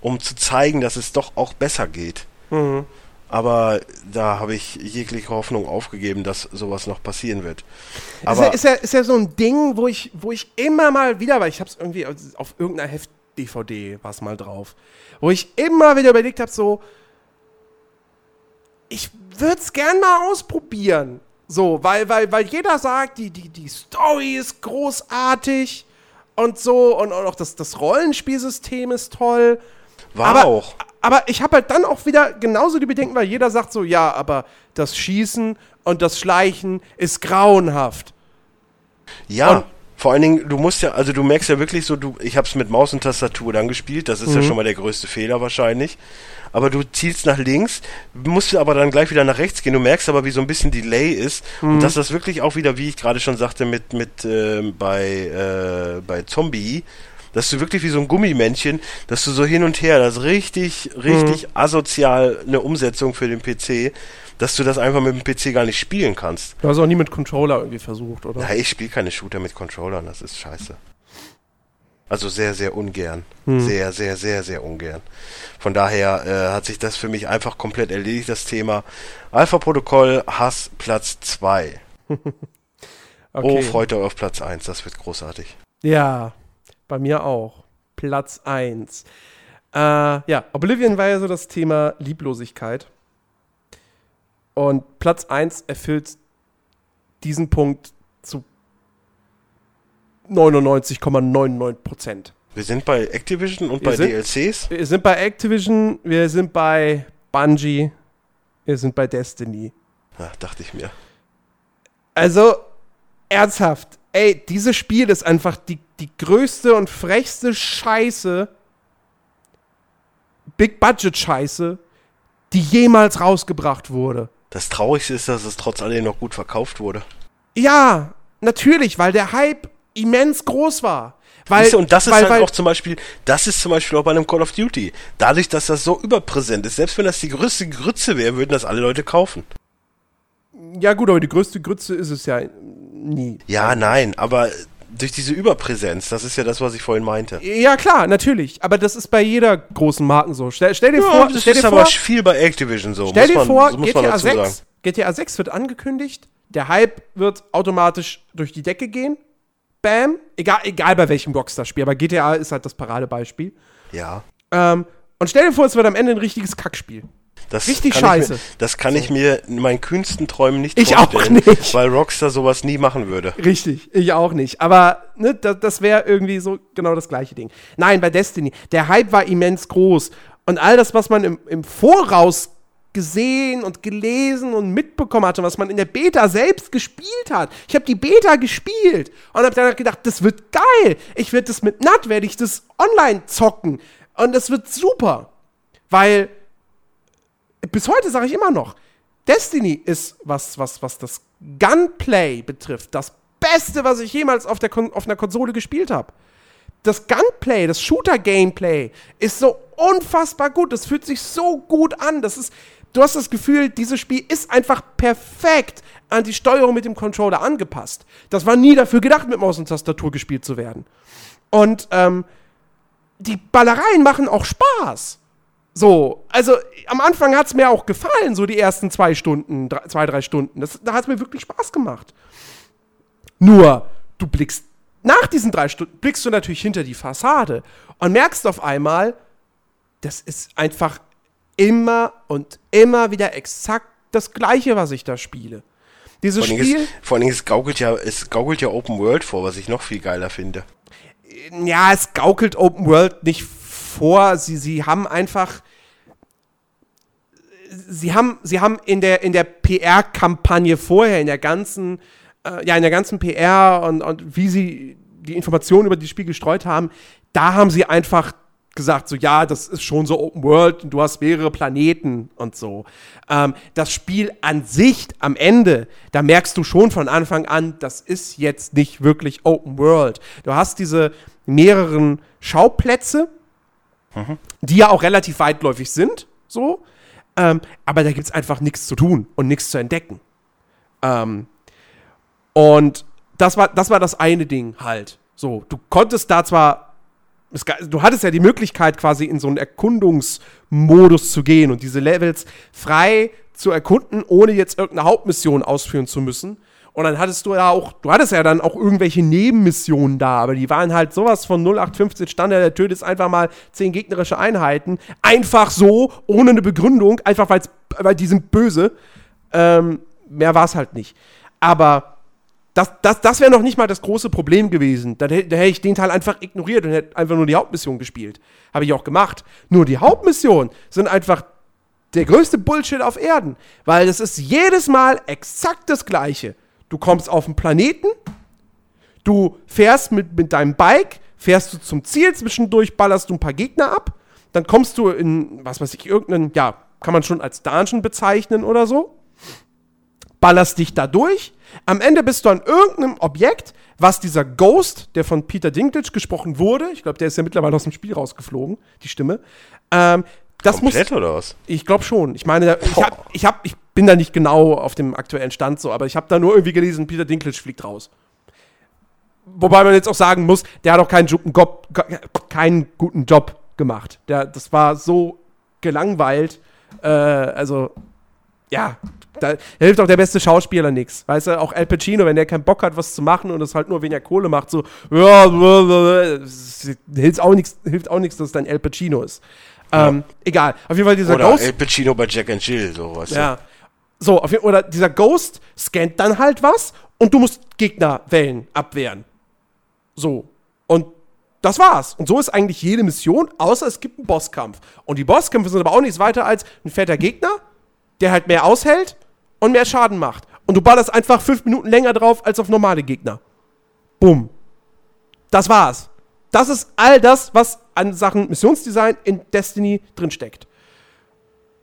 Speaker 2: um zu zeigen, dass es doch auch besser geht. Mhm. Aber da habe ich jegliche Hoffnung aufgegeben, dass sowas noch passieren wird.
Speaker 1: Aber ist ja, ist, ja, ist ja so ein Ding, wo ich, wo ich immer mal wieder, weil ich habe es irgendwie auf irgendeiner Heft-DVD war es mal drauf, wo ich immer wieder überlegt habe, so, ich würde es gern mal ausprobieren. So, weil, weil, weil jeder sagt, die, die, die Story ist großartig und so und, und auch das, das Rollenspielsystem ist toll.
Speaker 2: War aber, auch.
Speaker 1: Aber ich habe halt dann auch wieder genauso die Bedenken, weil jeder sagt so, ja, aber das Schießen und das Schleichen ist grauenhaft.
Speaker 2: Ja. Und vor allen Dingen, du musst ja, also du merkst ja wirklich so, du, ich habe es mit Maus und Tastatur dann gespielt, das ist mhm. ja schon mal der größte Fehler wahrscheinlich. Aber du zielst nach links, musst aber dann gleich wieder nach rechts gehen. Du merkst aber, wie so ein bisschen Delay ist mhm. und dass das wirklich auch wieder, wie ich gerade schon sagte, mit mit äh, bei äh, bei Zombie, dass du wirklich wie so ein Gummimännchen, dass du so hin und her, das richtig, richtig mhm. asozial eine Umsetzung für den PC, dass du das einfach mit dem PC gar nicht spielen kannst.
Speaker 1: Du hast auch nie mit Controller irgendwie versucht, oder?
Speaker 2: Nein, ich spiele keine Shooter mit Controllern, das ist scheiße. Also sehr, sehr ungern. Hm. Sehr, sehr, sehr, sehr ungern. Von daher äh, hat sich das für mich einfach komplett erledigt, das Thema. Alpha-Protokoll, Hass, Platz 2. okay. Oh, freut euch auf Platz 1, das wird großartig.
Speaker 1: Ja, bei mir auch. Platz 1. Äh, ja, Oblivion war ja so das Thema Lieblosigkeit. Und Platz 1 erfüllt diesen Punkt zu 99,99 Prozent.
Speaker 2: Wir sind bei Activision und wir bei
Speaker 1: sind,
Speaker 2: DLCs?
Speaker 1: Wir sind bei Activision, wir sind bei Bungie, wir sind bei Destiny.
Speaker 2: Ja, dachte ich mir.
Speaker 1: Also, ernsthaft, ey, dieses Spiel ist einfach die, die größte und frechste Scheiße, Big Budget Scheiße, die jemals rausgebracht wurde.
Speaker 2: Das Traurigste ist, dass es trotz allem noch gut verkauft wurde.
Speaker 1: Ja, natürlich, weil der Hype immens groß war.
Speaker 2: Weil, du, und das ist weil, halt weil, auch zum Beispiel, das ist zum Beispiel auch bei einem Call of Duty. Dadurch, dass das so überpräsent ist, selbst wenn das die größte Grütze wäre, würden das alle Leute kaufen.
Speaker 1: Ja, gut, aber die größte Grütze ist es ja nie.
Speaker 2: Ja, nein, aber durch diese Überpräsenz, das ist ja das, was ich vorhin meinte.
Speaker 1: Ja, klar, natürlich. Aber das ist bei jeder großen Marken so. Stell, stell dir
Speaker 2: ja,
Speaker 1: vor.
Speaker 2: Das
Speaker 1: stell
Speaker 2: ist
Speaker 1: dir
Speaker 2: aber vor, viel bei Activision so.
Speaker 1: Stell dir man, vor, so GTA 6, sagen. GTA 6 wird angekündigt. Der Hype wird automatisch durch die Decke gehen. Bam. Egal, egal bei welchem Rockstar-Spiel. Aber GTA ist halt das Paradebeispiel.
Speaker 2: Ja.
Speaker 1: Ähm, und stell dir vor, es wird am Ende ein richtiges Kackspiel.
Speaker 2: Das
Speaker 1: Richtig scheiße.
Speaker 2: Mir, das kann so. ich mir in meinen kühnsten Träumen nicht
Speaker 1: ich vorstellen, auch nicht.
Speaker 2: weil Rockstar sowas nie machen würde.
Speaker 1: Richtig, ich auch nicht. Aber ne, das, das wäre irgendwie so genau das gleiche Ding. Nein, bei Destiny, der Hype war immens groß. Und all das, was man im, im Voraus gesehen und gelesen und mitbekommen hatte, was man in der Beta selbst gespielt hat. Ich habe die Beta gespielt und habe dann gedacht, das wird geil. Ich werde das mit Nat, werde ich das online zocken. Und das wird super. Weil bis heute sage ich immer noch, Destiny ist, was, was, was das Gunplay betrifft, das Beste, was ich jemals auf, der Kon auf einer Konsole gespielt habe. Das Gunplay, das Shooter-Gameplay ist so unfassbar gut. Das fühlt sich so gut an. Das ist, du hast das Gefühl, dieses Spiel ist einfach perfekt an die Steuerung mit dem Controller angepasst. Das war nie dafür gedacht, mit Maus und Tastatur gespielt zu werden. Und ähm, die Ballereien machen auch Spaß. So, also am Anfang hat es mir auch gefallen, so die ersten zwei Stunden, drei, zwei, drei Stunden. Das, da hat es mir wirklich Spaß gemacht. Nur, du blickst, nach diesen drei Stunden blickst du natürlich hinter die Fassade und merkst auf einmal, das ist einfach immer und immer wieder exakt das Gleiche, was ich da spiele. Dieses
Speaker 2: vor
Speaker 1: Spiel.
Speaker 2: Ist, vor allem, es gaukelt ja, es gaukelt ja Open World vor, was ich noch viel geiler finde.
Speaker 1: Ja, es gaukelt Open World nicht vor. Sie, sie haben einfach. Sie haben, sie haben in der, in der PR-Kampagne vorher, in der ganzen, äh, ja, in der ganzen PR und, und wie sie die Informationen über das Spiel gestreut haben, da haben sie einfach gesagt, so ja, das ist schon so Open World und du hast mehrere Planeten und so. Ähm, das Spiel an sich am Ende, da merkst du schon von Anfang an, das ist jetzt nicht wirklich Open World. Du hast diese mehreren Schauplätze, mhm. die ja auch relativ weitläufig sind, so. Ähm, aber da gibt es einfach nichts zu tun und nichts zu entdecken. Ähm, und das war, das war das eine Ding halt. So, du konntest da zwar, es, du hattest ja die Möglichkeit quasi in so einen Erkundungsmodus zu gehen und diese Levels frei zu erkunden, ohne jetzt irgendeine Hauptmission ausführen zu müssen. Und dann hattest du ja auch, du hattest ja dann auch irgendwelche Nebenmissionen da, aber die waren halt sowas von 0815 Standard, der tötet einfach mal zehn gegnerische Einheiten. Einfach so, ohne eine Begründung, einfach weil die sind böse. Ähm, mehr war es halt nicht. Aber das, das, das wäre noch nicht mal das große Problem gewesen. Da, da hätte ich den Teil einfach ignoriert und hätte einfach nur die Hauptmission gespielt. Habe ich auch gemacht. Nur die Hauptmissionen sind einfach der größte Bullshit auf Erden. Weil das ist jedes Mal exakt das Gleiche. Du kommst auf den Planeten, du fährst mit, mit deinem Bike, fährst du zum Ziel, zwischendurch ballerst du ein paar Gegner ab, dann kommst du in, was weiß ich, irgendeinen, ja, kann man schon als Dungeon bezeichnen oder so, ballerst dich da durch, am Ende bist du an irgendeinem Objekt, was dieser Ghost, der von Peter Dinklage gesprochen wurde, ich glaube, der ist ja mittlerweile aus dem Spiel rausgeflogen, die Stimme, ähm, das Komplett muss,
Speaker 2: oder was?
Speaker 1: Ich glaube schon. Ich meine, ich, hab, ich, hab, ich bin da nicht genau auf dem aktuellen Stand so, aber ich habe da nur irgendwie gelesen, Peter Dinklage fliegt raus. Wobei man jetzt auch sagen muss, der hat auch keinen, Job, keinen guten Job gemacht. Der, das war so gelangweilt. Äh, also, ja, da hilft auch der beste Schauspieler nichts. Weißt du, auch Al Pacino, wenn der keinen Bock hat, was zu machen und es halt nur weniger Kohle macht, so, ja, hilft auch nichts, hilft auch nichts, dass es dann Al Pacino ist. Ähm, egal. Auf jeden Fall dieser
Speaker 2: oder Ghost. El Pacino bei Jack and Jill, sowas.
Speaker 1: Ja. So, auf jeden, oder dieser Ghost scannt dann halt was und du musst Gegnerwellen abwehren. So. Und das war's. Und so ist eigentlich jede Mission, außer es gibt einen Bosskampf. Und die Bosskämpfe sind aber auch nichts weiter als ein fetter Gegner, der halt mehr aushält und mehr Schaden macht. Und du ballerst einfach fünf Minuten länger drauf als auf normale Gegner. Bumm. Das war's. Das ist all das, was an Sachen Missionsdesign in Destiny drinsteckt.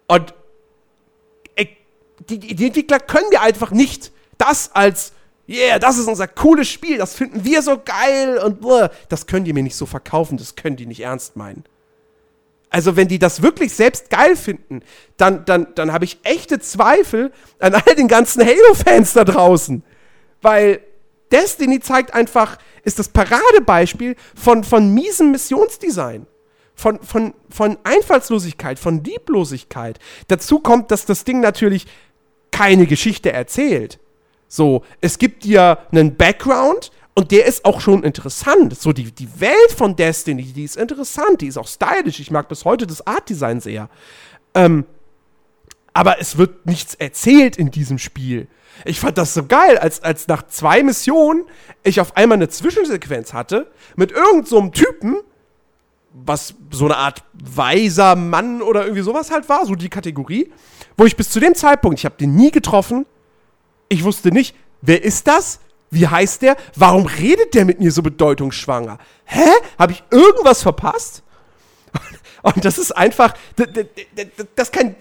Speaker 1: Und die, die Entwickler können dir einfach nicht das als, yeah, das ist unser cooles Spiel, das finden wir so geil und blah. das können die mir nicht so verkaufen, das können die nicht ernst meinen. Also, wenn die das wirklich selbst geil finden, dann, dann, dann habe ich echte Zweifel an all den ganzen Halo-Fans da draußen. Weil Destiny zeigt einfach, ist das Paradebeispiel von, von miesem Missionsdesign. Von, von, von Einfallslosigkeit, von Lieblosigkeit. Dazu kommt, dass das Ding natürlich keine Geschichte erzählt. So, es gibt dir einen Background und der ist auch schon interessant. So, die, die Welt von Destiny, die ist interessant, die ist auch stylisch. Ich mag bis heute das Art-Design sehr. Ähm, aber es wird nichts erzählt in diesem Spiel. Ich fand das so geil, als, als nach zwei Missionen ich auf einmal eine Zwischensequenz hatte mit irgendeinem so Typen, was so eine Art weiser Mann oder irgendwie sowas halt war, so die Kategorie, wo ich bis zu dem Zeitpunkt, ich habe den nie getroffen, ich wusste nicht, wer ist das? Wie heißt der? Warum redet der mit mir so bedeutungsschwanger? Hä? Habe ich irgendwas verpasst? Und das ist einfach, das kann,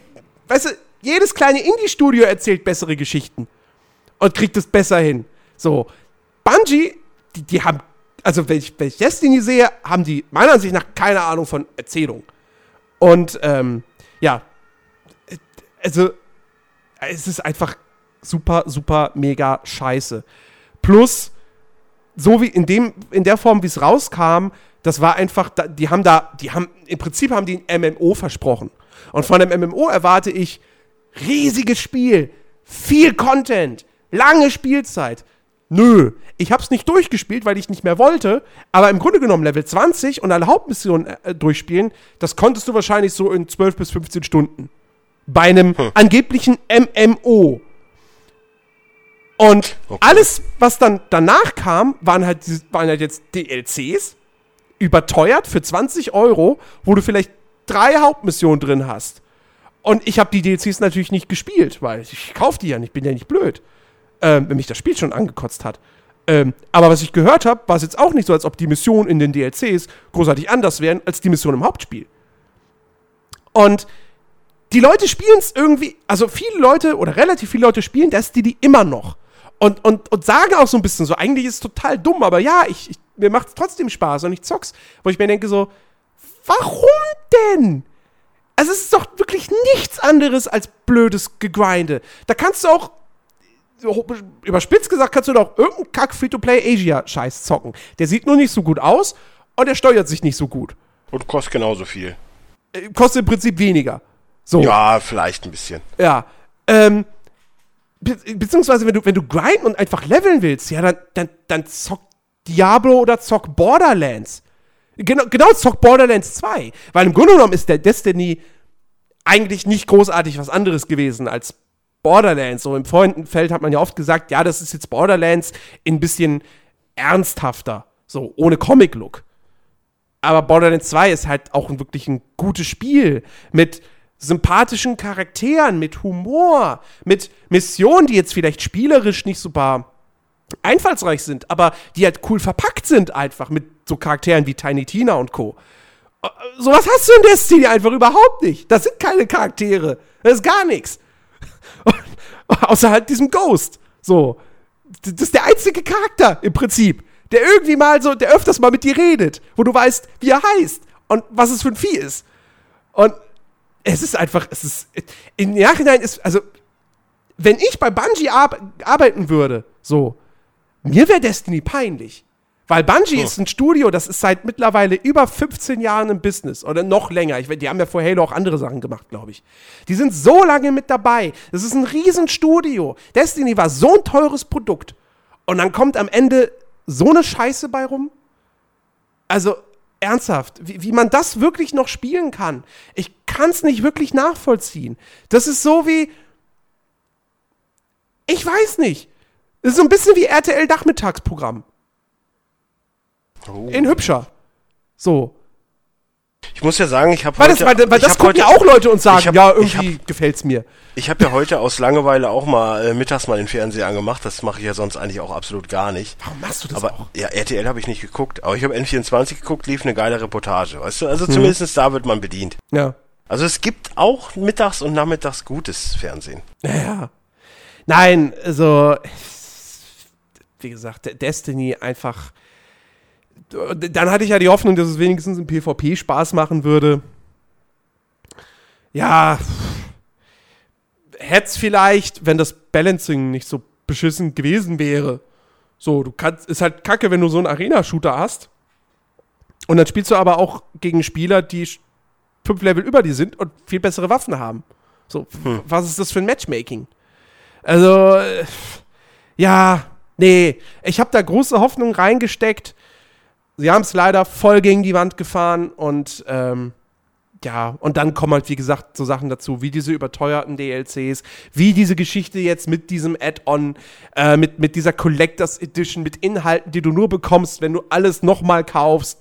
Speaker 1: weißt du, jedes kleine Indie-Studio erzählt bessere Geschichten und kriegt es besser hin. So, Bungie, die, die haben, also wenn ich, wenn ich Destiny sehe, haben die meiner Ansicht nach keine Ahnung von Erzählung. Und ähm, ja, also es ist einfach super, super, mega scheiße. Plus, so wie in dem, in der Form, wie es rauskam, das war einfach, die haben da, die haben, im Prinzip haben die ein MMO versprochen. Und von einem MMO erwarte ich riesiges Spiel, viel Content, Lange Spielzeit. Nö, ich hab's nicht durchgespielt, weil ich nicht mehr wollte, aber im Grunde genommen Level 20 und alle Hauptmissionen äh, durchspielen, das konntest du wahrscheinlich so in 12 bis 15 Stunden. Bei einem hm. angeblichen MMO. Und okay. alles, was dann danach kam, waren halt, waren halt jetzt DLCs, überteuert für 20 Euro, wo du vielleicht drei Hauptmissionen drin hast. Und ich habe die DLCs natürlich nicht gespielt, weil ich kaufe die ja nicht, bin ja nicht blöd ähm, wenn mich das Spiel schon angekotzt hat. Ähm, aber was ich gehört habe, war es jetzt auch nicht so, als ob die Missionen in den DLCs großartig anders wären als die Missionen im Hauptspiel. Und die Leute spielen es irgendwie, also viele Leute oder relativ viele Leute spielen Destiny immer noch. Und, und, und sagen auch so ein bisschen so, eigentlich ist es total dumm, aber ja, ich, ich mir macht es trotzdem Spaß und ich zock's. Wo ich mir denke so, warum denn? Also es ist doch wirklich nichts anderes als blödes Gegrinde. Da kannst du auch, überspitzt gesagt, kannst du doch irgendeinen Kack Free-to-Play-Asia-Scheiß zocken. Der sieht nur nicht so gut aus und der steuert sich nicht so gut.
Speaker 2: Und kostet genauso viel.
Speaker 1: Äh, kostet im Prinzip weniger. So.
Speaker 2: Ja, vielleicht ein bisschen.
Speaker 1: Ja. Ähm, be beziehungsweise, wenn du, wenn du grinden und einfach leveln willst, ja, dann, dann, dann zock Diablo oder zock Borderlands. Genau, genau zock Borderlands 2. Weil im Grunde genommen ist der Destiny eigentlich nicht großartig was anderes gewesen als Borderlands. So im Freundenfeld hat man ja oft gesagt, ja, das ist jetzt Borderlands ein bisschen ernsthafter. So, ohne Comic-Look. Aber Borderlands 2 ist halt auch wirklich ein gutes Spiel mit sympathischen Charakteren, mit Humor, mit Missionen, die jetzt vielleicht spielerisch nicht super einfallsreich sind, aber die halt cool verpackt sind einfach mit so Charakteren wie Tiny Tina und Co. Äh, sowas hast du in Destiny einfach überhaupt nicht. Das sind keine Charaktere. Das ist gar nichts. Außer halt diesem Ghost. So. Das ist der einzige Charakter im Prinzip, der irgendwie mal so, der öfters mal mit dir redet, wo du weißt, wie er heißt und was es für ein Vieh ist. Und es ist einfach, es ist, im Nachhinein ist, also, wenn ich bei Bungie ar arbeiten würde, so, mir wäre Destiny peinlich. Weil Bungie oh. ist ein Studio, das ist seit mittlerweile über 15 Jahren im Business oder noch länger. Ich, die haben ja vor Halo auch andere Sachen gemacht, glaube ich. Die sind so lange mit dabei. Das ist ein Riesenstudio. Destiny war so ein teures Produkt. Und dann kommt am Ende so eine Scheiße bei rum. Also, ernsthaft, wie, wie man das wirklich noch spielen kann. Ich kann es nicht wirklich nachvollziehen. Das ist so wie. Ich weiß nicht. Das ist so ein bisschen wie RTL-Nachmittagsprogramm. Oh. In hübscher. So.
Speaker 2: Ich muss ja sagen, ich habe
Speaker 1: heute... Das, weil, weil das gucken ja auch Leute und sagen, hab, ja, irgendwie hab, gefällt's mir.
Speaker 2: Ich habe ja heute aus Langeweile auch mal äh, mittags mal den Fernseher angemacht. Das mache ich ja sonst eigentlich auch absolut gar nicht.
Speaker 1: Warum machst du das
Speaker 2: aber,
Speaker 1: auch?
Speaker 2: Ja, RTL habe ich nicht geguckt. Aber ich habe N24 geguckt, lief eine geile Reportage. Weißt du, also hm. zumindest da wird man bedient.
Speaker 1: Ja.
Speaker 2: Also es gibt auch mittags und nachmittags gutes Fernsehen.
Speaker 1: Ja. Nein, also wie gesagt, Destiny einfach. Dann hatte ich ja die Hoffnung, dass es wenigstens im PvP Spaß machen würde. Ja, hätte es vielleicht, wenn das Balancing nicht so beschissen gewesen wäre. So, du kannst, ist halt kacke, wenn du so einen Arena-Shooter hast. Und dann spielst du aber auch gegen Spieler, die fünf Level über dir sind und viel bessere Waffen haben. So, hm. was ist das für ein Matchmaking? Also, äh, ja, Nee, ich habe da große Hoffnung reingesteckt. Sie haben es leider voll gegen die Wand gefahren und ähm, ja, und dann kommen halt, wie gesagt, so Sachen dazu, wie diese überteuerten DLCs, wie diese Geschichte jetzt mit diesem Add-on, äh, mit, mit dieser Collectors Edition, mit Inhalten, die du nur bekommst, wenn du alles nochmal kaufst.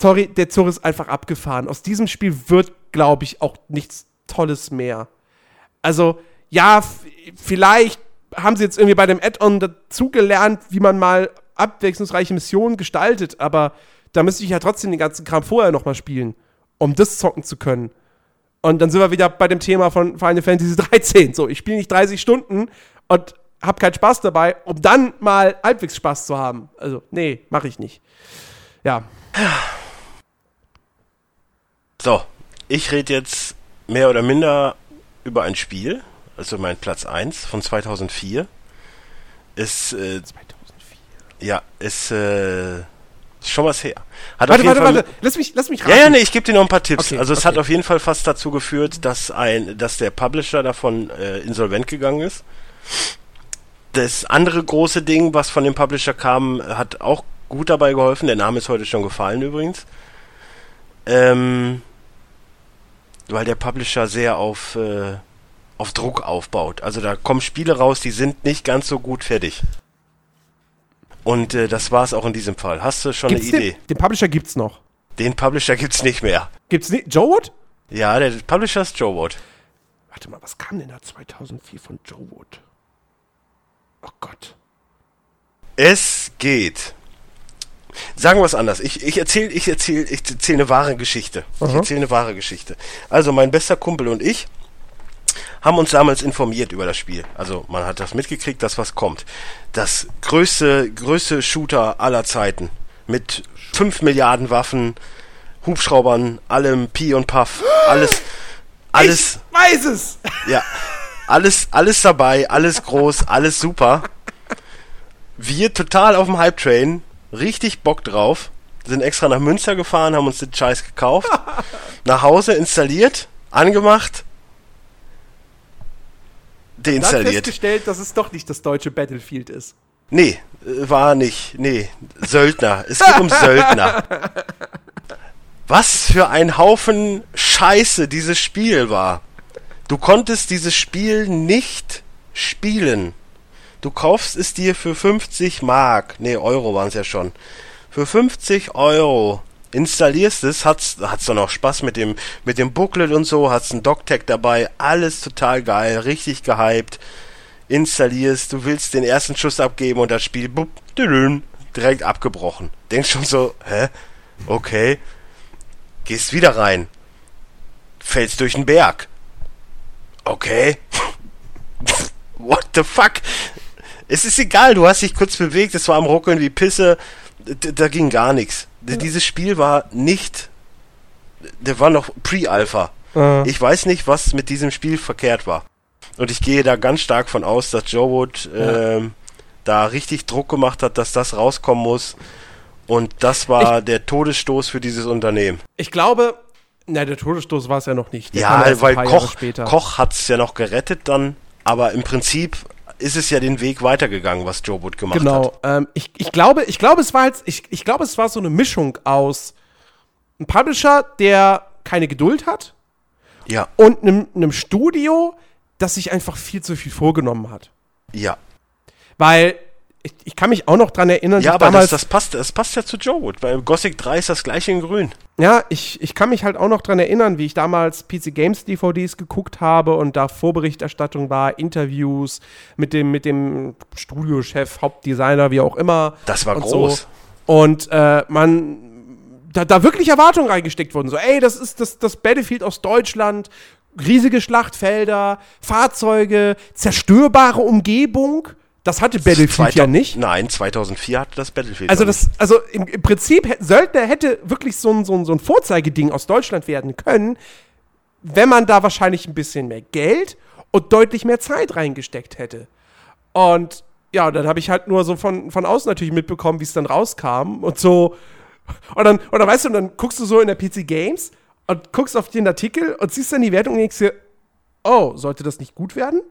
Speaker 1: Sorry, der Zug ist einfach abgefahren. Aus diesem Spiel wird, glaube ich, auch nichts Tolles mehr. Also, ja, vielleicht haben sie jetzt irgendwie bei dem Add-on dazugelernt, wie man mal abwechslungsreiche Missionen gestaltet, aber da müsste ich ja trotzdem den ganzen Kram vorher nochmal spielen, um das zocken zu können. Und dann sind wir wieder bei dem Thema von Final Fantasy 13. So, ich spiele nicht 30 Stunden und hab keinen Spaß dabei, um dann mal halbwegs Spaß zu haben. Also, nee, mache ich nicht. Ja.
Speaker 2: So, ich rede jetzt mehr oder minder über ein Spiel, also mein Platz 1 von 2004. Ist, äh, 2004? Ja, ist, äh, schon was her.
Speaker 1: Hat warte, warte, Fall, warte, lass mich, lass mich
Speaker 2: raten. Ja, ja, nee, ich gebe dir noch ein paar Tipps. Okay, also es okay. hat auf jeden Fall fast dazu geführt, dass ein, dass der Publisher davon äh, insolvent gegangen ist. Das andere große Ding, was von dem Publisher kam, hat auch gut dabei geholfen. Der Name ist heute schon gefallen übrigens. Ähm, weil der Publisher sehr auf äh, auf Druck aufbaut. Also da kommen Spiele raus, die sind nicht ganz so gut fertig. Und äh, das war es auch in diesem Fall. Hast du schon
Speaker 1: gibt's
Speaker 2: eine Idee?
Speaker 1: Den, den Publisher gibt's noch.
Speaker 2: Den Publisher gibt's nicht mehr.
Speaker 1: Gibt's nicht? Joe Wood?
Speaker 2: Ja, der Publisher ist Joe Wood.
Speaker 1: Warte mal, was kam denn da 2004 von Joe Wood? Oh Gott.
Speaker 2: Es geht. Sagen wir es anders. Ich, ich erzähle ich erzähl, ich erzähl eine wahre Geschichte. Uh Ich erzähle eine wahre Geschichte. Also mein bester Kumpel und ich haben uns damals informiert über das Spiel. Also man hat das mitgekriegt, dass was kommt. Das größte, größte Shooter aller Zeiten. Mit 5 Milliarden Waffen, Hubschraubern, allem Pi und Puff, alles, alles.
Speaker 1: Ich weiß es!
Speaker 2: Ja, alles, alles dabei, alles groß, alles super. Wir total auf dem Hype-Train, richtig Bock drauf, sind extra nach Münster gefahren, haben uns den Scheiß gekauft, nach Hause installiert, angemacht,
Speaker 1: Dann
Speaker 2: deinstalliert.
Speaker 1: festgestellt, dass es doch nicht das deutsche Battlefield ist.
Speaker 2: Nee, äh, war nicht. Nee, Söldner. Es geht um Söldner. Was für ein Haufen Scheiße dieses Spiel war. Du konntest dieses Spiel nicht spielen. Du kaufst es dir für 50 Mark. Nee, Euro waren es ja schon. Für 50 Euro installierst es, hat's, hat's dann auch Spaß mit dem, mit dem Booklet und so, hat's ein Doctag dabei, alles total geil, richtig gehypt installierst, du willst den ersten Schuss abgeben und das Spiel bup, düdüm, direkt abgebrochen. Denkst schon so, hä? Okay. Gehst wieder rein. Fällst durch den Berg. Okay. What the fuck? Es ist egal, du hast dich kurz bewegt, es war am Ruckeln wie Pisse, D da ging gar nichts. D- Dieses Spiel war nicht, der war noch Pre-Alpha.
Speaker 1: Äh.
Speaker 2: Ich weiß nicht, was mit diesem Spiel verkehrt war. Und ich gehe da ganz stark von aus, dass Joe Wood ähm, da richtig Druck gemacht hat, dass das rauskommen muss. Und das war der Todesstoß für dieses Unternehmen.
Speaker 1: Ich glaube, na, der Todesstoß war es ja noch nicht. Kam
Speaker 2: Ja, weil Koch,
Speaker 1: später.
Speaker 2: Koch hat es ja noch gerettet dann, aber im Prinzip ist es ja den Weg weitergegangen, was Joe Wood gemacht hat.
Speaker 1: Genau. Ähm, ich, ich glaube, ich glaube, es war halt, ich, ich glaube, es war so eine Mischung aus einem Publisher, der keine Geduld hat
Speaker 2: Ja,
Speaker 1: und einem, einem Studio, das sich einfach viel zu viel vorgenommen hat.
Speaker 2: ja.
Speaker 1: Weil ich, ich kann mich auch noch dran erinnern,
Speaker 2: Ja, aber das,
Speaker 1: damals,
Speaker 2: das, passt, das passt ja zu Joe Wood, weil Gothic 3 ist das gleiche in grün.
Speaker 1: ja, ich, ich kann mich halt auch noch dran erinnern, wie ich damals PC Games DVDs geguckt habe und da Vorberichterstattung war, Interviews mit dem, mit dem Studiochef, Hauptdesigner, wie auch immer.
Speaker 2: Das war
Speaker 1: und
Speaker 2: groß.
Speaker 1: So. Und äh, man, da, da wirklich Erwartungen reingesteckt wurden. So, ey, das ist das, das Battlefield aus Deutschland, riesige Schlachtfelder, Fahrzeuge, zerstörbare Umgebung. Das hatte Battlefield ja
Speaker 2: 2000
Speaker 1: nicht.
Speaker 2: Nein, 2004 hatte das Battlefield.
Speaker 1: Also das, also im, im Prinzip hätte, Söldner hätte wirklich so ein, so, ein, so ein Vorzeigeding aus Deutschland werden können, wenn man da wahrscheinlich ein bisschen mehr Geld und deutlich mehr Zeit reingesteckt hätte. Und ja, dann habe ich halt nur so von, von außen natürlich mitbekommen, wie es dann rauskam und so. Und dann, oder weißt du, und dann guckst du so in der PC Games und guckst auf den Artikel und siehst dann die Wertung und denkst dir, oh, sollte das nicht gut werden?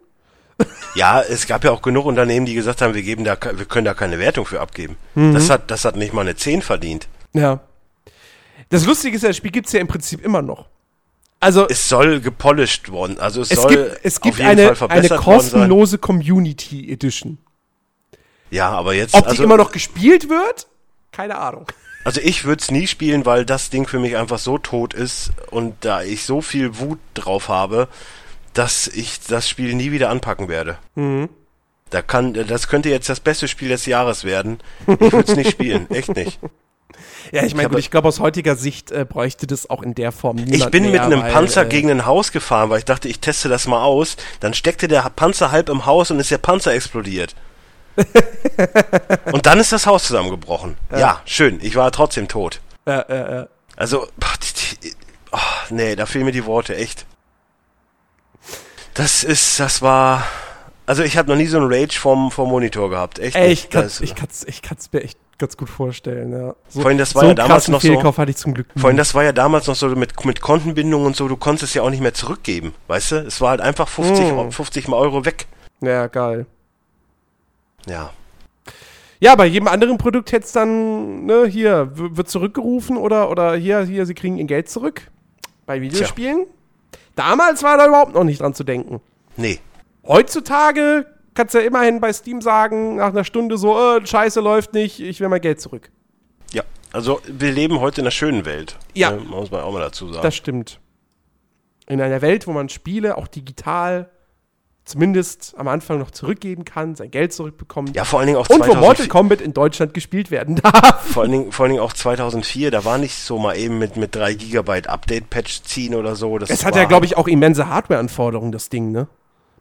Speaker 2: Ja, es gab ja auch genug Unternehmen, die gesagt haben, wir geben da, wir können da keine Wertung für abgeben.
Speaker 1: Mhm.
Speaker 2: Das hat, das hat nicht mal eine 10 verdient.
Speaker 1: Ja. Das Lustige ist ja, das Spiel gibt es ja im Prinzip immer noch. Also,
Speaker 2: Es soll gepolished worden, also es,
Speaker 1: es
Speaker 2: soll
Speaker 1: gibt, es
Speaker 2: auf
Speaker 1: gibt
Speaker 2: jeden
Speaker 1: eine,
Speaker 2: Fall
Speaker 1: eine
Speaker 2: verbessert sein.
Speaker 1: kostenlose Community Edition.
Speaker 2: Ja, aber jetzt,
Speaker 1: Ob die
Speaker 2: also,
Speaker 1: immer noch gespielt wird? Keine Ahnung.
Speaker 2: also ich würde es nie spielen, weil das Ding für mich einfach so tot ist und da ich so viel Wut drauf habe, dass ich das Spiel nie wieder anpacken werde.
Speaker 1: Mhm.
Speaker 2: Da kann, das könnte jetzt das beste Spiel des Jahres werden. Ich würde es nicht spielen, echt nicht.
Speaker 1: Ja, ich meine, gut, ich glaube, aus heutiger Sicht äh, bräuchte das auch in der Form niemand
Speaker 2: Ich bin
Speaker 1: mehr,
Speaker 2: mit einem
Speaker 1: weil,
Speaker 2: Panzer
Speaker 1: äh,
Speaker 2: gegen ein Haus gefahren, weil ich dachte, ich teste das mal aus. Dann steckte der Panzer halb im Haus und ist der Panzer explodiert. und dann ist das Haus zusammengebrochen. Ja. schön. Ich war trotzdem tot.
Speaker 1: Äh, äh, äh.
Speaker 2: Also, boah, die, die, oh, nee, da fehlen mir die Worte, echt. Das ist, das war. Also ich habe noch nie so einen Rage vom, vom Monitor gehabt. Echt.
Speaker 1: Ey, ich kann ich kann's, ich kann's mir echt ganz gut vorstellen, ja. So,
Speaker 2: Vorhin, das war
Speaker 1: so
Speaker 2: ja damals noch so-
Speaker 1: Fehlkauf hatte ich zum Glück nie.
Speaker 2: Vor allem, das war ja damals noch so mit, mit Kontenbindung und so, du konntest es ja auch nicht mehr zurückgeben, weißt du? Es war halt einfach 50,
Speaker 1: Mm.
Speaker 2: Eu- 50 mal Euro weg.
Speaker 1: Ja, geil.
Speaker 2: Ja.
Speaker 1: Ja, bei jedem anderen Produkt hätte es dann, ne, hier, wird zurückgerufen oder, oder hier, hier, sie kriegen ihr Geld zurück. Bei Videospielen. Damals war da überhaupt noch nicht dran zu denken.
Speaker 2: Nee.
Speaker 1: Heutzutage kannst du ja immerhin bei Steam sagen, nach einer Stunde so, äh, Scheiße läuft nicht, ich will mein Geld zurück.
Speaker 2: Ja. Also, wir leben heute in einer schönen Welt.
Speaker 1: Ja.
Speaker 2: Ne, muss man auch mal dazu sagen.
Speaker 1: Das stimmt. In einer Welt, wo man Spiele auch digital zumindest am Anfang noch zurückgeben kann, sein Geld zurückbekommt.
Speaker 2: ja, vor allen Dingen auch
Speaker 1: Und wo
Speaker 2: 2004,
Speaker 1: Mortal Kombat in Deutschland gespielt werden darf.
Speaker 2: vor allen, Dingen, vor allen Dingen auch 2004, da war nicht so mal eben mit, mit 3 Gigabyte Update-Patch ziehen oder so. Das
Speaker 1: Es hat ja, glaube ich, auch immense Hardware-Anforderungen, das Ding, ne?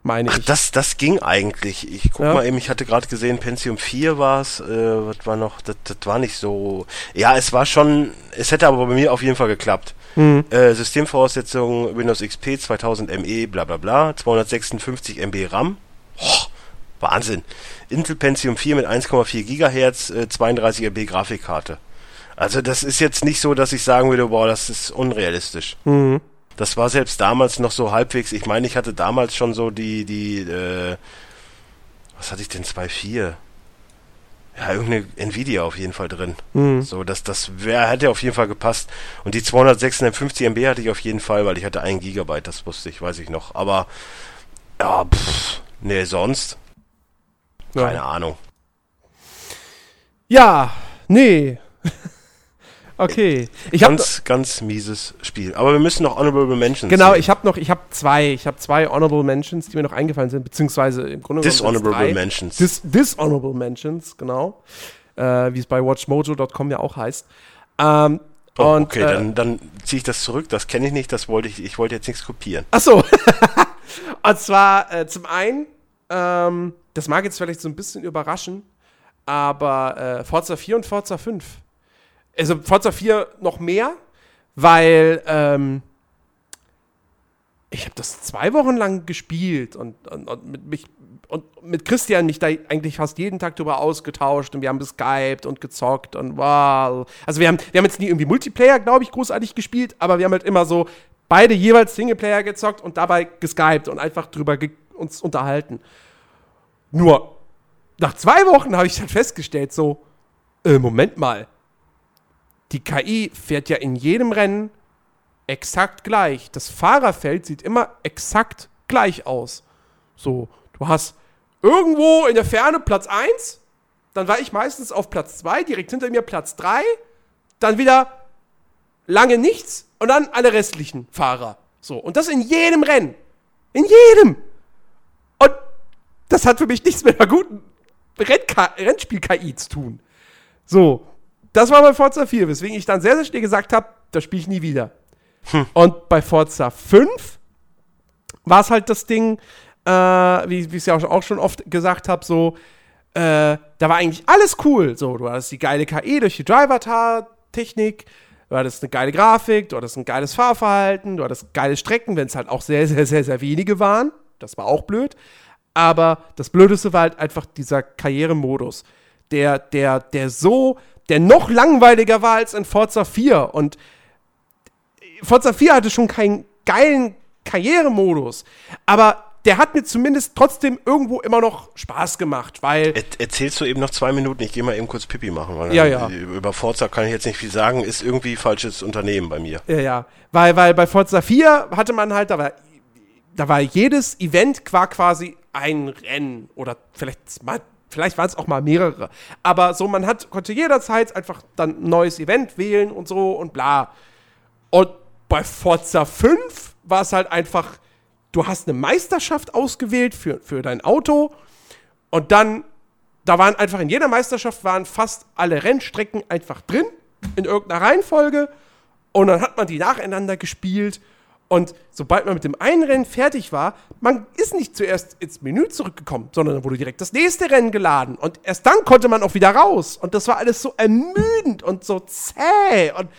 Speaker 1: meine
Speaker 2: Ach,
Speaker 1: ich.
Speaker 2: das, das ging eigentlich. Ich guck
Speaker 1: Ja.
Speaker 2: mal eben, ich hatte gerade gesehen, Pentium 4 war es, äh, was war noch, das, das war nicht so, ja, es war schon, es hätte aber bei mir auf jeden Fall geklappt.
Speaker 1: Hm.
Speaker 2: Äh, Systemvoraussetzungen Windows XP 2000 ME, bla bla bla, 256 MB RAM. Oh, Wahnsinn. Intel Pentium 4 mit 1,4 Gigahertz, äh, 32 MB Grafikkarte. Also das ist jetzt nicht so, dass ich sagen würde, boah, das ist unrealistisch.
Speaker 1: Mhm.
Speaker 2: Das war selbst damals noch so halbwegs. Ich meine, ich hatte damals schon so die, die, äh, was hatte ich denn? 2.4? Ja, irgendeine Nvidia auf jeden Fall drin.
Speaker 1: Mhm.
Speaker 2: So, das, das wär, hätte auf jeden Fall gepasst. Und die 256 MB hatte ich auf jeden Fall, weil ich hatte 1 Gigabyte, das wusste ich, weiß ich noch. Aber, ja, pff, nee, sonst,
Speaker 1: Ja.
Speaker 2: keine Ahnung.
Speaker 1: Ja, nee. okay. Ich habe
Speaker 2: Ganz, ganz mieses Spiel. Aber wir müssen noch Honorable Mentions
Speaker 1: genau,
Speaker 2: sehen.
Speaker 1: ich habe noch, ich habe zwei, ich habe zwei Honorable Mentions, die mir noch eingefallen sind, beziehungsweise im Grunde
Speaker 2: Dishonorable
Speaker 1: drei.
Speaker 2: Mentions.
Speaker 1: Dis Dishonorable Mentions, genau. Äh, Wie es bei WatchMojo.com ja auch heißt. Ähm,
Speaker 2: Oh,
Speaker 1: und,
Speaker 2: okay,
Speaker 1: äh,
Speaker 2: dann, dann ziehe ich das zurück. Das kenne ich nicht. Das wollte ich. Ich wollte jetzt nichts kopieren.
Speaker 1: Ach so. und zwar äh, zum einen, ähm, das mag jetzt vielleicht so ein bisschen überraschen, aber äh, Forza 4 und Forza 5. Also Forza 4 noch mehr, weil ähm, ich habe das zwei Wochen lang gespielt und, und, und mit mich und mit Christian mich da eigentlich fast jeden Tag drüber ausgetauscht und wir haben geskypt und gezockt und wow. Also wir haben, wir haben jetzt nie irgendwie Multiplayer, glaube ich, großartig gespielt, aber wir haben halt immer so beide jeweils Singleplayer gezockt und dabei geskypt und einfach drüber ge uns unterhalten. Nur nach zwei Wochen habe ich dann festgestellt, so, äh, Moment mal, die KI fährt ja in jedem Rennen exakt gleich. Das Fahrerfeld sieht immer exakt gleich aus. So, du hast irgendwo in der Ferne Platz 1, dann war ich meistens auf Platz 2, direkt hinter mir Platz 3, dann wieder lange nichts und dann alle restlichen Fahrer. So, und das in jedem Rennen. In jedem. Und das hat für mich nichts mit einer guten Rennspiel-KI zu tun. So, das war bei Forza 4, weswegen ich dann sehr, sehr schnell gesagt habe, das spiele ich nie wieder. Und bei Forza 5 war es halt das Ding, äh, wie wie ich es ja auch schon- auch schon oft gesagt habe, so, äh, da war eigentlich alles cool. So, du hattest die geile KI durch die Driver-Technik, du hattest eine geile Grafik, du hattest ein geiles Fahrverhalten, du hattest geile Strecken, wenn es halt auch sehr, sehr, sehr, sehr wenige waren. Das war auch blöd. Aber das Blödeste war halt einfach dieser Karrieremodus, der, der, der so, der noch langweiliger war als in Forza 4. Und Forza 4 hatte schon keinen geilen Karrieremodus, aber der hat mir zumindest trotzdem irgendwo immer noch Spaß gemacht, weil
Speaker 2: Er, erzählst du eben noch zwei Minuten? Ich gehe mal eben kurz Pipi machen. Weil
Speaker 1: Ja, ja.
Speaker 2: Über Forza kann ich jetzt nicht viel sagen. Ist irgendwie falsches Unternehmen bei mir.
Speaker 1: Ja, ja. Weil, weil bei Forza 4 hatte man halt, da war, da war jedes Event war quasi ein Rennen. Oder vielleicht, mal, vielleicht waren es auch mal mehrere. Aber so, man hat, konnte jederzeit einfach dann ein neues Event wählen und so und bla. Und bei Forza 5 war es halt einfach, du hast eine Meisterschaft ausgewählt für, für dein Auto und dann, da waren einfach in jeder Meisterschaft waren fast alle Rennstrecken einfach drin, in irgendeiner Reihenfolge und dann hat man die nacheinander gespielt und sobald man mit dem einen Rennen fertig war, man ist nicht zuerst ins Menü zurückgekommen, sondern dann wurde direkt das nächste Rennen geladen und erst dann konnte man auch wieder raus und das war alles so ermüdend und so zäh und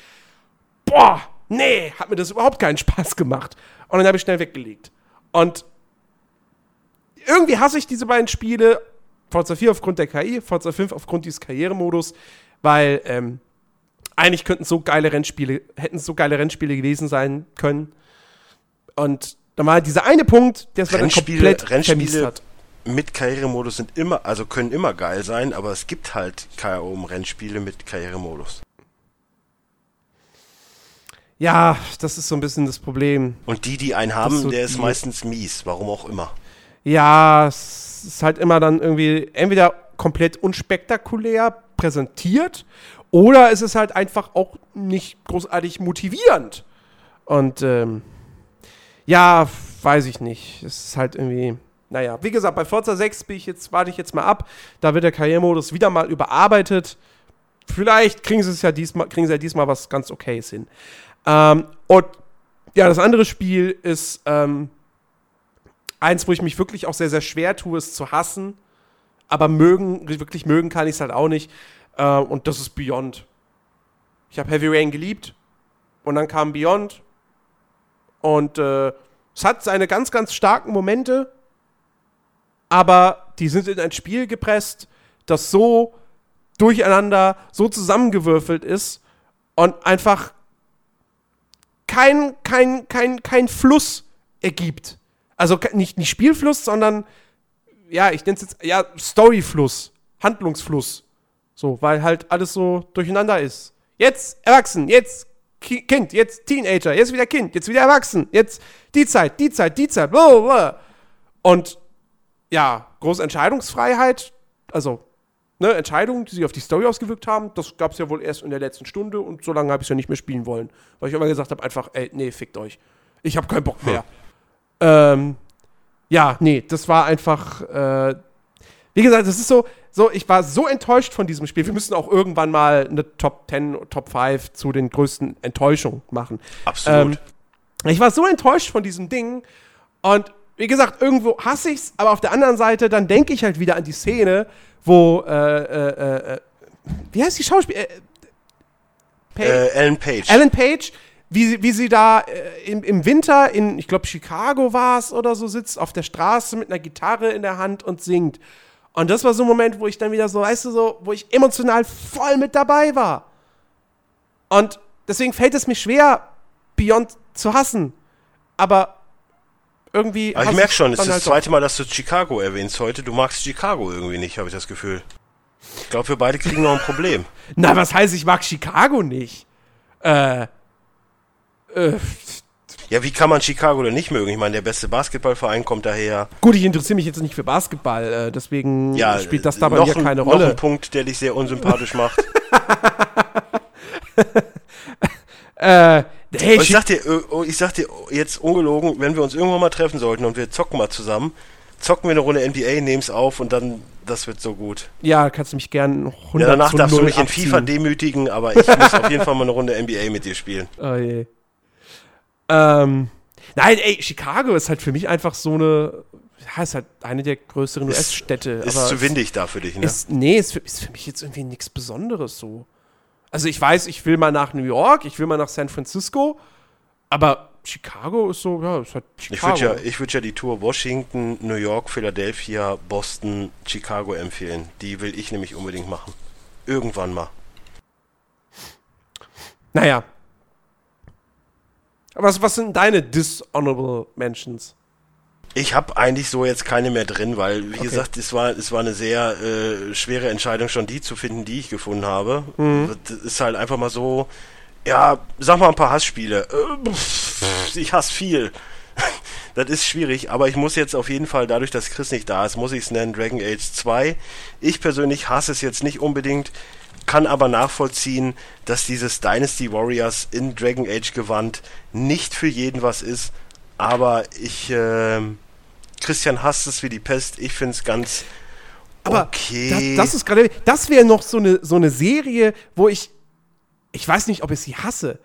Speaker 1: boah, nee, hat mir das überhaupt keinen Spaß gemacht. Und dann habe ich schnell weggelegt. Und irgendwie hasse ich diese beiden Spiele. Forza 4 aufgrund der KI, Forza 5 aufgrund dieses Karrieremodus, weil ähm, eigentlich könnten so geile Rennspiele, hätten so geile Rennspiele gewesen sein können. Und dann war halt dieser eine Punkt, der es dann
Speaker 2: Rennspiele-
Speaker 1: komplett
Speaker 2: Rennspiele-
Speaker 1: hat.
Speaker 2: Mit Karrieremodus sind immer, also können immer geil sein, aber es gibt halt KO-Rennspiele mit Karrieremodus.
Speaker 1: Ja, das ist so ein bisschen das Problem.
Speaker 2: Und die, die einen haben,
Speaker 1: so
Speaker 2: der ist meistens mies, warum auch immer.
Speaker 1: Ja, es ist halt immer dann irgendwie entweder komplett unspektakulär präsentiert oder es ist halt einfach auch nicht großartig motivierend. Und ähm, ja, weiß ich nicht. Es ist halt irgendwie, naja, wie gesagt, bei Forza 6 bin ich jetzt, warte ich jetzt mal ab. Da wird der Karrieremodus wieder mal überarbeitet. Vielleicht kriegen sie es ja diesmal, kriegen sie ja diesmal was ganz Okayes hin. Ähm, und ja, das andere Spiel ist ähm, eins, wo ich mich wirklich auch sehr, sehr schwer tue, ist zu hassen. Aber mögen, wirklich mögen kann ich es halt auch nicht. Äh, und das ist Beyond. Ich habe Heavy Rain geliebt. Und dann kam Beyond. Und äh, es hat seine ganz, ganz starken Momente. Aber die sind in ein Spiel gepresst, das so durcheinander, so zusammengewürfelt ist und einfach kein, kein, kein, kein Fluss ergibt. Also nicht, nicht Spielfluss, sondern, ja, ich nenne es jetzt, ja, Storyfluss, Handlungsfluss. So, weil halt alles so durcheinander ist. Jetzt erwachsen, jetzt Kind, jetzt Teenager, jetzt wieder Kind, jetzt wieder erwachsen, jetzt die Zeit, die Zeit, die Zeit, blablabla. Und ja, große Entscheidungsfreiheit, also ne, Entscheidungen, die sich auf die Story ausgewirkt haben, das gab es ja wohl erst in der letzten Stunde und so lange habe ich es ja nicht mehr spielen wollen. Weil ich immer gesagt habe, einfach, ey, nee, fickt euch. Ich habe keinen Bock mehr. Hm. Ähm, ja, nee, das war einfach, äh, wie gesagt, das ist so, so, ich war so enttäuscht von diesem Spiel. Wir müssen auch irgendwann mal eine Top 10, Top 5 zu den größten Enttäuschungen machen.
Speaker 2: Absolut.
Speaker 1: Ähm, ich war so enttäuscht von diesem Ding und wie gesagt, irgendwo hasse ich's, aber auf der anderen Seite, dann denke ich halt wieder an die Szene, wo, äh, äh, äh, wie heißt die Schauspielerin?
Speaker 2: Äh, äh, Ellen Page.
Speaker 1: Ellen Page, wie, wie sie da äh, im, im Winter in, ich glaube, Chicago war es oder so, sitzt auf der Straße mit einer Gitarre in der Hand und singt. Und das war so ein Moment, wo ich dann wieder so, weißt du, so, wo ich emotional voll mit dabei war. Und deswegen fällt es mir schwer, Beyond zu hassen. Aber irgendwie.
Speaker 2: Aber ich merke schon, es ist halt das zweite Mal, dass du Chicago erwähnst heute. Du magst Chicago irgendwie nicht, habe ich das Gefühl. Ich glaube, wir beide kriegen noch ein Problem.
Speaker 1: Na, was heißt, ich mag Chicago nicht? Äh.
Speaker 2: Äh. Ja, wie kann man Chicago denn nicht mögen? Ich meine, der beste Basketballverein kommt daher.
Speaker 1: Gut, ich interessiere mich jetzt nicht für Basketball, äh, deswegen ja, spielt das da bei mir keine Rolle. Noch ein
Speaker 2: Punkt, der dich sehr unsympathisch macht.
Speaker 1: äh,
Speaker 2: Hey, ich sag dir, äh, oh, ich sag dir jetzt ungelogen, wenn wir uns irgendwann mal treffen sollten und wir zocken mal zusammen, zocken wir eine Runde NBA, nehm's auf und dann, das wird so gut.
Speaker 1: Ja, kannst du mich gern
Speaker 2: 100 Ja, danach darfst du mich abziehen. in FIFA demütigen, aber ich muss auf jeden Fall mal eine Runde NBA mit dir spielen.
Speaker 1: Oh je. Ähm, nein, ey, Chicago ist halt für mich einfach so eine, ja, ist halt eine der größeren US-Städte.
Speaker 2: Ist zu windig da für dich, ne?
Speaker 1: Ist, nee, ist für, ist für mich jetzt irgendwie nichts Besonderes so. Also ich weiß, ich will mal nach New York, ich will mal nach San Francisco, aber Chicago ist so, ja, ist halt
Speaker 2: Chicago. Ich würde ja, würd ja die Tour Washington, New York, Philadelphia, Boston, Chicago empfehlen. Die will ich nämlich unbedingt machen. Irgendwann mal.
Speaker 1: Naja. Was, was sind deine Dishonorable Mentions?
Speaker 2: Ich habe eigentlich so jetzt keine mehr drin, weil, wie okay. gesagt, es war, es war eine sehr äh, schwere Entscheidung, schon die zu finden, die ich gefunden habe. Mhm. Das ist halt einfach mal so, ja, sag mal ein paar Hassspiele. Äh, ich hasse viel. das ist schwierig, aber ich muss jetzt auf jeden Fall, dadurch, dass Chris nicht da ist, muss ich es nennen, Dragon Age 2. Ich persönlich hasse es jetzt nicht unbedingt, kann aber nachvollziehen, dass dieses Dynasty Warriors in Dragon Age Gewand nicht für jeden was ist aber ich, äh, Christian hasst es wie die Pest. Ich finde es ganz
Speaker 1: aber okay. Das, das ist gerade, das wäre noch so eine, so eine Serie, wo ich, ich weiß nicht, ob ich sie hasse,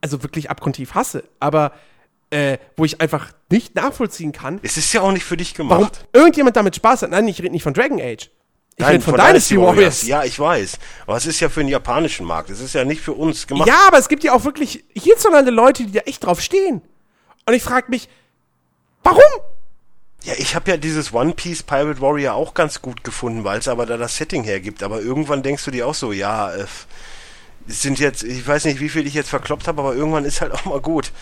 Speaker 1: also wirklich abgrundtief hasse, aber äh, wo ich einfach nicht nachvollziehen kann.
Speaker 2: Es ist ja auch nicht für dich gemacht. Warum
Speaker 1: irgendjemand damit Spaß hat. Nein, ich rede nicht von Dragon Age. Ich rede von, von Dynasty Warriors. Warriors.
Speaker 2: Ja, ich weiß. Aber es ist ja für den japanischen Markt. Es ist ja nicht für uns
Speaker 1: gemacht. Ja, aber es gibt ja auch wirklich hierzulande Leute, die da echt drauf stehen. Und ich frage mich, warum?
Speaker 2: Ja, ich habe ja dieses One Piece Pirate Warrior auch ganz gut gefunden, weil es aber da das Setting hergibt. Aber irgendwann denkst du dir auch so, ja, äh, es sind jetzt, ich weiß nicht, wie viel ich jetzt verkloppt habe, aber irgendwann ist halt auch mal gut.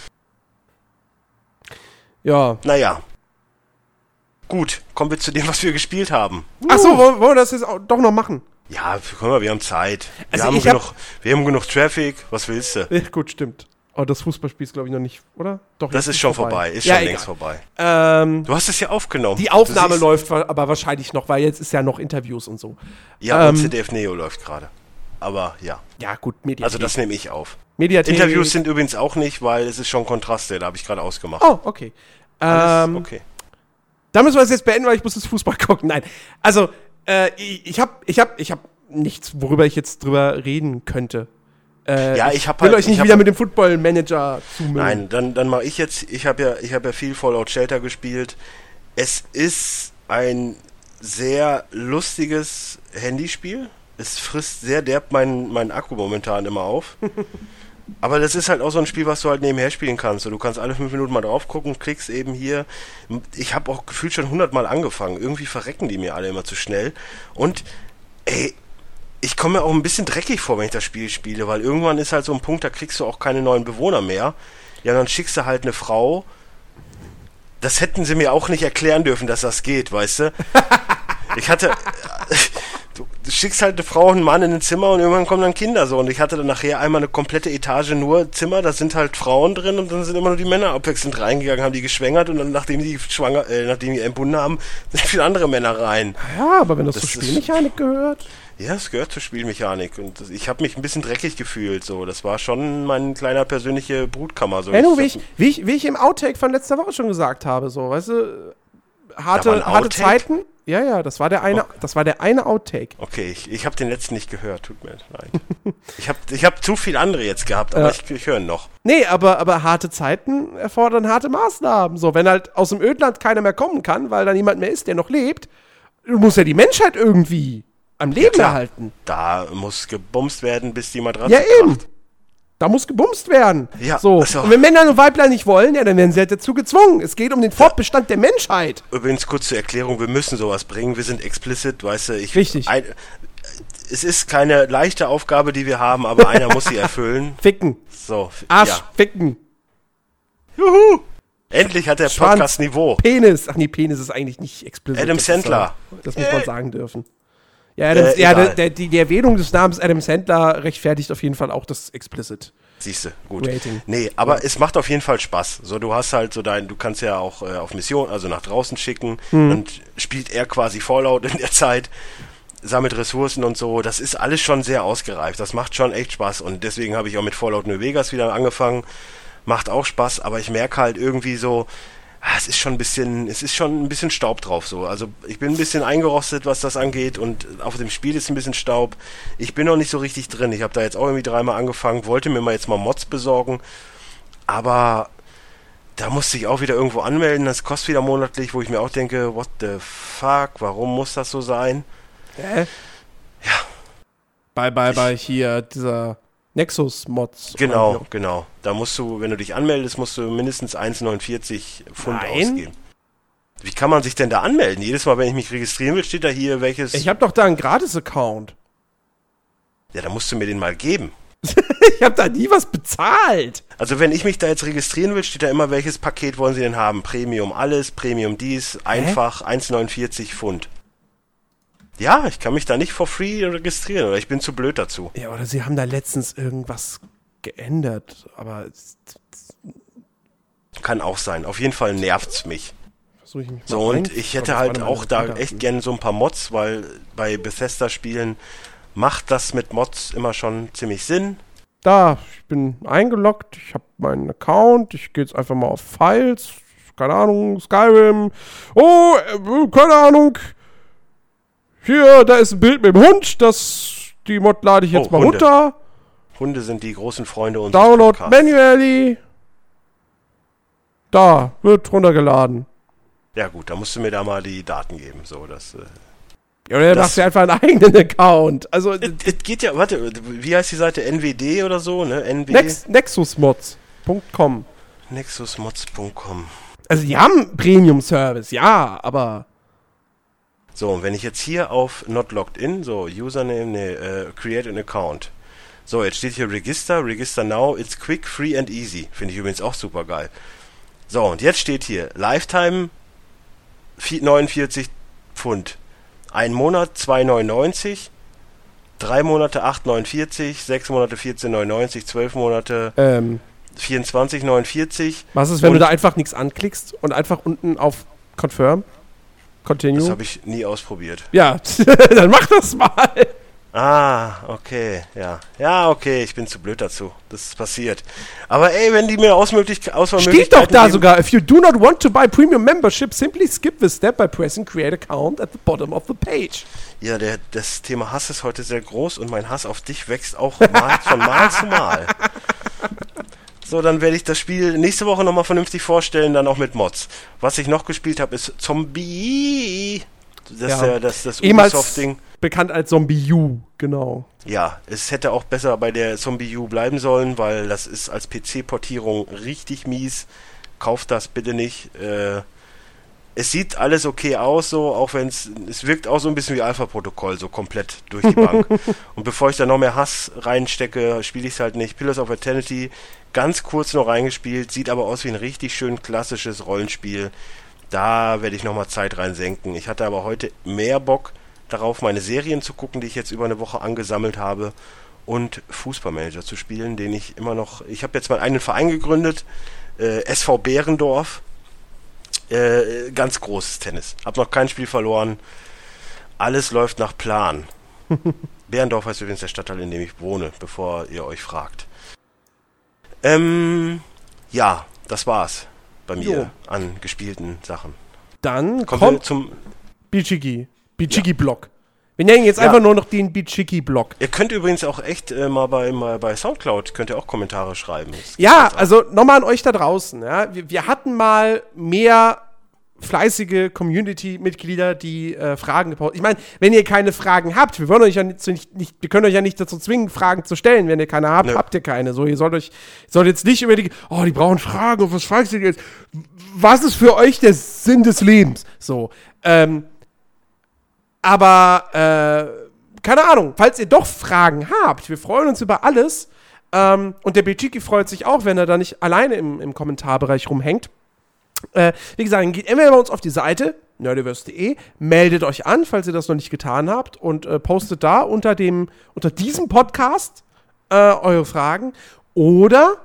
Speaker 1: Ja.
Speaker 2: Naja. Gut, kommen wir zu dem, was wir gespielt haben.
Speaker 1: Ach so, wollen, wollen wir das jetzt auch doch noch machen?
Speaker 2: Ja, guck mal, wir haben Zeit. Wir, also haben genug, hab... wir haben genug Traffic. Was willst du?
Speaker 1: Ja, gut, stimmt. Aber das Fußballspiel ist, glaube ich, noch nicht, oder?
Speaker 2: Doch, das ist schon vorbei. vorbei. Ist
Speaker 1: ja,
Speaker 2: schon längst vorbei.
Speaker 1: Ähm,
Speaker 2: du hast es ja aufgenommen.
Speaker 1: Die Aufnahme läuft aber wahrscheinlich noch, weil jetzt ist ja noch Interviews und so.
Speaker 2: Ja, ähm, und ZDF Neo läuft gerade. Aber ja.
Speaker 1: Ja, gut,
Speaker 2: Mediathek. Also das nehme ich auf.
Speaker 1: Mediathek.
Speaker 2: Interviews sind übrigens auch nicht, weil es ist schon Kontraste, da habe ich gerade ausgemacht.
Speaker 1: Oh, okay. Ähm, okay. Da müssen wir es jetzt beenden, weil ich muss das Fußball gucken. Nein. Also, äh, ich habe ich hab, ich hab nichts, worüber ich jetzt drüber reden könnte.
Speaker 2: Äh, ja, ich habe
Speaker 1: will halt, euch nicht wieder mit dem Football Manager zumüllen.
Speaker 2: Nein, dann dann mache ich jetzt. Ich habe ja ich habe ja viel Fallout Shelter gespielt. Es ist ein sehr lustiges Handyspiel. Es frisst sehr derb meinen mein Akku momentan immer auf. Aber das ist halt auch so ein Spiel, was du halt nebenher spielen kannst. du kannst alle fünf Minuten mal drauf gucken, klickst eben hier. Ich habe auch gefühlt schon hundertmal angefangen. Irgendwie verrecken die mir alle immer zu schnell. Und ey, ich komme mir auch ein bisschen dreckig vor, wenn ich das Spiel spiele, weil irgendwann ist halt so ein Punkt, da kriegst du auch keine neuen Bewohner mehr. Ja, dann schickst du halt eine Frau. Das hätten sie mir auch nicht erklären dürfen, dass das geht, weißt du? Ich hatte, du, du, schickst halt eine Frau und einen Mann in ein Zimmer und irgendwann kommen dann Kinder so. Und ich hatte dann nachher einmal eine komplette Etage nur Zimmer, da sind halt Frauen drin und dann sind immer nur die Männer abwechselnd reingegangen, haben die geschwängert und dann, nachdem die schwanger, äh, nachdem die entbunden haben, sind viele andere Männer rein.
Speaker 1: Ja, aber wenn das, das zur Spielmechanik gehört.
Speaker 2: Ja, es gehört zur Spielmechanik und ich habe mich ein bisschen dreckig gefühlt. So, das war schon mein kleiner persönliche Brutkammer. So,
Speaker 1: du, wie, ich, wie, ich, wie ich im Outtake von letzter Woche schon gesagt habe, so, weißt du, harte, harte Zeiten. Ja, ja, das war der eine, oh. das war der eine Outtake.
Speaker 2: Okay, ich, ich habe den letzten nicht gehört, tut mir leid. ich habe ich hab zu viel andere jetzt gehabt, aber ja. ich, ich höre noch.
Speaker 1: Nee, aber, aber harte Zeiten erfordern harte Maßnahmen. So, wenn halt aus dem Ödland keiner mehr kommen kann, weil da niemand mehr ist, der noch lebt, muss ja die Menschheit irgendwie am Leben ja, erhalten.
Speaker 2: Da muss gebumst werden, bis die Matratze
Speaker 1: Ja, eben. Kracht. Da muss gebumst werden. Ja, so. Also. Und wenn Männer und Weiblein nicht wollen, ja, dann werden sie halt dazu gezwungen. Es geht um den Fortbestand der Menschheit.
Speaker 2: Übrigens kurz zur Erklärung, wir müssen sowas bringen. Wir sind explicit, weißt du. Ich,
Speaker 1: Richtig. Ein,
Speaker 2: es ist keine leichte Aufgabe, die wir haben, aber einer muss sie erfüllen.
Speaker 1: Ficken.
Speaker 2: So.
Speaker 1: Arsch ja. ficken.
Speaker 2: Juhu. Endlich hat der Schwanz, Podcast Niveau.
Speaker 1: Penis. Ach nee, Penis ist eigentlich nicht explicit.
Speaker 2: Adam Sandler.
Speaker 1: Das, das muss man sagen dürfen. Ja, Adam, äh, ja der, der, die, die, Erwähnung des Namens Adam Sandler rechtfertigt auf jeden Fall auch das Explicit.
Speaker 2: Siehste, gut. Rating. Nee, aber ja. es macht auf jeden Fall Spaß. So, du hast halt so dein, du kannst ja auch äh, auf Mission, also nach draußen schicken hm. und spielt er quasi Fallout in der Zeit, sammelt Ressourcen und so. Das ist alles schon sehr ausgereift. Das macht schon echt Spaß und deswegen habe ich auch mit Fallout New Vegas wieder angefangen. Macht auch Spaß, aber ich merke halt irgendwie so, Ah, es ist schon ein bisschen, es ist schon ein bisschen Staub drauf so. Also ich bin ein bisschen eingerostet, was das angeht und auf dem Spiel ist ein bisschen Staub. Ich bin noch nicht so richtig drin. Ich habe da jetzt auch irgendwie dreimal angefangen, wollte mir mal jetzt mal Mods besorgen, aber da musste ich auch wieder irgendwo anmelden. Das kostet wieder monatlich, wo ich mir auch denke, what the fuck, warum muss das so sein?
Speaker 1: Hä? Ja. Bei, bei, bei hier dieser Nexus-Mods.
Speaker 2: Genau, genau. Da musst du, wenn du dich anmeldest, musst du mindestens 1,49 Pfund Nein. ausgeben. Wie kann man sich denn da anmelden? Jedes Mal, wenn ich mich registrieren will, steht da hier welches.
Speaker 1: Ich habe doch da einen Gratis-Account.
Speaker 2: Ja, dann musst du mir den mal geben.
Speaker 1: ich habe da nie was bezahlt.
Speaker 2: Also wenn ich mich da jetzt registrieren will, steht da immer, welches Paket wollen Sie denn haben? Premium alles, Premium dies, einfach 1,49 Pfund. Ja, ich kann mich da nicht for free registrieren oder ich bin zu blöd dazu.
Speaker 1: Ja, oder sie haben da letztens irgendwas geändert, aber.
Speaker 2: Kann auch sein. Auf jeden Fall nervt's mich. mich so, und ich hätte halt auch da echt gerne so ein paar Mods, weil bei Bethesda-Spielen macht das mit Mods immer schon ziemlich Sinn.
Speaker 1: Da, ich bin eingeloggt, ich habe meinen Account, ich gehe jetzt einfach mal auf Files, keine Ahnung, Skyrim. Oh, äh, keine Ahnung, hier, da ist ein Bild mit dem Hund. Das, die Mod lade ich jetzt oh, mal Hunde. runter.
Speaker 2: Hunde sind die großen Freunde unseres
Speaker 1: Download Podcasts. manually. Da, wird runtergeladen.
Speaker 2: Ja gut, da musst du mir da mal die Daten geben. So, das, äh,
Speaker 1: ja, oder machst du einfach einen eigenen Account. Also,
Speaker 2: es geht ja, warte, wie heißt die Seite? NWD oder so, ne? NW
Speaker 1: Nex Nexusmods.com.
Speaker 2: Nexusmods.com.
Speaker 1: Also, die haben Premium-Service, ja, aber
Speaker 2: so, und wenn ich jetzt hier auf Not Logged In, so Username, ne, äh, Create an Account. So, jetzt steht hier Register, Register Now, it's quick, free and easy. Finde ich übrigens auch super geil. So, und jetzt steht hier Lifetime 49 Pfund. Ein Monat 2,99. Drei Monate 8,49. Sechs Monate 14,99. Zwölf Monate
Speaker 1: ähm,
Speaker 2: 24,49.
Speaker 1: Was ist, wenn du da einfach nichts anklickst und einfach unten auf Confirm? Continue. Das
Speaker 2: habe ich nie ausprobiert.
Speaker 1: Ja, dann mach das mal.
Speaker 2: Ah, okay, ja. Ja, okay, ich bin zu blöd dazu. Das ist passiert. Aber ey, wenn die mir Ausmöglich Auswahlmöglichkeiten
Speaker 1: Steht doch da geben, sogar, if you do not want to buy premium membership, simply skip the step by pressing create account at the bottom of the page.
Speaker 2: Ja, der, das Thema Hass ist heute sehr groß und mein Hass auf dich wächst auch mal, von Mal zu Mal. So, dann werde ich das Spiel nächste Woche nochmal vernünftig vorstellen, dann auch mit Mods. Was ich noch gespielt habe, ist Zombie. Das
Speaker 1: Ja.
Speaker 2: ist ja das, das Ubisoft-Ding.
Speaker 1: bekannt als Zombie U, genau.
Speaker 2: Ja, es hätte auch besser bei der Zombie U bleiben sollen, weil das ist als PC-Portierung richtig mies. Kauft das bitte nicht. Äh, es sieht alles okay aus, so, auch wenn es, es wirkt auch so ein bisschen wie Alpha-Protokoll, so komplett durch die Bank. Und bevor ich da noch mehr Hass reinstecke, spiele ich es halt nicht. Pillars of Eternity, ganz kurz noch reingespielt, sieht aber aus wie ein richtig schön klassisches Rollenspiel. Da werde ich nochmal Zeit reinsenken. Ich hatte aber heute mehr Bock darauf, meine Serien zu gucken, die ich jetzt über eine Woche angesammelt habe und Fußballmanager zu spielen, den ich immer noch. Ich habe jetzt mal einen Verein gegründet, äh, SV Behrendorf. Äh, ganz großes Tennis. Hab noch kein Spiel verloren. Alles läuft nach Plan. Behrendorf heißt übrigens der Stadtteil, in dem ich wohne, bevor ihr euch fragt. Ähm, ja, das war's bei mir
Speaker 1: Jo.
Speaker 2: an gespielten Sachen.
Speaker 1: Dann
Speaker 2: Kommen
Speaker 1: kommt
Speaker 2: wir zum.
Speaker 1: Bichiki. Bichiki-Block. Wir nennen jetzt
Speaker 2: Ja.
Speaker 1: einfach nur noch den Bichiki-Block.
Speaker 2: Ihr könnt übrigens auch echt äh, mal bei, mal bei Soundcloud könnt ihr auch Kommentare schreiben. Das
Speaker 1: Ja, also nochmal an euch da draußen. Ja. Wir, wir hatten mal mehr fleißige Community-Mitglieder, die äh, Fragen gepostet. Ich meine, wenn ihr keine Fragen habt, wir wollen euch ja nicht, nicht, wir können euch ja nicht dazu zwingen, Fragen zu stellen. Wenn ihr keine habt,
Speaker 2: Nö.
Speaker 1: habt ihr keine. So, ihr sollt euch, sollt jetzt nicht überlegen, oh, die brauchen Fragen, und was fragst du jetzt? Was ist für euch der Sinn des Lebens? So, ähm, aber, äh, keine Ahnung, falls ihr doch Fragen habt, wir freuen uns über alles. Ähm, und der Bichiki freut sich auch, wenn er da nicht alleine im, im Kommentarbereich rumhängt. Äh, wie gesagt, geht entweder bei uns auf die Seite nerdiverse.de, meldet euch an, falls ihr das noch nicht getan habt und äh, postet da unter dem unter diesem Podcast äh, eure Fragen oder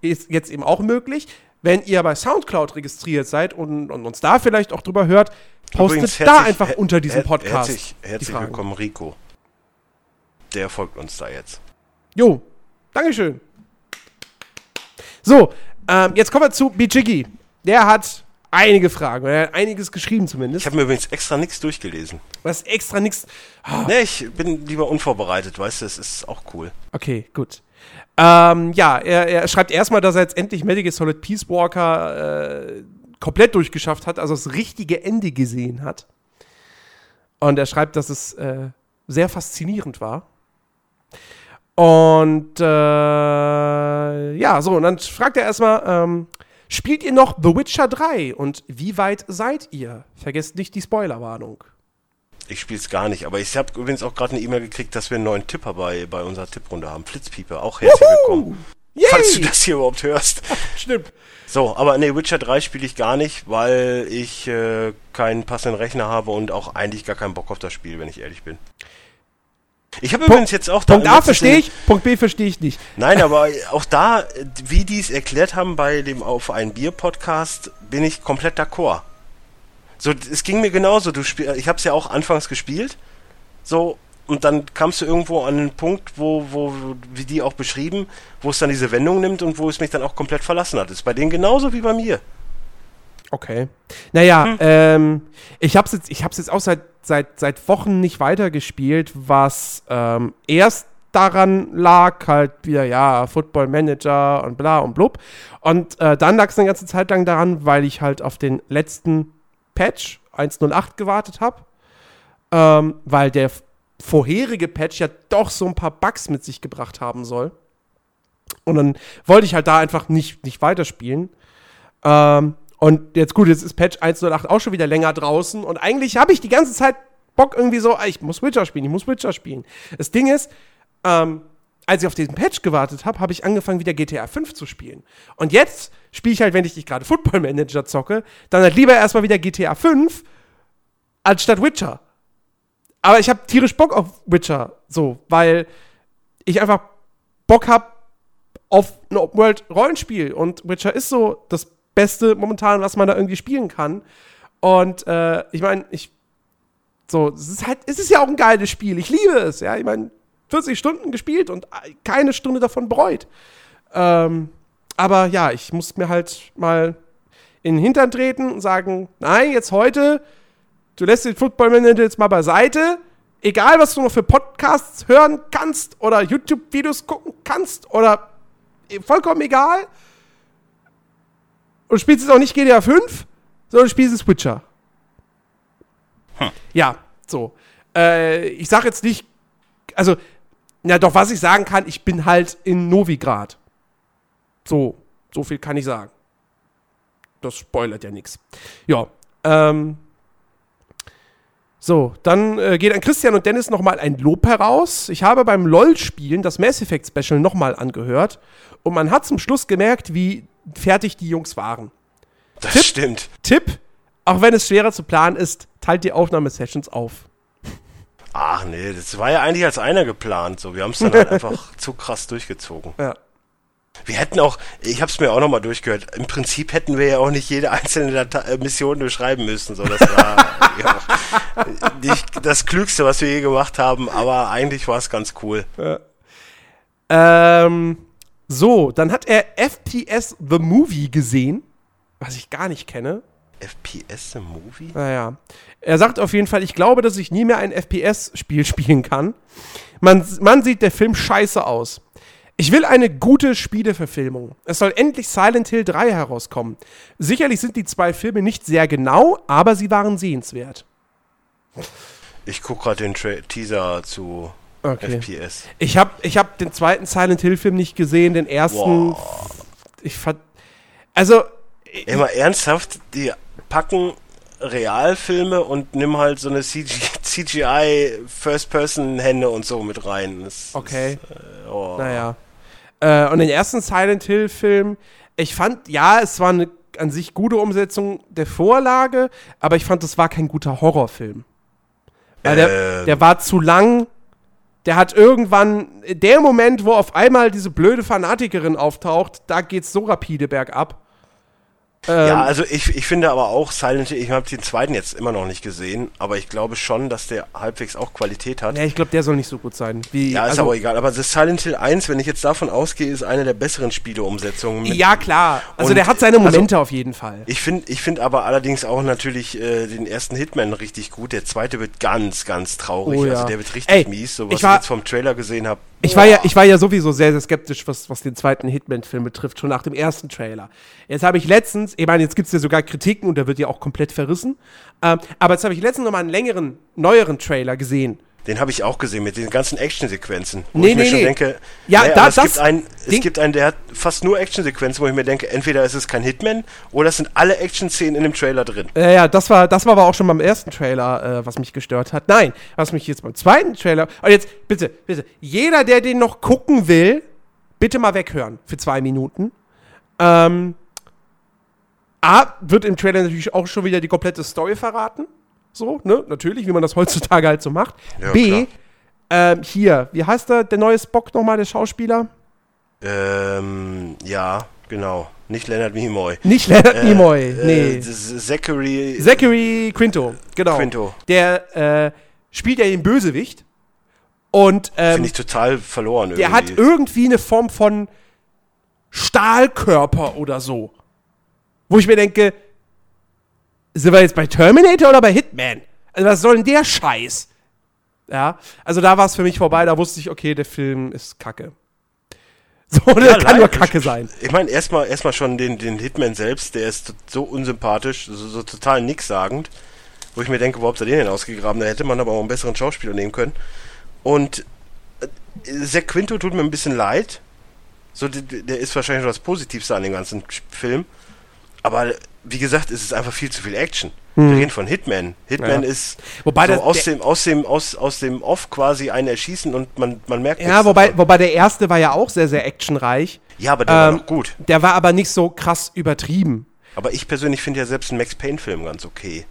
Speaker 1: ist jetzt eben auch möglich, wenn ihr bei Soundcloud registriert seid und, und uns da vielleicht auch drüber hört, postet
Speaker 2: Übrigens
Speaker 1: da einfach unter diesem Podcast
Speaker 2: Herzlich, herzlich willkommen, Rico. Der folgt uns da jetzt.
Speaker 1: Jo, Dankeschön. So, ähm, jetzt kommen wir zu Bichigi. Der hat einige Fragen, er hat einiges geschrieben zumindest.
Speaker 2: Ich habe mir übrigens extra nichts durchgelesen.
Speaker 1: Was extra nichts.
Speaker 2: Ne, ich bin lieber unvorbereitet, weißt du, es ist auch cool.
Speaker 1: Okay, gut. Ähm, ja, er, er schreibt erstmal, dass er jetzt endlich Medical Solid Peace Walker äh, komplett durchgeschafft hat, also das richtige Ende gesehen hat. Und er schreibt, dass es äh, sehr faszinierend war. Und äh, ja, so, und dann fragt er erstmal, ähm, spielt ihr noch The Witcher 3 und wie weit seid ihr? Vergesst nicht die Spoilerwarnung.
Speaker 2: Ich spiele es gar nicht, aber ich habe übrigens auch gerade eine E-Mail gekriegt, dass wir einen neuen Tipper bei, bei unserer Tipprunde haben. Flitzpieper, auch herzlich willkommen.
Speaker 1: Yay!
Speaker 2: Falls du das hier überhaupt hörst.
Speaker 1: Stimmt.
Speaker 2: So, aber nee, Witcher 3 spiele ich gar nicht, weil ich äh, keinen passenden Rechner habe und auch eigentlich gar keinen Bock auf das Spiel, wenn ich ehrlich bin. Ich habe übrigens jetzt auch da
Speaker 1: Punkt A verstehe ich, Punkt B verstehe ich nicht.
Speaker 2: Nein, aber auch da, äh, wie die es erklärt haben bei dem Auf ein Bier Podcast, bin ich komplett d'accord. So, es ging mir genauso. Du spiel, ich habe es ja auch anfangs gespielt. So, und dann kamst du irgendwo an einen Punkt, wo, wo, wie die auch beschrieben, wo es dann diese Wendung nimmt und wo es mich dann auch komplett verlassen hat. Das ist bei denen genauso wie bei mir.
Speaker 1: Okay. Naja,
Speaker 2: Hm.
Speaker 1: ähm, ich hab's jetzt, ich hab's jetzt auch seit, seit, seit Wochen nicht weitergespielt, was ähm, erst daran lag, halt wieder, ja, Football Manager und bla und blub. Und äh, dann lag es eine ganze Zeit lang daran, weil ich halt auf den letzten Patch 1.08 gewartet habe. Ähm, weil der vorherige Patch ja doch so ein paar Bugs mit sich gebracht haben soll. Und dann wollte ich halt da einfach nicht, nicht weiterspielen. Ähm, und jetzt gut, jetzt ist Patch 1.08 auch schon wieder länger draußen. Und eigentlich habe ich die ganze Zeit Bock irgendwie so, ah, ich muss Witcher spielen, ich muss Witcher spielen. Das Ding ist, ähm, als ich auf diesen Patch gewartet habe, habe ich angefangen, wieder GTA 5 zu spielen. Und jetzt spiele ich halt, wenn ich nicht gerade Football Manager zocke, dann halt lieber erstmal wieder GTA 5 anstatt Witcher. Aber ich habe tierisch Bock auf Witcher, so, weil ich einfach Bock habe auf ein Open-World-Rollenspiel. Und Witcher ist so das Beste momentan, was man da irgendwie spielen kann. Und äh, ich meine, ich. So, es ist halt, es ist ja auch ein geiles Spiel. Ich liebe es, ja. Ich meine, 40 Stunden gespielt und keine Stunde davon bereut. Ähm, aber ja, ich muss mir halt mal in den Hintern treten und sagen, nein, jetzt heute, du lässt den Football Manager jetzt mal beiseite. Egal, was du noch für Podcasts hören kannst oder YouTube-Videos gucken kannst oder eh, vollkommen egal. Und spielst jetzt auch nicht GTA 5, sondern spielst es Witcher.
Speaker 2: Hm.
Speaker 1: Ja, so. Äh, ich sag jetzt nicht, also, na doch, was ich sagen kann, ich bin halt in Novigrad. So, so viel kann ich sagen. Das spoilert ja nichts. Ja, ähm. So, dann äh, geht an Christian und Dennis nochmal ein Lob heraus. Ich habe beim LOL-Spielen das Mass Effect Special nochmal angehört und man hat zum Schluss gemerkt, wie fertig die Jungs waren.
Speaker 2: Das
Speaker 1: Tipp?
Speaker 2: stimmt.
Speaker 1: Tipp, auch wenn es schwerer zu planen ist, teilt die Aufnahmesessions auf.
Speaker 2: Ach nee, das war ja eigentlich als einer geplant. So, wir haben es dann halt einfach zu krass durchgezogen.
Speaker 1: Ja.
Speaker 2: Wir hätten auch, ich habe es mir auch nochmal durchgehört. Im Prinzip hätten wir ja auch nicht jede einzelne Data äh, Mission beschreiben müssen. So, das war ja auch nicht das Klügste, was wir je gemacht haben. Aber eigentlich war es ganz cool.
Speaker 1: Ähm, so, dann hat er FPS The Movie gesehen, was ich gar nicht kenne.
Speaker 2: FPS the Movie?
Speaker 1: Naja. Er sagt auf jeden Fall, ich glaube, dass ich nie mehr ein FPS-Spiel spielen kann. Man, man sieht der Film scheiße aus. Ich will eine gute Spieleverfilmung. Es soll endlich Silent Hill 3 herauskommen. Sicherlich sind die zwei Filme nicht sehr genau, aber sie waren sehenswert.
Speaker 2: Ich guck gerade den Tra Teaser zu
Speaker 1: Okay.
Speaker 2: FPS.
Speaker 1: Ich habe ich hab den zweiten Silent Hill-Film nicht gesehen, den ersten.
Speaker 2: Boah.
Speaker 1: Ich fand. Also,
Speaker 2: mal ernsthaft, die packen Realfilme und nimm halt so eine CG CGI First-Person-Hände und so mit rein. Das
Speaker 1: Okay.
Speaker 2: Ist, äh, oh.
Speaker 1: naja. Äh, und den ersten Silent Hill-Film, ich fand, ja, es war eine an sich gute Umsetzung der Vorlage, aber ich fand, es war kein guter Horrorfilm. Weil der,
Speaker 2: Ähm.
Speaker 1: der war zu lang. Der hat irgendwann, der Moment, wo auf einmal diese blöde Fanatikerin auftaucht, da geht's so rapide bergab. Ähm,
Speaker 2: Ja, also ich, ich finde aber auch Silent Hill, ich habe den zweiten jetzt immer noch nicht gesehen, aber ich glaube schon, dass der halbwegs auch Qualität hat.
Speaker 1: ja, ich glaube, der soll nicht so gut sein. Wie,
Speaker 2: Ja, ist
Speaker 1: also-
Speaker 2: aber egal. Aber das Silent Hill 1, wenn ich jetzt davon ausgehe, ist eine der besseren Spieleumsetzungen.
Speaker 1: Ja, klar. Also der hat seine
Speaker 2: also-
Speaker 1: Momente auf jeden Fall.
Speaker 2: Ich finde ich find aber allerdings auch natürlich äh, den ersten Hitman richtig gut. Der zweite wird ganz, ganz traurig.
Speaker 1: Oh ja.
Speaker 2: Also der wird richtig
Speaker 1: Ey,
Speaker 2: mies. So
Speaker 1: ich
Speaker 2: was ich,
Speaker 1: war-
Speaker 2: jetzt vom Trailer gesehen habe.
Speaker 1: Ich war, ja, ich war ja sowieso sehr, sehr skeptisch, was, was den zweiten Hitman-Film betrifft, schon nach dem ersten Trailer. Jetzt habe ich letztens, ich meine, jetzt gibt es ja sogar Kritiken und der wird ja auch komplett verrissen. Ähm, aber jetzt habe ich letztens noch mal einen längeren, neueren Trailer gesehen.
Speaker 2: Den habe ich auch gesehen mit den ganzen Actionsequenzen. Wo
Speaker 1: Nee,
Speaker 2: ich mir
Speaker 1: nee,
Speaker 2: schon
Speaker 1: nee.
Speaker 2: denke,
Speaker 1: Ja,
Speaker 2: naja,
Speaker 1: da-
Speaker 2: es,
Speaker 1: das
Speaker 2: gibt einen, es gibt einen, der hat fast nur Actionsequenzen, wo ich mir denke, entweder ist es kein Hitman oder es sind alle Action-Szenen in dem Trailer drin.
Speaker 1: Ja, ja, das war, das war aber auch schon beim ersten Trailer, äh, was mich gestört hat. Nein, was mich jetzt beim zweiten Trailer. Und jetzt, bitte, bitte, jeder, der den noch gucken will, bitte mal weghören für zwei Minuten. Ähm, A, wird im Trailer natürlich auch schon wieder die komplette Story verraten. So, ne? Natürlich, wie man das heutzutage halt so macht.
Speaker 2: Ja,
Speaker 1: B, ähm, hier, wie heißt der, der neue Spock nochmal, der Schauspieler?
Speaker 2: Ähm, ja, genau. Nicht Leonard Nimoy.
Speaker 1: Nicht Leonard
Speaker 2: Äh,
Speaker 1: Nimoy,
Speaker 2: äh,
Speaker 1: nee.
Speaker 2: ist Zachary.
Speaker 1: Zachary Quinto, genau.
Speaker 2: Quinto.
Speaker 1: Der äh, spielt ja den Bösewicht. Und ähm,
Speaker 2: Finde ich total verloren
Speaker 1: der hat
Speaker 2: irgendwie.
Speaker 1: irgendwie eine Form von Stahlkörper oder so. Wo ich mir denke, sind wir jetzt bei Terminator oder bei Hitman? Also was soll denn der Scheiß? Ja, also da war es für mich vorbei, da wusste ich, okay, der Film ist kacke. So, der
Speaker 2: Ja,
Speaker 1: kann nur kacke sein.
Speaker 2: Ich meine, erstmal erstmal schon den, den Hitman selbst, der ist so unsympathisch, so, so total nichtssagend. Wo ich mir denke, wo habt ihr den denn ausgegraben? Da hätte man aber auch einen besseren Schauspieler nehmen können. Und äh, Quinto tut mir ein bisschen leid. So, der, der ist wahrscheinlich noch das Positivste an dem ganzen Film. Aber wie gesagt, es ist einfach viel zu viel Action. Wir reden von Hitman. Hitman
Speaker 1: Ja.
Speaker 2: ist
Speaker 1: Wobei
Speaker 2: so
Speaker 1: das-
Speaker 2: aus dem, aus dem, aus, aus dem Off quasi einen erschießen und man, man merkt
Speaker 1: Ja, wobei,
Speaker 2: davon.
Speaker 1: wobei der erste war ja auch sehr, sehr actionreich.
Speaker 2: Ja, aber der war
Speaker 1: Ähm,
Speaker 2: noch gut.
Speaker 1: Der war aber nicht so krass übertrieben.
Speaker 2: Aber ich persönlich finde ja selbst einen Max Payne-Film ganz okay.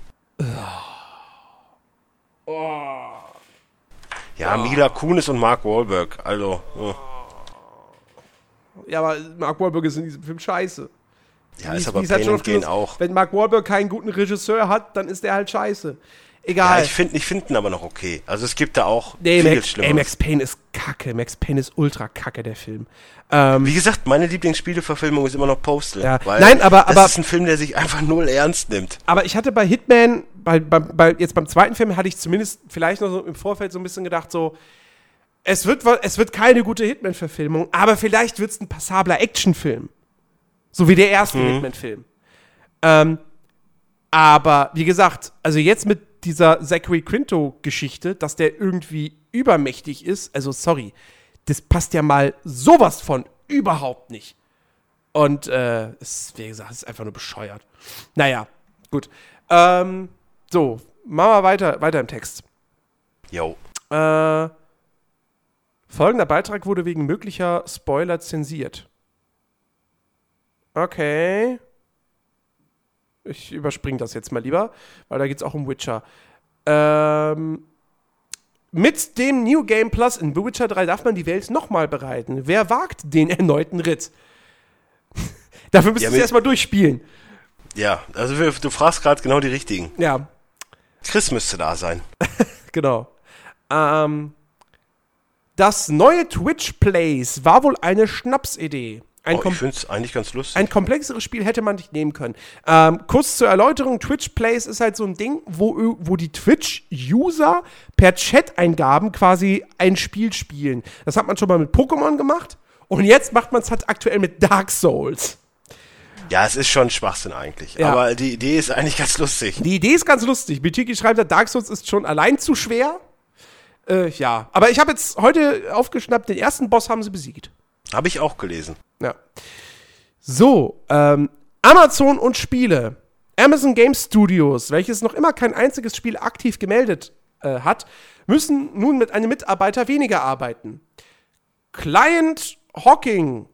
Speaker 2: Ja, Mila Kunis und Mark Wahlberg, also. äh.
Speaker 1: Ja, aber Mark Wahlberg ist in diesem Film scheiße.
Speaker 2: Ja,
Speaker 1: Wie-
Speaker 2: ist aber Pain
Speaker 1: oft
Speaker 2: Gain auch.
Speaker 1: Wenn Mark Wahlberg keinen guten Regisseur hat, dann ist der halt scheiße.
Speaker 2: Ja,
Speaker 1: Egal.
Speaker 2: ich finde ich find ihn aber noch okay. Also es gibt da auch
Speaker 1: nee,
Speaker 2: viel
Speaker 1: Max, ey,
Speaker 2: Schlimmeres.
Speaker 1: Max Payne ist kacke. Max Payne ist ultra kacke, der Film. Ähm,
Speaker 2: Wie gesagt, meine Lieblingsspieleverfilmung ist immer noch Postal.
Speaker 1: Ja.
Speaker 2: Weil
Speaker 1: Nein, aber-
Speaker 2: das
Speaker 1: aber-
Speaker 2: ist ein Film, der sich einfach null ernst nimmt.
Speaker 1: aber ich hatte bei Hitman, bei, bei, bei, jetzt beim zweiten Film, hatte ich zumindest vielleicht noch so im Vorfeld so ein bisschen gedacht, so, es wird, es wird keine gute Hitman-Verfilmung, aber vielleicht wird es ein passabler Actionfilm. So wie der erste
Speaker 2: Mhm.
Speaker 1: Hitman-Film. Ähm, aber wie gesagt, also jetzt mit dieser Zachary Quinto-Geschichte, dass der irgendwie übermächtig ist, also sorry, das passt ja mal sowas von überhaupt nicht. Und äh, ist, wie gesagt, ist einfach nur bescheuert. Naja, gut. Ähm, so, machen wir weiter, weiter im Text.
Speaker 2: Jo.
Speaker 1: Äh, folgender Beitrag wurde wegen möglicher Spoiler zensiert. Okay. Ich überspringe das jetzt mal lieber, weil da geht es auch um Witcher. Ähm, mit dem New Game Plus in The Witcher 3 darf man die Welt nochmal bereiten. Wer wagt den erneuten Ritt? Dafür müsst
Speaker 2: Ja,
Speaker 1: ihr es erstmal durchspielen.
Speaker 2: Ja, also du fragst gerade genau die richtigen.
Speaker 1: Ja,
Speaker 2: Chris müsste da sein.
Speaker 1: genau. Ähm, das neue Twitch Plays war wohl eine Schnapsidee. Ein
Speaker 2: Oh, ich finde es eigentlich ganz lustig.
Speaker 1: Ein komplexeres Spiel hätte man nicht nehmen können. Ähm, kurz zur Erläuterung: Twitch Plays ist halt so ein Ding, wo, wo die Twitch-User per Chat-Eingaben quasi ein Spiel spielen. Das hat man schon mal mit Pokémon gemacht und jetzt macht man es halt aktuell mit Dark Souls.
Speaker 2: ja, es ist schon Schwachsinn eigentlich.
Speaker 1: Ja.
Speaker 2: Aber die Idee ist eigentlich ganz lustig.
Speaker 1: Die Idee ist ganz lustig. Bitiki schreibt, Dark Souls ist schon allein zu schwer. Äh, ja, aber ich habe jetzt heute aufgeschnappt, den ersten Boss haben sie besiegt.
Speaker 2: Habe ich auch gelesen.
Speaker 1: Ja. So, ähm, Amazon und Spiele. Amazon Game Studios, welches noch immer kein einziges Spiel aktiv gemeldet äh, hat, müssen nun mit einem Mitarbeiter weniger arbeiten. Client Hawking,